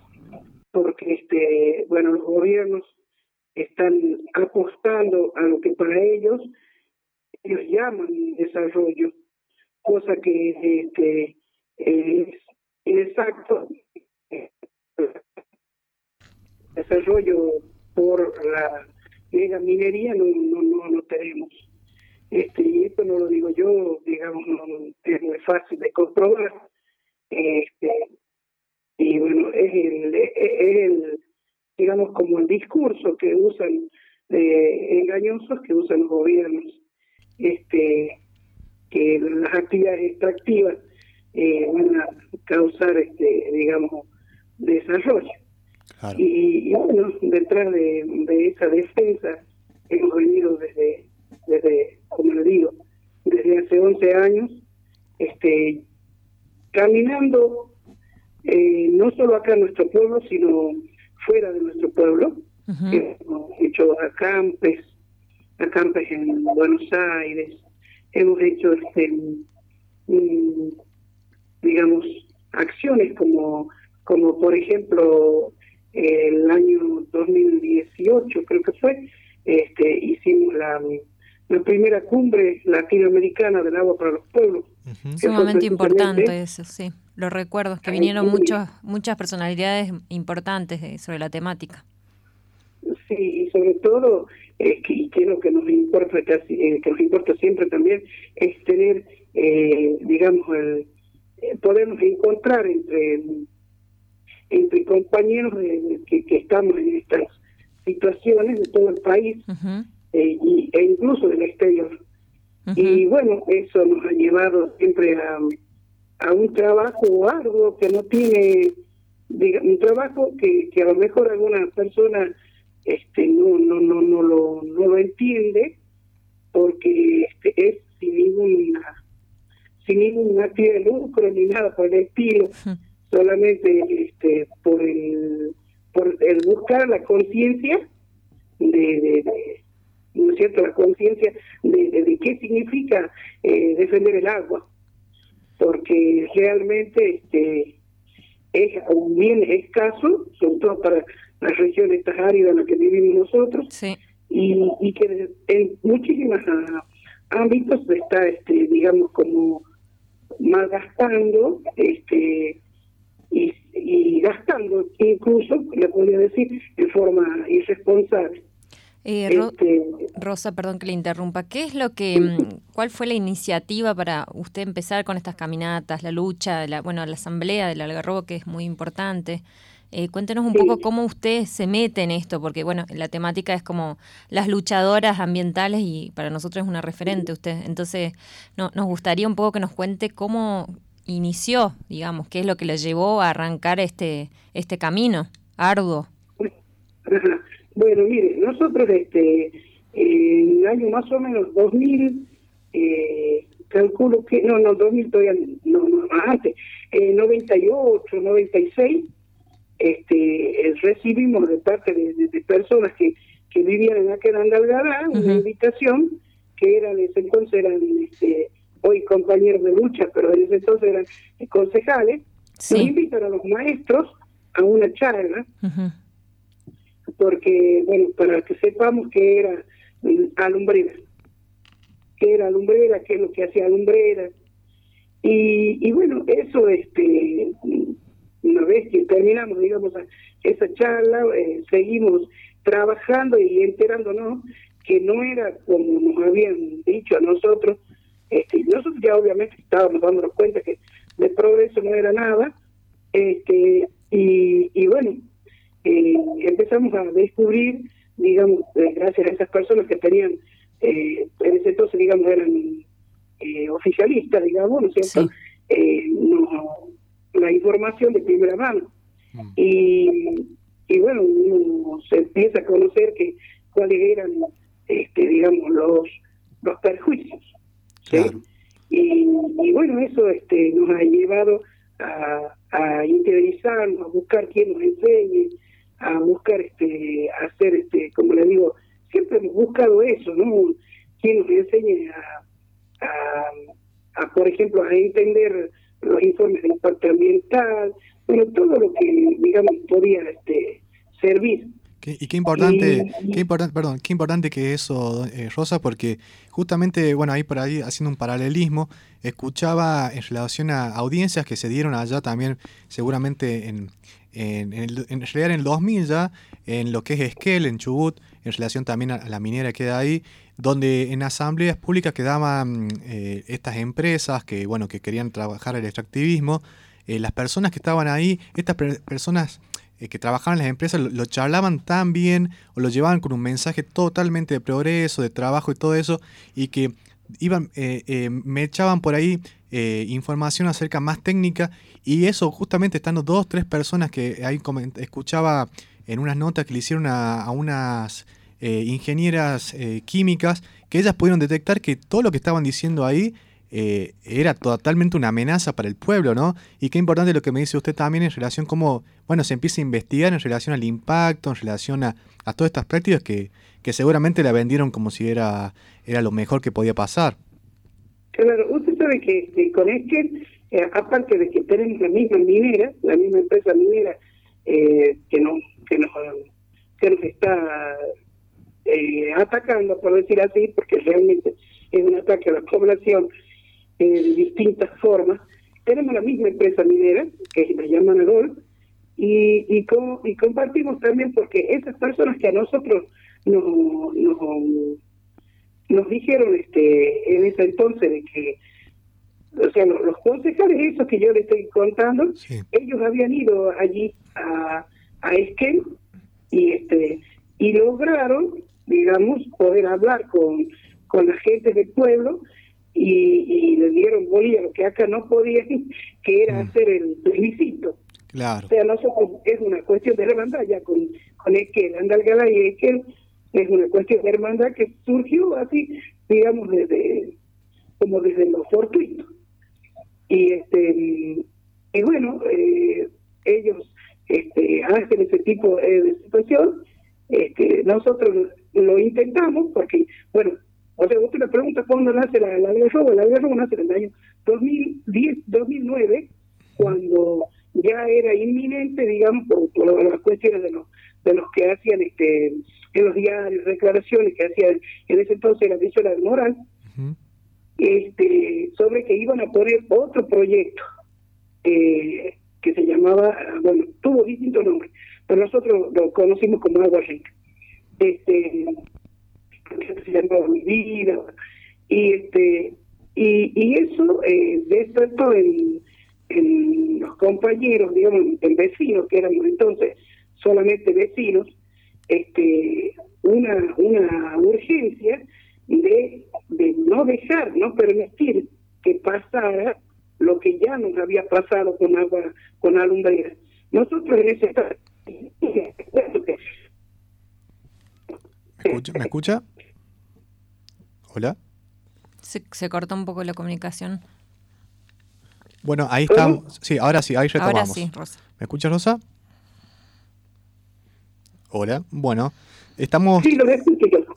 porque este, bueno, los gobiernos están apostando a lo que para ellos ellos llaman desarrollo, cosa que este, es inexacto. Desarrollo por la mega minería no, no, no, no tenemos. Este, y esto no lo digo yo, digamos, no, es muy fácil de comprobar. Este, y bueno, es el, es es el, digamos, como el discurso que usan, eh, engañosos que usan los gobiernos, este, que las actividades extractivas eh, van a causar, este, digamos, desarrollo. Y, y bueno, detrás de, de esa defensa hemos venido desde, desde, como le digo, desde hace 11 años, este, caminando eh, no solo acá en nuestro pueblo, sino fuera de nuestro pueblo. Hemos hecho acampes, acampes en Buenos Aires, hemos hecho, este, digamos, acciones como, como por ejemplo, el año 2018, creo que fue, este, hicimos la, la primera cumbre latinoamericana del agua para los pueblos. fue Sumamente importante eso, sí. Los recuerdos que vinieron muchos, muchas personalidades importantes de- sobre la temática. Sí, y sobre todo, eh, que, y que es lo que nos importa casi, eh, que nos importa siempre también, es tener, eh, digamos, el eh, podernos encontrar entre, entre compañeros de- que, que estamos en estas situaciones de todo el país eh, y, e incluso del exterior. Y bueno, eso nos ha llevado siempre a, a un trabajo arduo que no tiene, diga- un trabajo que, que a lo mejor alguna persona este no no no no lo no lo entiende porque este es sin ninguna sin ninguna actividad de lucro ni nada por el estilo. Solamente este por el por el buscar la conciencia de, de, de- ¿no es cierto? La conciencia de, de, de qué significa eh, defender el agua, porque realmente este es un bien escaso, sobre todo para las regiones estas áridas en las que vivimos nosotros, y, y que en muchísimos ámbitos se está, este, digamos, como malgastando, este, y, y gastando incluso, le podría decir, de forma irresponsable. Eh, Ro- Este, Rosa, perdón que le interrumpa. ¿Qué es lo que, mm, cuál fue la iniciativa para usted empezar con estas caminatas, la lucha, la, bueno, la asamblea del Algarrobo que es muy importante? Eh, cuéntenos un poco cómo usted se mete en esto, porque bueno, la temática es como las luchadoras ambientales y para nosotros es una referente usted. Entonces, no, nos gustaría un poco que nos cuente cómo inició, digamos, qué es lo que le llevó a arrancar este, este camino arduo. Bueno, mire, nosotros este, en el año más o menos 2000, eh, calculo que, no, no, 2000 todavía, no, no, antes, eh, 98, 96, este, eh, recibimos de parte de, de- de personas que, que vivían en aquel Andalgalá, una invitación que eran, en ese entonces eran este, hoy compañeros de lucha, pero en ese entonces eran concejales, nos invitan a los maestros a una charla, porque, bueno, para que sepamos que era alumbrera, que era alumbrera, qué es lo que hacía alumbrera. Y, y bueno, eso, este, una vez que terminamos, digamos, esa charla, eh, seguimos trabajando y enterándonos que no era como nos habían dicho a nosotros. Este, nosotros ya obviamente estábamos dándonos cuenta que de progreso no era nada. Este, y, y bueno, eh, empezamos a descubrir, digamos, eh, gracias a esas personas que tenían, eh, en ese entonces, digamos, eran eh, oficialistas, digamos, ¿no es cierto? No, la información de primera mano. Y, y bueno, uno se empieza a conocer que cuáles eran, este, digamos, los, los perjuicios. Y, y, bueno, eso este, nos ha llevado a, a interiorizarnos, a buscar quién nos enseñe, a buscar este hacer este como le digo siempre hemos buscado eso no quien nos enseñe a, a, por ejemplo a entender los informes de impacto ambiental bueno todo lo que digamos podía este servir. Y qué importante, qué importante, perdón, qué importante que eso, eh, Rosa, porque justamente, bueno, ahí por ahí haciendo un paralelismo, escuchaba en relación a audiencias que se dieron allá también, seguramente en, en, en, realidad en el 2000 ya, en lo que es Esquel, en Chubut, en relación también a la minera que da ahí, donde en asambleas públicas quedaban eh, estas empresas que, bueno, que querían trabajar el extractivismo, eh, las personas que estaban ahí, estas personas eh, que trabajaban en las empresas lo, charlaban tan bien o lo llevaban con un mensaje totalmente de progreso, de trabajo y todo eso, y que iban, me echaban por ahí información acerca más técnica y eso justamente estando dos, tres personas que ahí escuchaba en unas notas que le hicieron a, unas eh, ingenieras eh, químicas, que ellas pudieron detectar que todo lo que estaban diciendo ahí eh, era totalmente una amenaza para el pueblo, ¿no? Y qué importante lo que me dice usted también en relación cómo, bueno, se empieza a investigar en relación al impacto, en relación a, todas estas prácticas que, que seguramente la vendieron como si era, era lo mejor que podía pasar. Claro, usted sabe que, con este eh, aparte de que tenemos la misma minera, la misma empresa minera eh, que, nos, que, nos, que está eh, atacando, por decir así, porque realmente es un ataque a la población de distintas formas, tenemos la misma empresa minera, que la llaman Adol, y, y, y compartimos también porque esas personas que a nosotros nos, nos, nos dijeron este en ese entonces de que o sea, los, concejales esos que yo le estoy contando, ellos habían ido allí a, a Esquel y este y lograron, digamos, poder hablar con, con la gente del pueblo y, y le dieron bolilla lo que acá no podían, que era mm. hacer el plebiscito. Claro. O sea, nosotros es una cuestión de hermandad ya con, con Esquel, Andalgalá y Esquel, es una cuestión de hermandad que surgió así, digamos, desde como desde los fortuitos. Y, este, y bueno, eh, ellos este, hacen ese tipo de situación. Este, nosotros lo intentamos porque, bueno, o sea, usted me pregunta cuándo nace la, la robo La robo nace en el año 2010, 2009, cuando ya era inminente, digamos, por, las cuestiones de los, de los que hacían este en los diarios, declaraciones que hacían en ese entonces la de moral, este, sobre que iban a poner otro proyecto eh, que se llamaba, bueno, tuvo distintos nombres, pero nosotros lo conocimos como Agua Rica. Este, se llamaba Mi Vida, y este y, y eso eh, despertó en, en los compañeros, digamos, en vecinos, que éramos entonces solamente vecinos, este una, una urgencia de, de no dejar, no permitir que pasara lo que ya nos había pasado con agua, con alumbrera. Nosotros en ese ¿Me escucha? ¿Me escucha? ¿Hola? Se, se cortó un poco la comunicación. Bueno, ahí estamos. Sí, ahora sí, ahí retomamos. Ahora sí, Rosa. ¿Me escucha, Rosa? Hola. Bueno, Estamos... Sí, lo yo.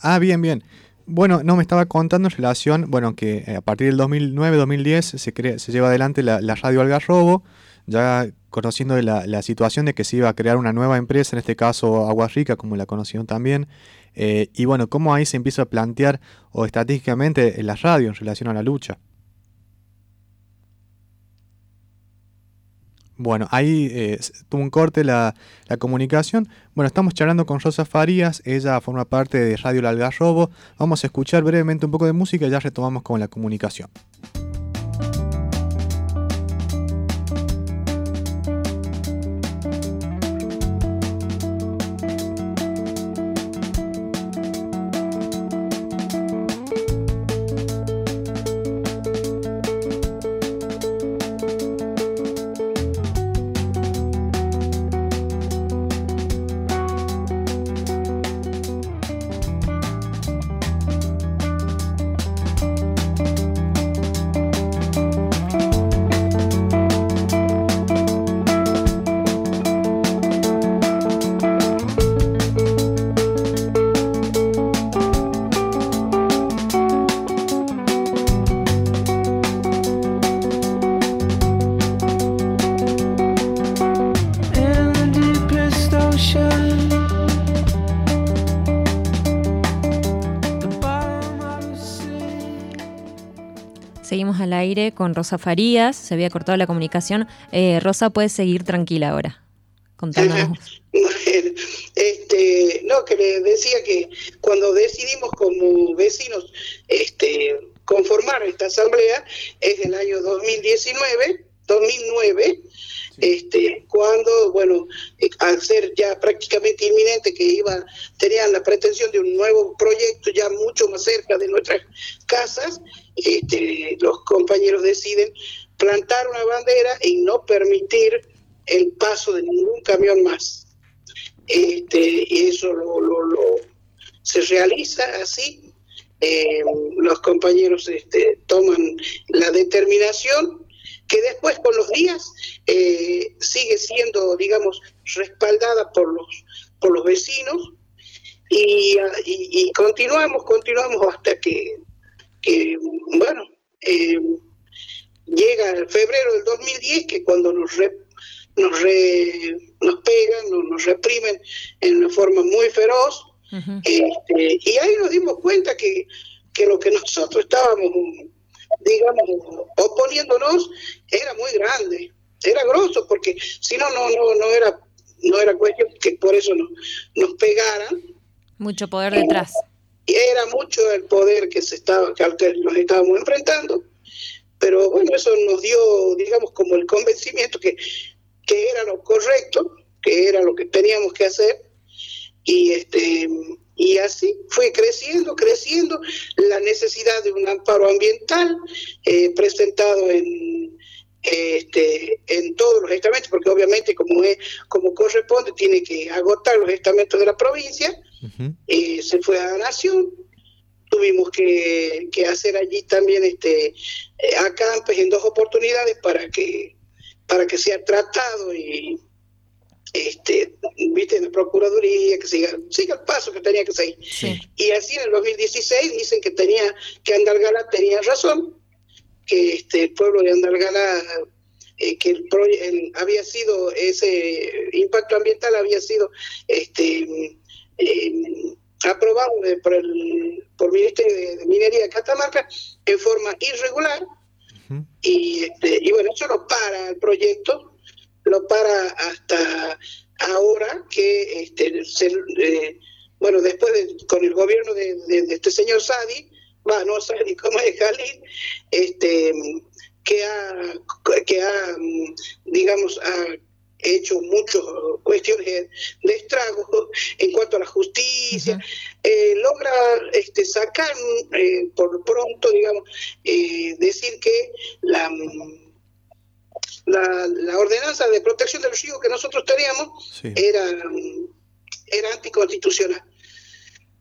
Ah, bien, bien. Bueno, no, me estaba contando en relación, bueno, que eh, a partir del 2009-2010 se, crea- se lleva adelante la, la radio Algarrobo, ya conociendo la situación de que se iba a crear una nueva empresa, en este caso Agua Rica, como la conocieron también, eh, y bueno, cómo ahí se empieza a plantear o estratégicamente la radio en relación a la lucha. Bueno, ahí eh, tuvo un corte la, la comunicación. Bueno, estamos charlando con Rosa Farías, ella forma parte de Radio El Algarrobo. Vamos a escuchar brevemente un poco de música y ya retomamos con la comunicación. Con Rosa Farías. Se había cortado la comunicación. Eh, Rosa, puedes seguir tranquila ahora. Contándonos. Este, no, que le decía que cuando decidimos como vecinos este, conformar esta asamblea es el año 2019, 2009, este, cuando, bueno, eh, al ser ya prácticamente inminente que iba, tenían la pretensión de un nuevo proyecto ya mucho más cerca de nuestras casas, este, los compañeros deciden plantar una bandera y no permitir el paso de ningún camión más. Este, y eso lo, lo- lo- se realiza así. Eh, los compañeros este, toman la determinación que después con los días eh, sigue siendo, digamos, respaldada por los, por los vecinos y, y- y continuamos, continuamos hasta que, que, bueno, eh, llega el febrero del 2010, que cuando nos, re- nos, re- nos pegan, nos, nos reprimen en una forma muy feroz, este, y ahí nos dimos cuenta que, que lo que nosotros estábamos, digamos, oponiéndonos era muy grande, era grosso, porque si no, no, no, no era, no era cuestión que por eso nos, nos pegaran, Mucho poder detrás. y era mucho el poder que se estaba, que al que nos estábamos enfrentando, pero bueno, eso nos dio, digamos, como el convencimiento que, que era lo correcto, que era lo que teníamos que hacer, y este y así fue creciendo, creciendo la necesidad de un amparo ambiental eh, presentado en este en todos los estamentos, porque obviamente como es, como corresponde tiene que agotar los estamentos de la provincia, eh, se fue a la nación, tuvimos que, que hacer allí también este eh, acampes en dos oportunidades para que para que sea tratado y este viste la procuraduría que siga siga el paso que tenía que seguir. Y así en el 2016 dicen que tenía que Andalgalá tenía razón que este el pueblo de Andalgalá eh, que el, pro- el- había sido ese impacto ambiental había sido este eh, aprobado de- por el por Ministerio de, Minería de Catamarca en forma irregular. Y este, y bueno eso lo para el proyecto lo para hasta ahora que este se, eh, bueno después de- con el gobierno de, de- de este señor Sadi va no Sadi como es Jalil este que ha que ha digamos ha hecho muchas cuestiones de, estrago en cuanto a la justicia eh, logra este sacar eh, por pronto digamos eh, decir que la la, la ordenanza de protección del río que nosotros teníamos era, era anticonstitucional.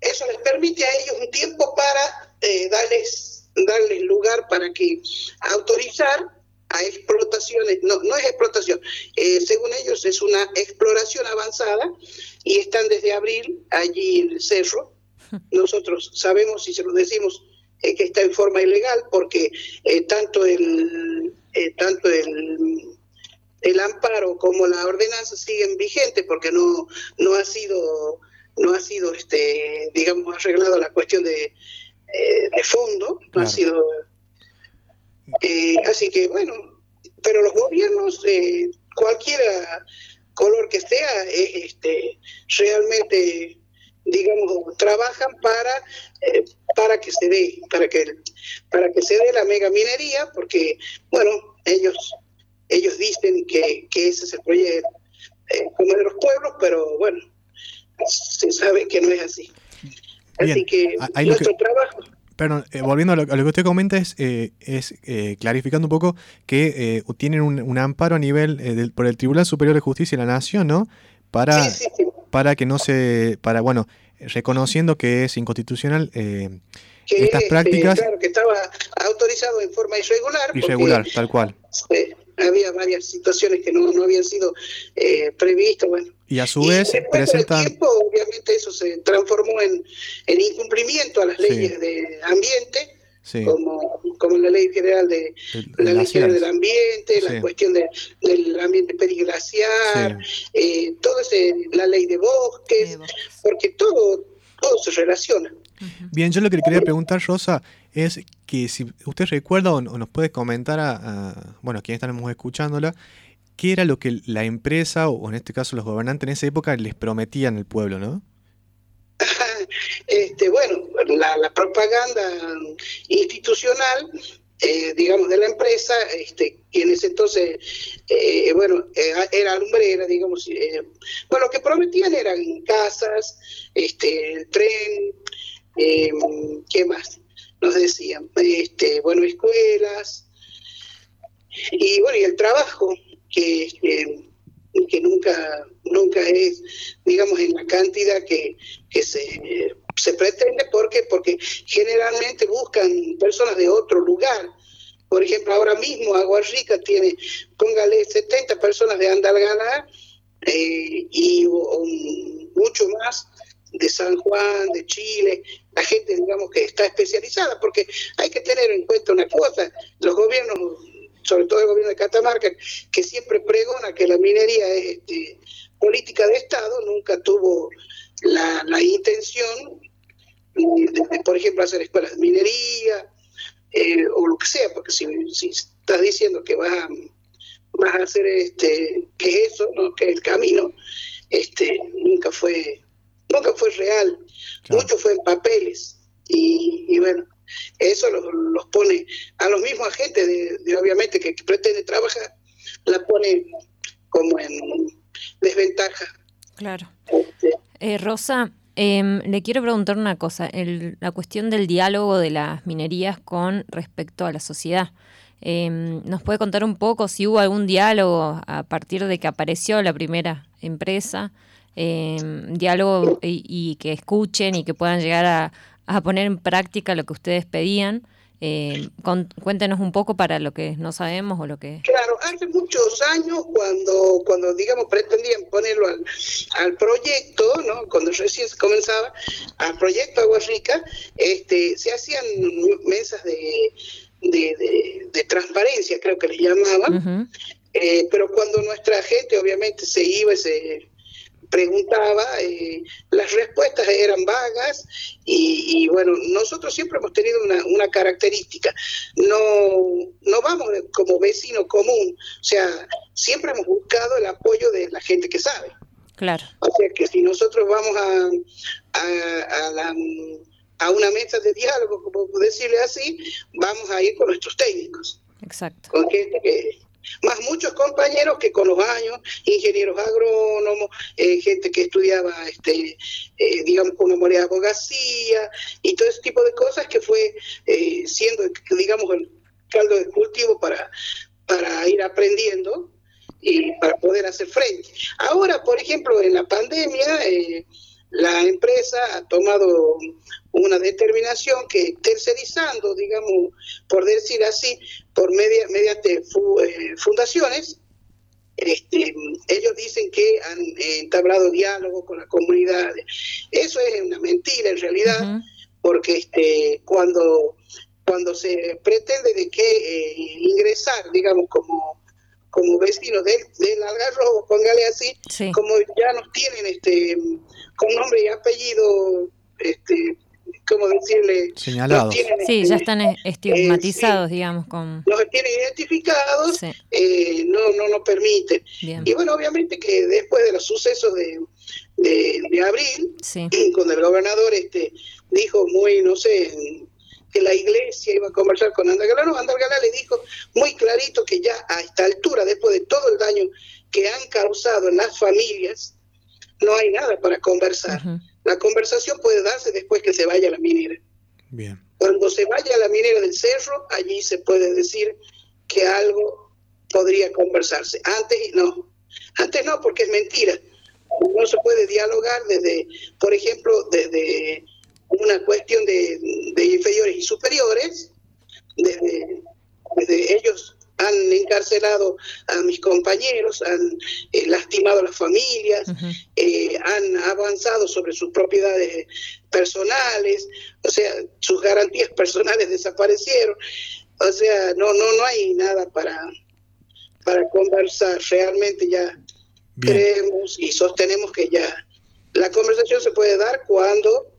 Eso les permite a ellos un tiempo para eh, darles, darles lugar para que autorizar a explotaciones, no, no es explotación, eh, según ellos es una exploración avanzada y están desde abril allí en el cerro. Nosotros sabemos y se lo decimos eh, que está en forma ilegal porque eh, tanto el eh, tanto el el amparo como la ordenanza siguen vigentes porque no no ha sido no ha sido este digamos arreglado la cuestión de, eh, de fondo no ha sido eh, así que bueno pero los gobiernos cualquiera color que sea es este realmente digamos trabajan para eh, para que se dé para que para que se dé la mega minería porque bueno ellos ellos dicen que, que ese es el proyecto eh, como de los pueblos pero bueno se sabe que no es así así Bien, que a- ahí lo nuestro que- trabajo Perdón, eh, volviendo a lo, a lo que usted comenta es, eh, es eh, clarificando un poco que eh, tienen un, un amparo a nivel del- por el Tribunal Superior de Justicia de la Nación, ¿no? Para, para que no se, para, bueno, reconociendo que es inconstitucional eh, que estas este, prácticas claro que estaba autorizado en forma irregular irregular, tal cual. eh, había varias situaciones que no, no habían sido eh, previstas bueno Y a su vez con el presentan, tiempo, obviamente, eso se transformó en, en incumplimiento a las Sí. leyes de ambiente, sí, como, como la ley general de la ley general del ambiente, Sí. la cuestión de- del ambiente periglaciar, eh, todo ese, la ley de bosques, porque todo, todo se relaciona. Bien, yo lo que le quería preguntar, Rosa, es que si usted recuerda o, o nos puede comentar a, a- bueno, a quienes estamos escuchándola, qué era lo que la empresa, o en este caso los gobernantes en esa época, les prometían al pueblo, ¿no? Este, bueno, la, propaganda institucional, eh, digamos, de la empresa, este, que en ese entonces, eh, bueno, eh, era alumbrera, digamos, eh, bueno, lo que prometían eran casas, este, el tren, eh, ¿qué más? Nos decían, este, bueno, escuelas, y bueno, y el trabajo, que, que, nunca, nunca es, digamos, en la cantidad que, que se, se pretende, porque porque generalmente buscan personas de otro lugar. Por ejemplo, ahora mismo Agua Rica tiene, póngale 70 personas de Andalgalá eh, y mucho más de San Juan, de Chile, la gente, digamos, que está especializada, porque hay que tener en cuenta una cosa, los gobiernos, sobre todo el gobierno de Catamarca, que siempre pregona que la minería es este, política de Estado, nunca tuvo la, la intención de, de, por ejemplo, hacer escuelas de minería eh, o lo que sea, porque si, si estás diciendo que vas a, vas a hacer este, que es eso, ¿no? que es el camino, este, nunca fue, nunca fue real, mucho fue en papeles y, y bueno, eso los, los pone a los mismos agentes de, de obviamente que, que pretende trabajar, la pone como en desventaja. Claro. Eh, Rosa, em, le quiero preguntar una cosa. El- la cuestión del diálogo de las minerías con respecto a la sociedad. Em, ¿Nos puede contar un poco si hubo algún diálogo a partir de que apareció la primera empresa? Em, diálogo y, y que escuchen y que puedan llegar a, a poner en práctica lo que ustedes pedían. Em, con- cuéntenos un poco para lo que no sabemos o lo que... Claro, hace muchos años cuando, cuando digamos, pretendían ponerlo al, al proyecto, ¿no? Cuando recién se comenzaba, al proyecto Agua Rica, este, se hacían mesas de, de, de- de transparencia, creo que les llamaban, eh, pero cuando nuestra gente obviamente se iba y se preguntaba, eh, las respuestas eran vagas y, y, bueno, nosotros siempre hemos tenido una, una característica, no, no vamos como vecino común, o sea, siempre hemos buscado el apoyo de la gente que sabe. Claro. O sea que si nosotros vamos a, a, a la- a una mesa de diálogo, como decirle así, vamos a ir con nuestros técnicos Exacto. con gente que más muchos compañeros que con los años ingenieros agrónomos eh, gente que estudiaba este eh, digamos con memoria de abogacía y todo ese tipo de cosas que fue eh, siendo digamos el caldo de cultivo para para ir aprendiendo y para poder hacer frente. Ahora por ejemplo en la pandemia eh, la empresa ha tomado una determinación que tercerizando, digamos, por decir así, por media, mediante fu- eh, fundaciones. Este, ellos dicen que han eh, entablado diálogo con la comunidad. Eso es una mentira en realidad, porque este, cuando, cuando se pretende de que eh, ingresar, digamos, como como vecinos del, del Algarrobo, póngale así, Sí. como ya nos tienen este con nombre y apellido, este, ¿cómo decirle? Señalados. Sí, ya están eh, estigmatizados, digamos, con... nos tienen identificados, Sí. eh, no, no nos permiten. Bien. Y bueno, obviamente que después de los sucesos de, de, de abril, Sí. cuando el gobernador este dijo muy, no sé, que la iglesia iba a conversar con Andalgalá, no, Andalgalá le dijo muy clarito que ya a esta altura, después de todo el daño que han causado en las familias, no hay nada para conversar. La conversación puede darse después que se vaya la minera. Bien. Cuando se vaya la minera del cerro, allí se puede decir que algo podría conversarse. Antes no. Antes no, porque es mentira. No se puede dialogar desde, por ejemplo, desde una cuestión de, de inferiores y superiores, desde, desde ellos han encarcelado a mis compañeros, han eh, lastimado a las familias, eh, han avanzado sobre sus propiedades personales, o sea, sus garantías personales desaparecieron. O sea, no, no, no hay nada para, para conversar. Realmente ya creemos y sostenemos que ya la conversación se puede dar cuando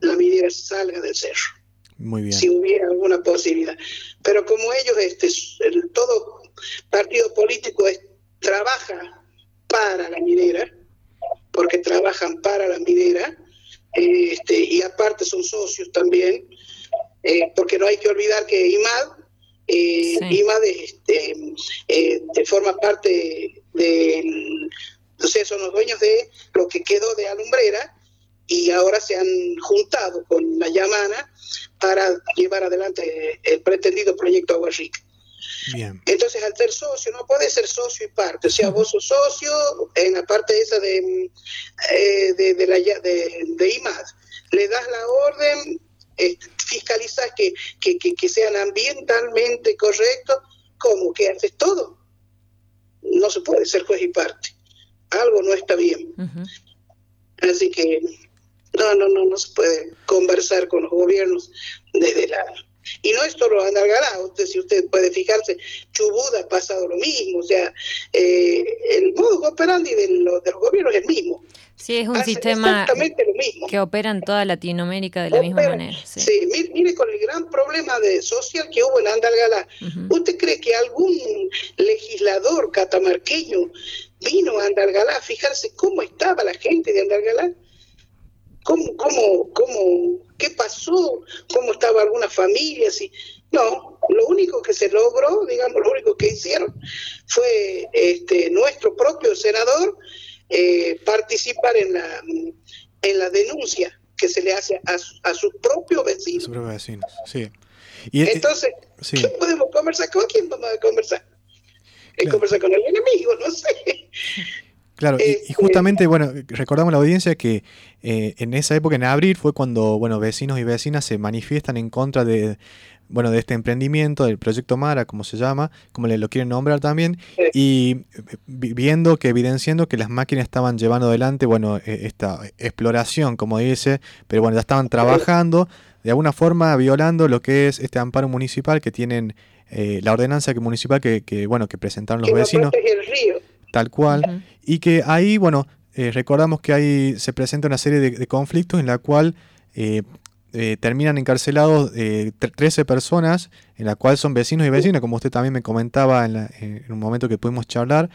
la minera salga del cerro Muy bien. si hubiera alguna posibilidad. Pero como ellos, este, el- todo partido político es- trabaja para la minera, porque trabajan para la minera, eh, este, y aparte son socios también, eh, porque no hay que olvidar que IMAD, eh, IMAD este, eh, de- forma parte del, o sea, son los dueños de lo que quedó de Alumbrera, y ahora se han juntado con la Yamana para llevar adelante el pretendido proyecto Agua Rica. Bien. Entonces, al ser socio, no puede ser socio y parte. O sea, vos sos socio en la parte esa de, eh, de, de la, ya- de, de IMAD. Le das la orden, eh, fiscalizas que, que, que, que sean ambientalmente correctos, como que haces todo. No se puede ser juez y parte. Algo no está bien. Así que no, no, no, no se puede conversar con los gobiernos desde la... Y no es solo Andalgalá, usted, si usted puede fijarse, Chubut ha pasado lo mismo, o sea, eh, el modo operandi de, los- de los gobiernos es el mismo. Sí, es un Hace sistema lo mismo. que opera en toda Latinoamérica de la misma manera. Sí. Sí, mire, mire con el gran problema de social que hubo en Andalgalá. ¿Usted cree que algún legislador catamarqueño vino a Andalgalá a fijarse cómo estaba la gente de Andalgalá? ¿Cómo, cómo, cómo, qué pasó? ¿Cómo estaba alguna familia? Si, no, lo único que se logró, digamos, lo único que hicieron fue este, nuestro propio senador eh, participar en la, en la denuncia que se le hace a, su- a sus propios vecinos. Sus propios vecinos. Sí. Y, eh, Entonces, sí. ¿qué podemos conversar? ¿Con quién vamos a conversar? Eh, Conversar con el enemigo, no sé. Claro, y, y justamente, bueno, recordamos a la audiencia que eh, en esa época, en abril, fue cuando, bueno, vecinos y vecinas se manifiestan en contra de, bueno, de este emprendimiento, del proyecto Mara, como se llama, como le lo quieren nombrar también, y vi- viendo que, evidenciando que las máquinas estaban llevando adelante, bueno, eh, esta exploración, como dice, pero bueno, ya estaban trabajando, de alguna forma violando lo que es este amparo municipal que tienen, eh, la ordenanza que municipal que, que, bueno, que presentaron los que vecinos. el río. Tal cual. Y que ahí, bueno, eh, recordamos que ahí se presenta una serie de, de conflictos en la cual eh, eh, terminan encarcelados eh, tre- 13 personas, en la cual son vecinos y vecinas, como usted también me comentaba en, la- en un momento que pudimos charlar,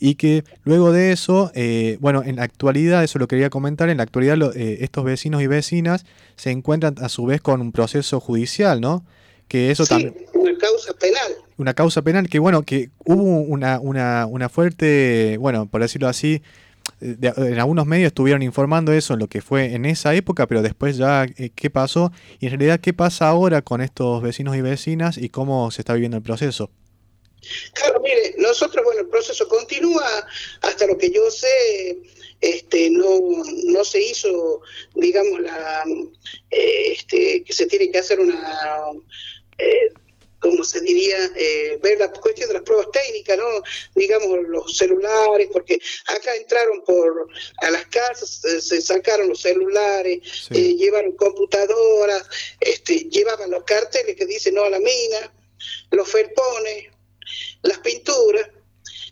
y que luego de eso, eh, bueno, en la actualidad, eso lo quería comentar, en la actualidad lo- eh, estos vecinos y vecinas se encuentran a su vez con un proceso judicial, ¿no? Que eso también Una causa penal. Una causa penal que bueno que hubo una, una, una fuerte bueno por decirlo así eh, de- en algunos medios estuvieron informando eso lo que fue en esa época pero después ya eh, qué pasó y en realidad qué pasa ahora con estos vecinos y vecinas y cómo se está viviendo el proceso. Claro, mire, nosotros, bueno, el proceso continúa. Hasta lo que yo sé, este, no, no se hizo, digamos, la, eh, este, que se tiene que hacer una, como se diría, eh, ver la cuestión de las pruebas técnicas, ¿no? Digamos, los celulares, porque acá entraron por a las casas, se sacaron los celulares, eh, llevaron computadoras, este, llevaban los carteles que dicen no a la mina, los felpones, las pinturas,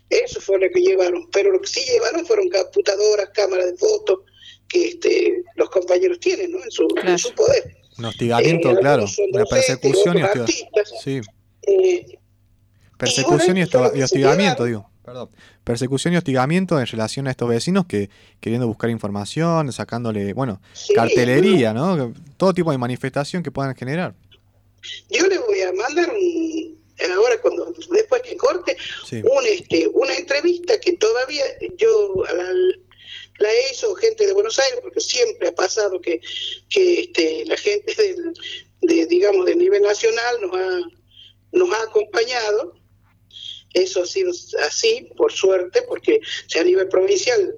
eso fue lo que llevaron, pero lo que sí llevaron fueron computadoras, cámaras de fotos, que este, los compañeros tienen, ¿no? En su, en su poder. Un hostigamiento, Eh, claro. Una persecución y hostigamiento. Sí. Eh, Persecución y, y hostigamiento, digo. Perdón. Persecución y hostigamiento en relación a estos vecinos que queriendo buscar información, sacándole, bueno, Sí, cartelería, ¿no? Todo tipo de manifestación que puedan generar. Yo le voy a mandar un, ahora cuando después que corte Sí. un este una entrevista que todavía yo a la, hizo gente de Buenos Aires porque siempre ha pasado que, que este, la gente del de, digamos del nivel nacional nos ha nos ha acompañado. Eso ha sido así por suerte porque si a nivel provincial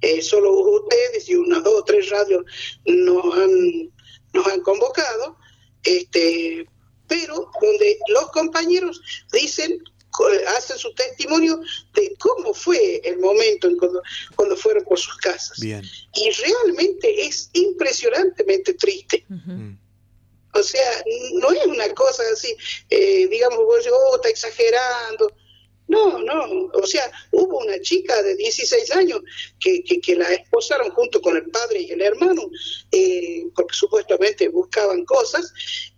eh, solo ustedes y unas dos o tres radios nos han nos han convocado este pero donde los compañeros dicen hacen su testimonio de cómo fue el momento en cuando, cuando fueron por sus casas. Bien. y realmente es impresionantemente triste. O sea no es una cosa así eh, digamos vos oh, está exagerando no, no, o sea, hubo una chica de 16 años que, que, que la esposaron junto con el padre y el hermano, eh, porque supuestamente buscaban cosas,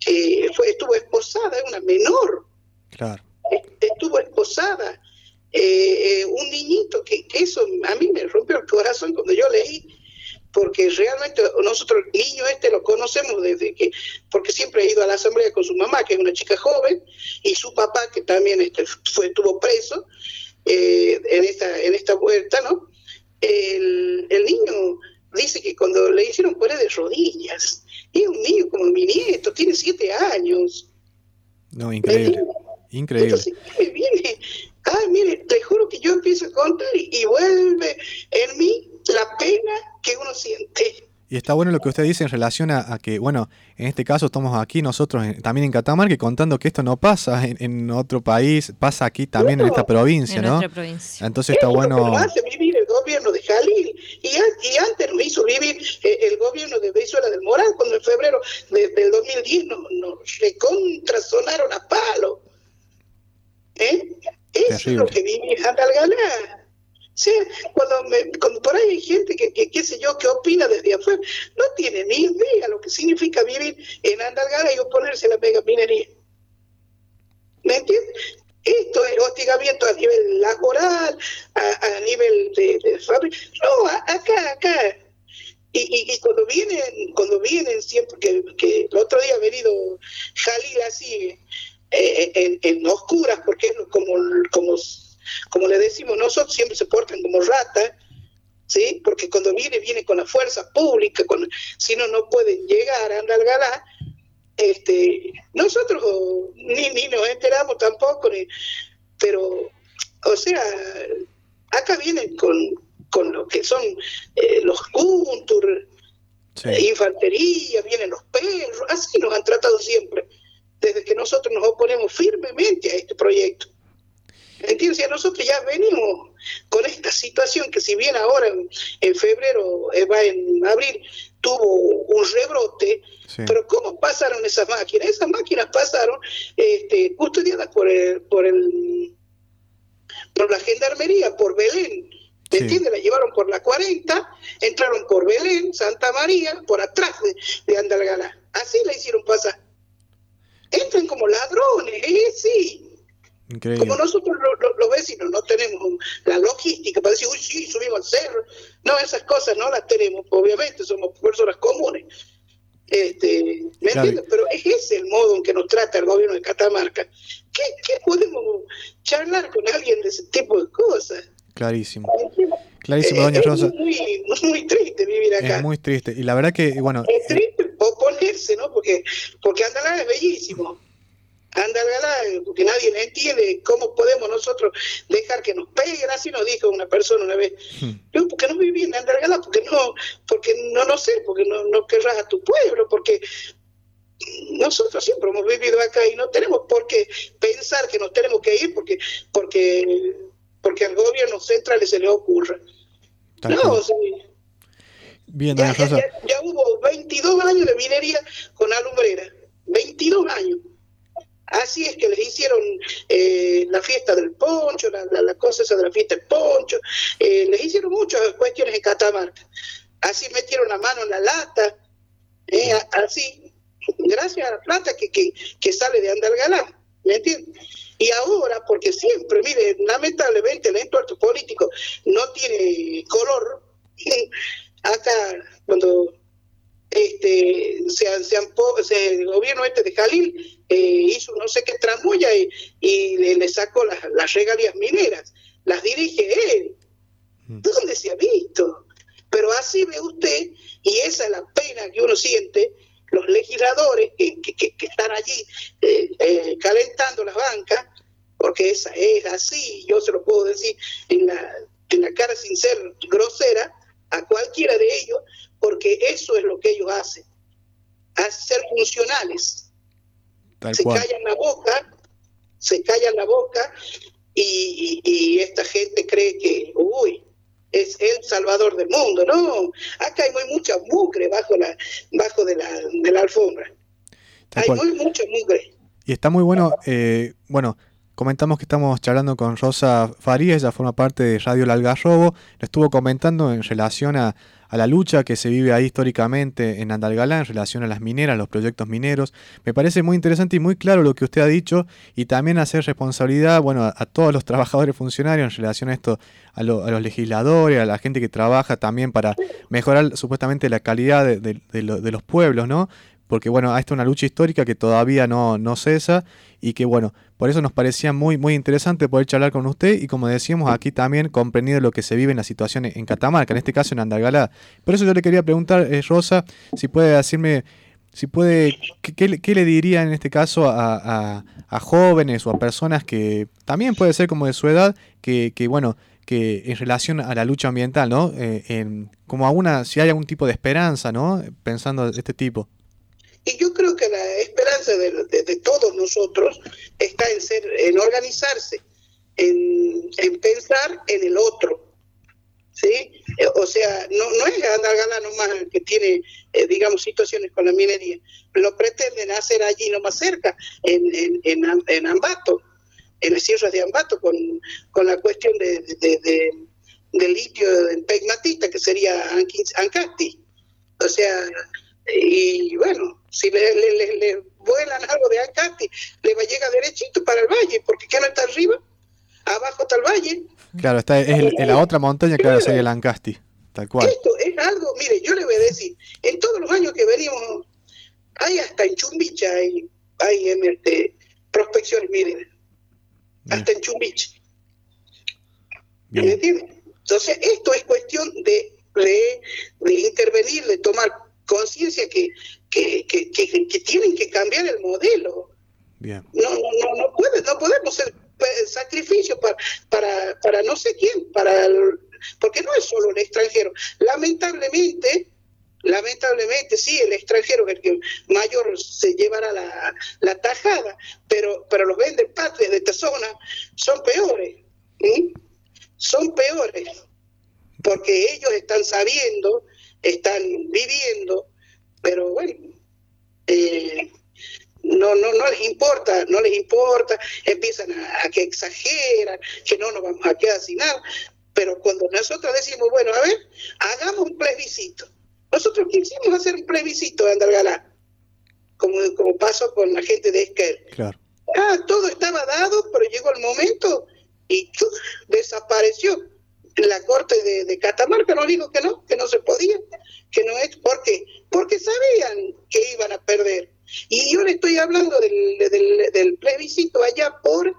eh, fue, estuvo esposada, es una menor, Claro. Estuvo esposada, eh, eh, un niñito, que, que eso a mí me rompió el corazón cuando yo leí, porque realmente nosotros el niño este lo conocemos desde que, porque siempre ha ido a la asamblea con su mamá, que es una chica joven, y su papá, que también este, fue, estuvo preso eh, en, esta, en esta vuelta, ¿no? El, el niño dice que cuando le hicieron poner de rodillas, y es un niño como mi nieto, tiene siete años, No, increíble. Increíble. entonces me viene, ay, mire, te juro que yo empiezo a contar y, y vuelve en mí la pena que uno siente. Y está bueno lo que usted dice en relación a, a que, bueno, en este caso estamos aquí nosotros en- también en Catamarca contando que esto no pasa en, en otro país, pasa aquí también en esta provincia, En ¿no? provincia. Entonces está es lo que bueno. nos hace vivir el gobierno de Jalil. Y, y antes nos hizo vivir eh, el gobierno de Venezuela del Moral, cuando en febrero de- del 2010 nos, nos recontrasonaron a palo. ¿Eh? Eso es lo que vive en Andalgalá. Sí, cuando, me- cuando por ahí hay gente que, que, qué sé yo, que opina desde afuera, no tiene ni idea lo que significa vivir en Andalgalá y oponerse a la mega minería. ¿Me entiendes? Esto es hostigamiento a nivel laboral, a, a nivel de, de fábrica. No, acá, acá. Y, y, y cuando vienen, cuando vienen siempre, que, que el otro día ha venido Jalil así, eh, en, en oscuras, porque es como, como, como le decimos nosotros, siempre se portan como ratas, ¿sí? Porque cuando viene, viene con la fuerza pública, con, si no, no pueden llegar a Andalgalá. Este, nosotros ni, ni nos enteramos tampoco, ni, pero, o sea, acá vienen con, con lo que son eh, los Kuntur, infantería, vienen los perros, así nos han tratado siempre, desde que nosotros nos oponemos firmemente a este proyecto. A nosotros ya venimos con esta situación que si bien ahora en, en febrero, eh, va en abril, tuvo un rebrote, pero ¿cómo pasaron esas máquinas? Esas máquinas pasaron este, custodiadas por el, por el por la gendarmería, por Belén. ¿Me entiendes? La llevaron por la 40, entraron por Belén, Santa María, por atrás de, de Andalgalá. Así la hicieron pasar. Entran como ladrones, ¿eh? Sí. Increíble. Como nosotros lo- lo- los vecinos no tenemos la logística para decir, uy, sí, subimos al cerro. No, esas cosas no las tenemos, obviamente, somos personas comunes. Este, ¿Me Claro. entiendes? Pero es ese el modo en que nos trata el gobierno de Catamarca. ¿Qué, qué podemos charlar con alguien de ese tipo de cosas? Clarísimo. Clarísimo, doña Es Rosa. muy, muy triste vivir acá. Es muy triste. Y la verdad que, bueno, Es triste oponerse, ¿no? Porque, porque Andalgalá es bellísimo. Andalgalá, porque nadie entiende cómo podemos nosotros dejar que nos peguen, así nos dijo una persona una vez. Yo, porque no viví en Andalgalá, porque no, porque no, no sé, porque no, no querrás a tu pueblo, porque nosotros siempre hemos vivido acá y no tenemos por qué pensar que nos tenemos que ir porque porque porque al gobierno central se le ocurra. Tal no, o sea, Bien, ya, ya- ya- ya hubo 22 años de minería con alumbrera. 22 años. Así es que les hicieron eh, la fiesta del poncho, la, la, la cosa esa de la fiesta del poncho, eh, les hicieron muchas cuestiones en Catamarca. Así metieron la mano en la lata, eh, así, gracias a la plata que, que, que sale de Andalgalá, ¿me entiendes? Y ahora, porque siempre, mire, lamentablemente el entuerto político no tiene color, acá cuando este se, se se- el gobierno este de Jalil eh, hizo no sé qué tramoya y, y le, le sacó las, las regalías mineras, las dirige él. ¿Dónde se ha visto? Pero así ve usted, y esa es la pena que uno siente, los legisladores que, que- que- que están allí eh, eh, calentando las bancas, porque esa es así, yo se lo puedo decir en la, en la cara sin ser grosera a cualquiera de ellos, porque eso es lo que ellos hacen, hacer funcionales. Tal se cual. callan la boca, se callan la boca y, y- y esta gente cree que, uy, es el salvador del mundo. No, acá hay muy mucha mugre bajo la bajo de la, de la alfombra. Tal hay cual. muy mucha mugre. Y está muy bueno, eh, bueno, comentamos que estamos charlando con Rosa Farías, ella forma parte de Radio El Algarrobo, lo estuvo comentando en relación a, la lucha que se vive ahí históricamente en Andalgalá, en relación a las mineras, los proyectos mineros. Me parece muy interesante y muy claro lo que usted ha dicho y también hacer responsabilidad, bueno, a, todos los trabajadores funcionarios en relación a esto, a, lo- a los legisladores, a la gente que trabaja también para mejorar supuestamente la calidad de los pueblos, ¿no? Porque bueno, esta es una lucha histórica que todavía no, no cesa y que bueno, por eso nos parecía muy, muy interesante poder charlar con usted y como decíamos aquí también comprendido lo que se vive en la situación en Catamarca, en este caso en Andalgalá. Por eso yo le quería preguntar, eh, Rosa, si puede decirme, si puede, ¿qué, qué le- diría en este caso a, a- a jóvenes o a personas que también puede ser como de su edad, que, que bueno, que en relación a la lucha ambiental, ¿no? Eh, en- como a una, si hay algún tipo de esperanza, ¿no? Pensando de este tipo. Y yo creo que la esperanza de, de- todos nosotros está en ser, en organizarse, en, en pensar en el otro. ¿Sí? O sea, no, no es Andalgalá nomás el que tiene, eh, digamos, situaciones con la minería. Lo pretenden hacer allí nomás cerca, en, en, en, Am- en Ambato, en las sierras de Ambato, con, con la cuestión de, de, de- litio en pegmatita, que sería Ancasti. O sea, y bueno, si le, le- le- le vuelan algo de Ancasti, le va a llegar derechito para el valle, porque ¿qué no está arriba? Abajo está el valle. Claro, está es el- en la otra montaña, claro, sería Lancasti, tal cual. Esto es algo, mire, yo le voy a decir, en todos los años que venimos, hay hasta en Chumbicha, hay, hay em, este, prospecciones, miren, hasta en Chumbicha. ¿Me entiende? Entonces, esto es cuestión de, de, de intervenir, de tomar conciencia que, que, que, que- tienen que cambiar el modelo. Bien. No, no, no, no, puede, no podemos ser eh, sacrificio para, para, para no sé quién, para el- porque no es solo el extranjero. Lamentablemente, lamentablemente sí, el extranjero es el que mayor se llevará la, la tajada, pero, pero los venden patrias de esta zona son peores. ¿sí? Son peores, porque ellos están sabiendo, están viviendo, pero bueno, eh, no, no, no les importa, no les importa, empiezan a, a que exageran, que no nos vamos a quedar sin nada, pero cuando nosotros decimos, bueno, a ver, hagamos un plebiscito. Nosotros quisimos hacer un plebiscito de Andalgalá, como, como pasó con la gente de Esquel. Claro. Ah, todo estaba dado, pero llegó el momento y ¡chuf! desapareció. La corte de, de Catamarca nos dijo que no, que no se podía, que no es, ¿por qué? Porque sabían que iban a perder. Y yo le estoy hablando del, del, del plebiscito allá por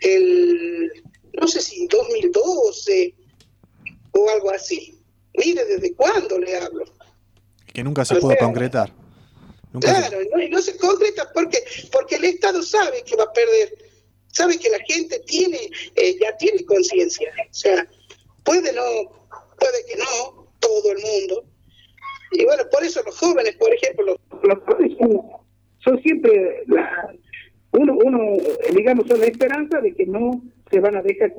el, no sé si 2012 o algo así. Mire, ¿desde cuándo le hablo? Que nunca se O pudo sea, concretar. Nunca Claro, y no, y no se concreta porque porque el Estado sabe que va a perder, sabe que la gente tiene eh, ya tiene conciencia, o sea, puede no, puede que no, todo el mundo. Y bueno, por eso los jóvenes, por ejemplo, los, los jóvenes son, siempre la, uno, uno, digamos, son la esperanza de que no se van a dejar.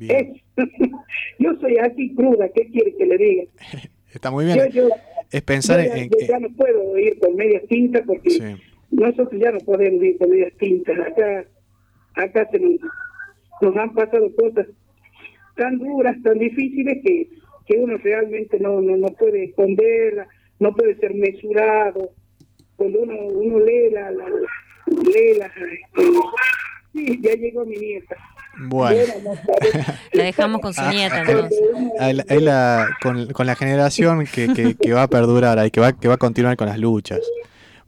Es- yo soy así cruda, ¿qué quiere que le diga? Está muy bien. Yo- yo- es pensar yo en, ya no puedo ir con medias tintas porque nosotros ya no podemos ir con medias tintas. Acá, acá se nos, nos han pasado cosas tan duras, tan difíciles que, que uno realmente no, no, no puede esconderla, no puede ser mesurado. Cuando uno, uno lee la, la, lee la, este, sí, ya llegó mi nieta. Bueno. La dejamos con su Ah, nieta, ah, entonces. ahí la- ahí la- con, con la generación que, que, que va a perdurar ahí, que va, que va a continuar con las luchas.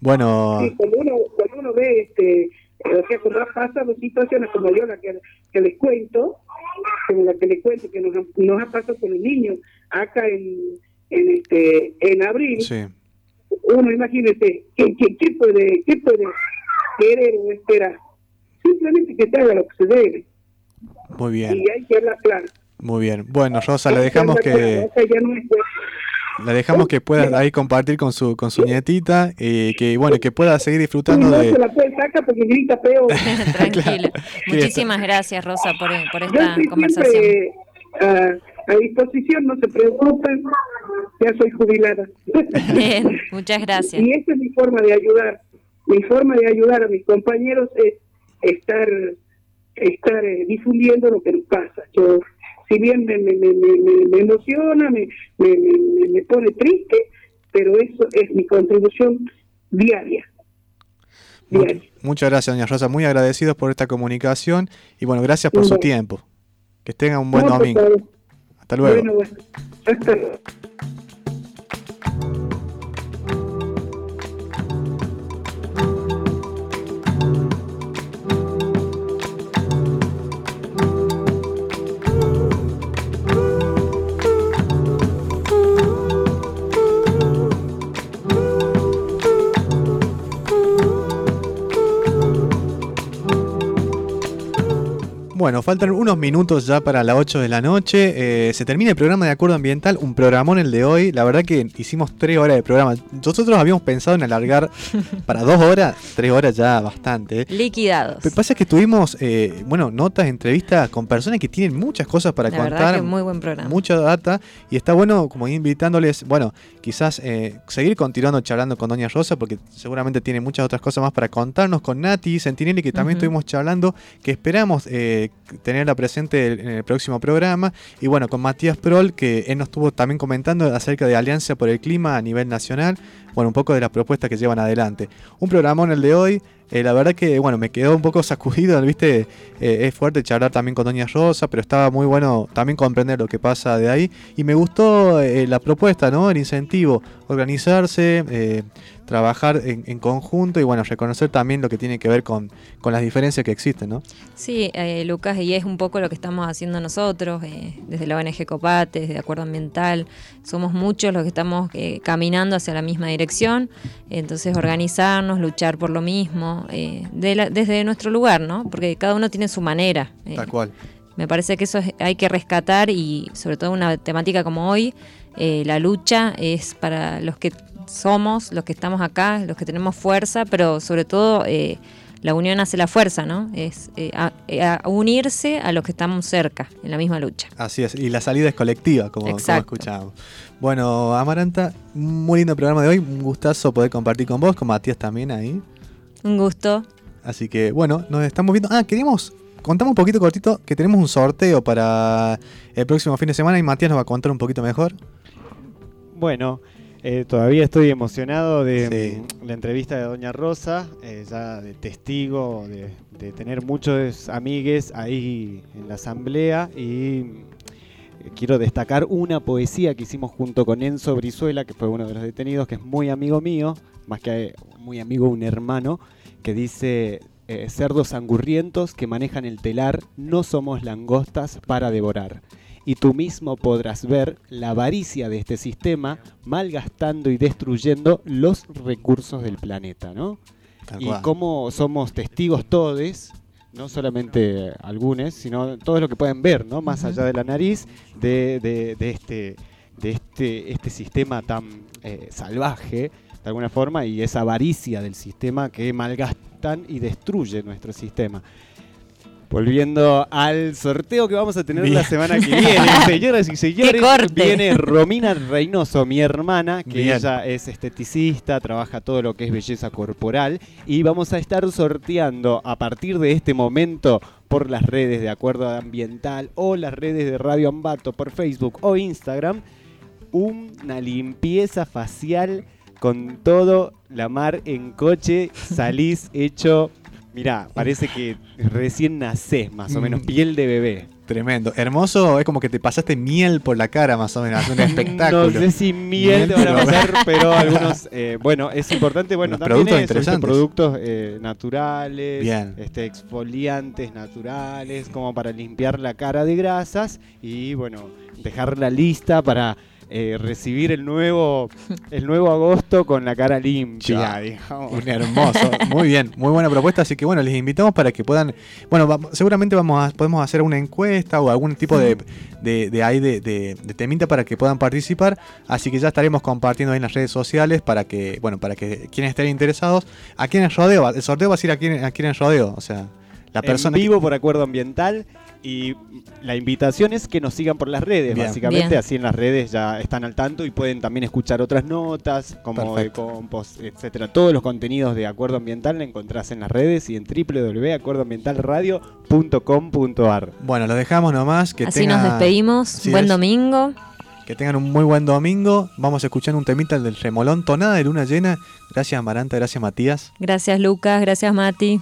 Bueno, Sí, cuando uno, cuando uno ve, este, o sea, cuando ha pasado situaciones como yo, la que, que les cuento, como la que les cuento, que nos, ha- nos ha pasado con el niño acá en, en, este, en abril, sí. uno imagínese, ¿qué, qué, qué puede, ¿qué puede querer o esperar? Simplemente que se haga lo que se debe. Muy bien, Y hay que hablar claro. muy bien. Bueno, Rosa, le dejamos que o sea, ya no le dejamos que pueda ahí compartir con su con su nietita y que bueno, que pueda seguir disfrutando no de se la puede sacar porque grita peor. Tranquilo. Que Muchísimas gracias, Rosa, por, por Yo esta estoy conversación. siempre a, a disposición, no se preocupen, ya soy jubilada. Bien, muchas gracias. Y esa es mi forma de ayudar. Mi forma de ayudar a mis compañeros es estar estar eh, difundiendo lo que nos pasa. Yo, si bien me, me, me, me- me emociona, me, me, me- me pone triste, pero eso es mi contribución diaria. Mu- Muchas gracias, doña Rosa, muy agradecidos por esta comunicación y bueno, gracias por su tiempo. Que tengan un buen No, domingo. Hasta luego. Bueno, bueno. Hasta luego. Bueno, faltan unos minutos ya para las 8 de la noche. Eh, se termina el programa de Acuerdo Ambiental, un programón el de hoy. La verdad que hicimos tres horas de programa. Nosotros habíamos pensado en alargar para dos horas, tres horas ya bastante. Liquidados. Lo que pasa es que tuvimos, eh, bueno, notas, entrevistas con personas que tienen muchas cosas para La contar. que muy buen programa. Mucha data. Y está bueno como invitándoles, bueno, quizás eh, seguir continuando charlando con Doña Rosa, porque seguramente tiene muchas otras cosas más para contarnos. Con Nati Sentinelli, que también estuvimos charlando, que esperamos eh, tenerla presente en el próximo programa. Y bueno, con Matías Prol, que él nos estuvo también comentando acerca de Alianza por el Clima a nivel nacional. Bueno, un poco de las propuestas que llevan adelante. Un programón el de hoy. Eh, la verdad que, bueno, me quedó un poco sacudido, ¿viste? Eh, es fuerte charlar también con Doña Rosa, pero estaba muy bueno también comprender lo que pasa de ahí. Y me gustó eh, la propuesta, ¿no? El incentivo, organizarse, eh, trabajar en, en conjunto y, bueno, reconocer también lo que tiene que ver con, con las diferencias que existen, ¿no? Sí, Lucas, y es un poco lo que estamos haciendo nosotros, desde la ONG Copate, desde Acuerdo Ambiental. Somos muchos los que estamos caminando hacia la misma dirección. Entonces, organizarnos, luchar por lo mismo, eh, de la- desde nuestro lugar, ¿no? Porque cada uno tiene su manera. eh, Tal cual. me parece que eso es- hay que rescatar y sobre todo una temática como hoy, eh, la lucha es para los que somos, los que estamos acá, los que tenemos fuerza, pero sobre todo la unión hace la fuerza, ¿no? Es a, a unirse a los que estamos cerca en la misma lucha. Así es, y la salida es colectiva, como, como escuchábamos. Bueno, Amaranta, muy lindo programa de hoy, un gustazo poder compartir con vos, con Matías también ahí. Un gusto. Así que bueno, nos estamos viendo. Ah, queríamos, contamos un poquito cortito que tenemos un sorteo para el próximo fin de semana y Matías nos va a contar un poquito mejor. Bueno, eh, todavía estoy emocionado de mm, la entrevista de Doña Rosa, eh, ya de testigo, de, de tener muchos amigues ahí en la asamblea y mm, quiero destacar una poesía que hicimos junto con Enzo Brizuela, que fue uno de los detenidos, que es muy amigo mío, más que eh, muy amigo, un hermano, que dice, eh, cerdos angurrientos que manejan el telar, no somos langostas para devorar. Y tú mismo podrás ver la avaricia de este sistema malgastando y destruyendo los recursos del planeta, ¿no? Tal Y cual. cómo somos testigos todos, no solamente algunos, sino todos lo que pueden ver, ¿no? Más Ujú. allá de la nariz, de, de- de este, de este, este sistema tan eh, salvaje de alguna forma, y esa avaricia del sistema que malgastan y destruye nuestro sistema. Volviendo al sorteo que vamos a tener la semana que viene, señoras y señores, viene Romina Reynoso, mi hermana, que Bien. ella es esteticista, trabaja todo lo que es belleza corporal, y vamos a estar sorteando a partir de este momento por las redes de Acuerdo Ambiental o las redes de Radio Ambato por Facebook o Instagram, una limpieza facial con todo la mar en coche, salís hecho, mirá, parece que recién nacés, más o menos, Mm. piel de bebé. Tremendo. Hermoso, es como que te pasaste miel por la cara, más o menos. Un espectáculo. No sé si miel te van a pasar, pero algunos, eh, bueno, es importante, bueno, también productos productos eh, naturales, Bien. este, exfoliantes naturales, como para limpiar la cara de grasas y, bueno, dejarla lista para eh, recibir el nuevo, el nuevo agosto con la cara limpia, Ya, digamos. Un hermoso, muy bien, muy buena propuesta, así que bueno, les invitamos para que puedan, bueno, vamos- seguramente vamos a, podemos hacer una encuesta o algún tipo de, de, de ahí de, de- de temita para que puedan participar, así que ya estaremos compartiendo ahí en las redes sociales para que, bueno, para que quienes estén interesados, a quienes rodeo, el sorteo va a ser a quienes, a quienes rodeo, o sea, la persona en que- vivo por acuerdo ambiental y la invitación es que nos sigan por las redes, Bien. básicamente Bien. así en las redes ya están al tanto y pueden también escuchar otras notas como de Perfecto. compost, etcétera. Todos los contenidos de Acuerdo Ambiental la encontrás en las redes y en www.acuerdoambientalradio.com.ar. bueno, lo dejamos nomás, que Así tenga- nos despedimos. Buen es. domingo. Que tengan un muy buen domingo. Vamos a escuchar un temita el del remolón, tonada de luna llena. Gracias Amaranta, gracias Matías. Gracias Lucas, gracias Mati.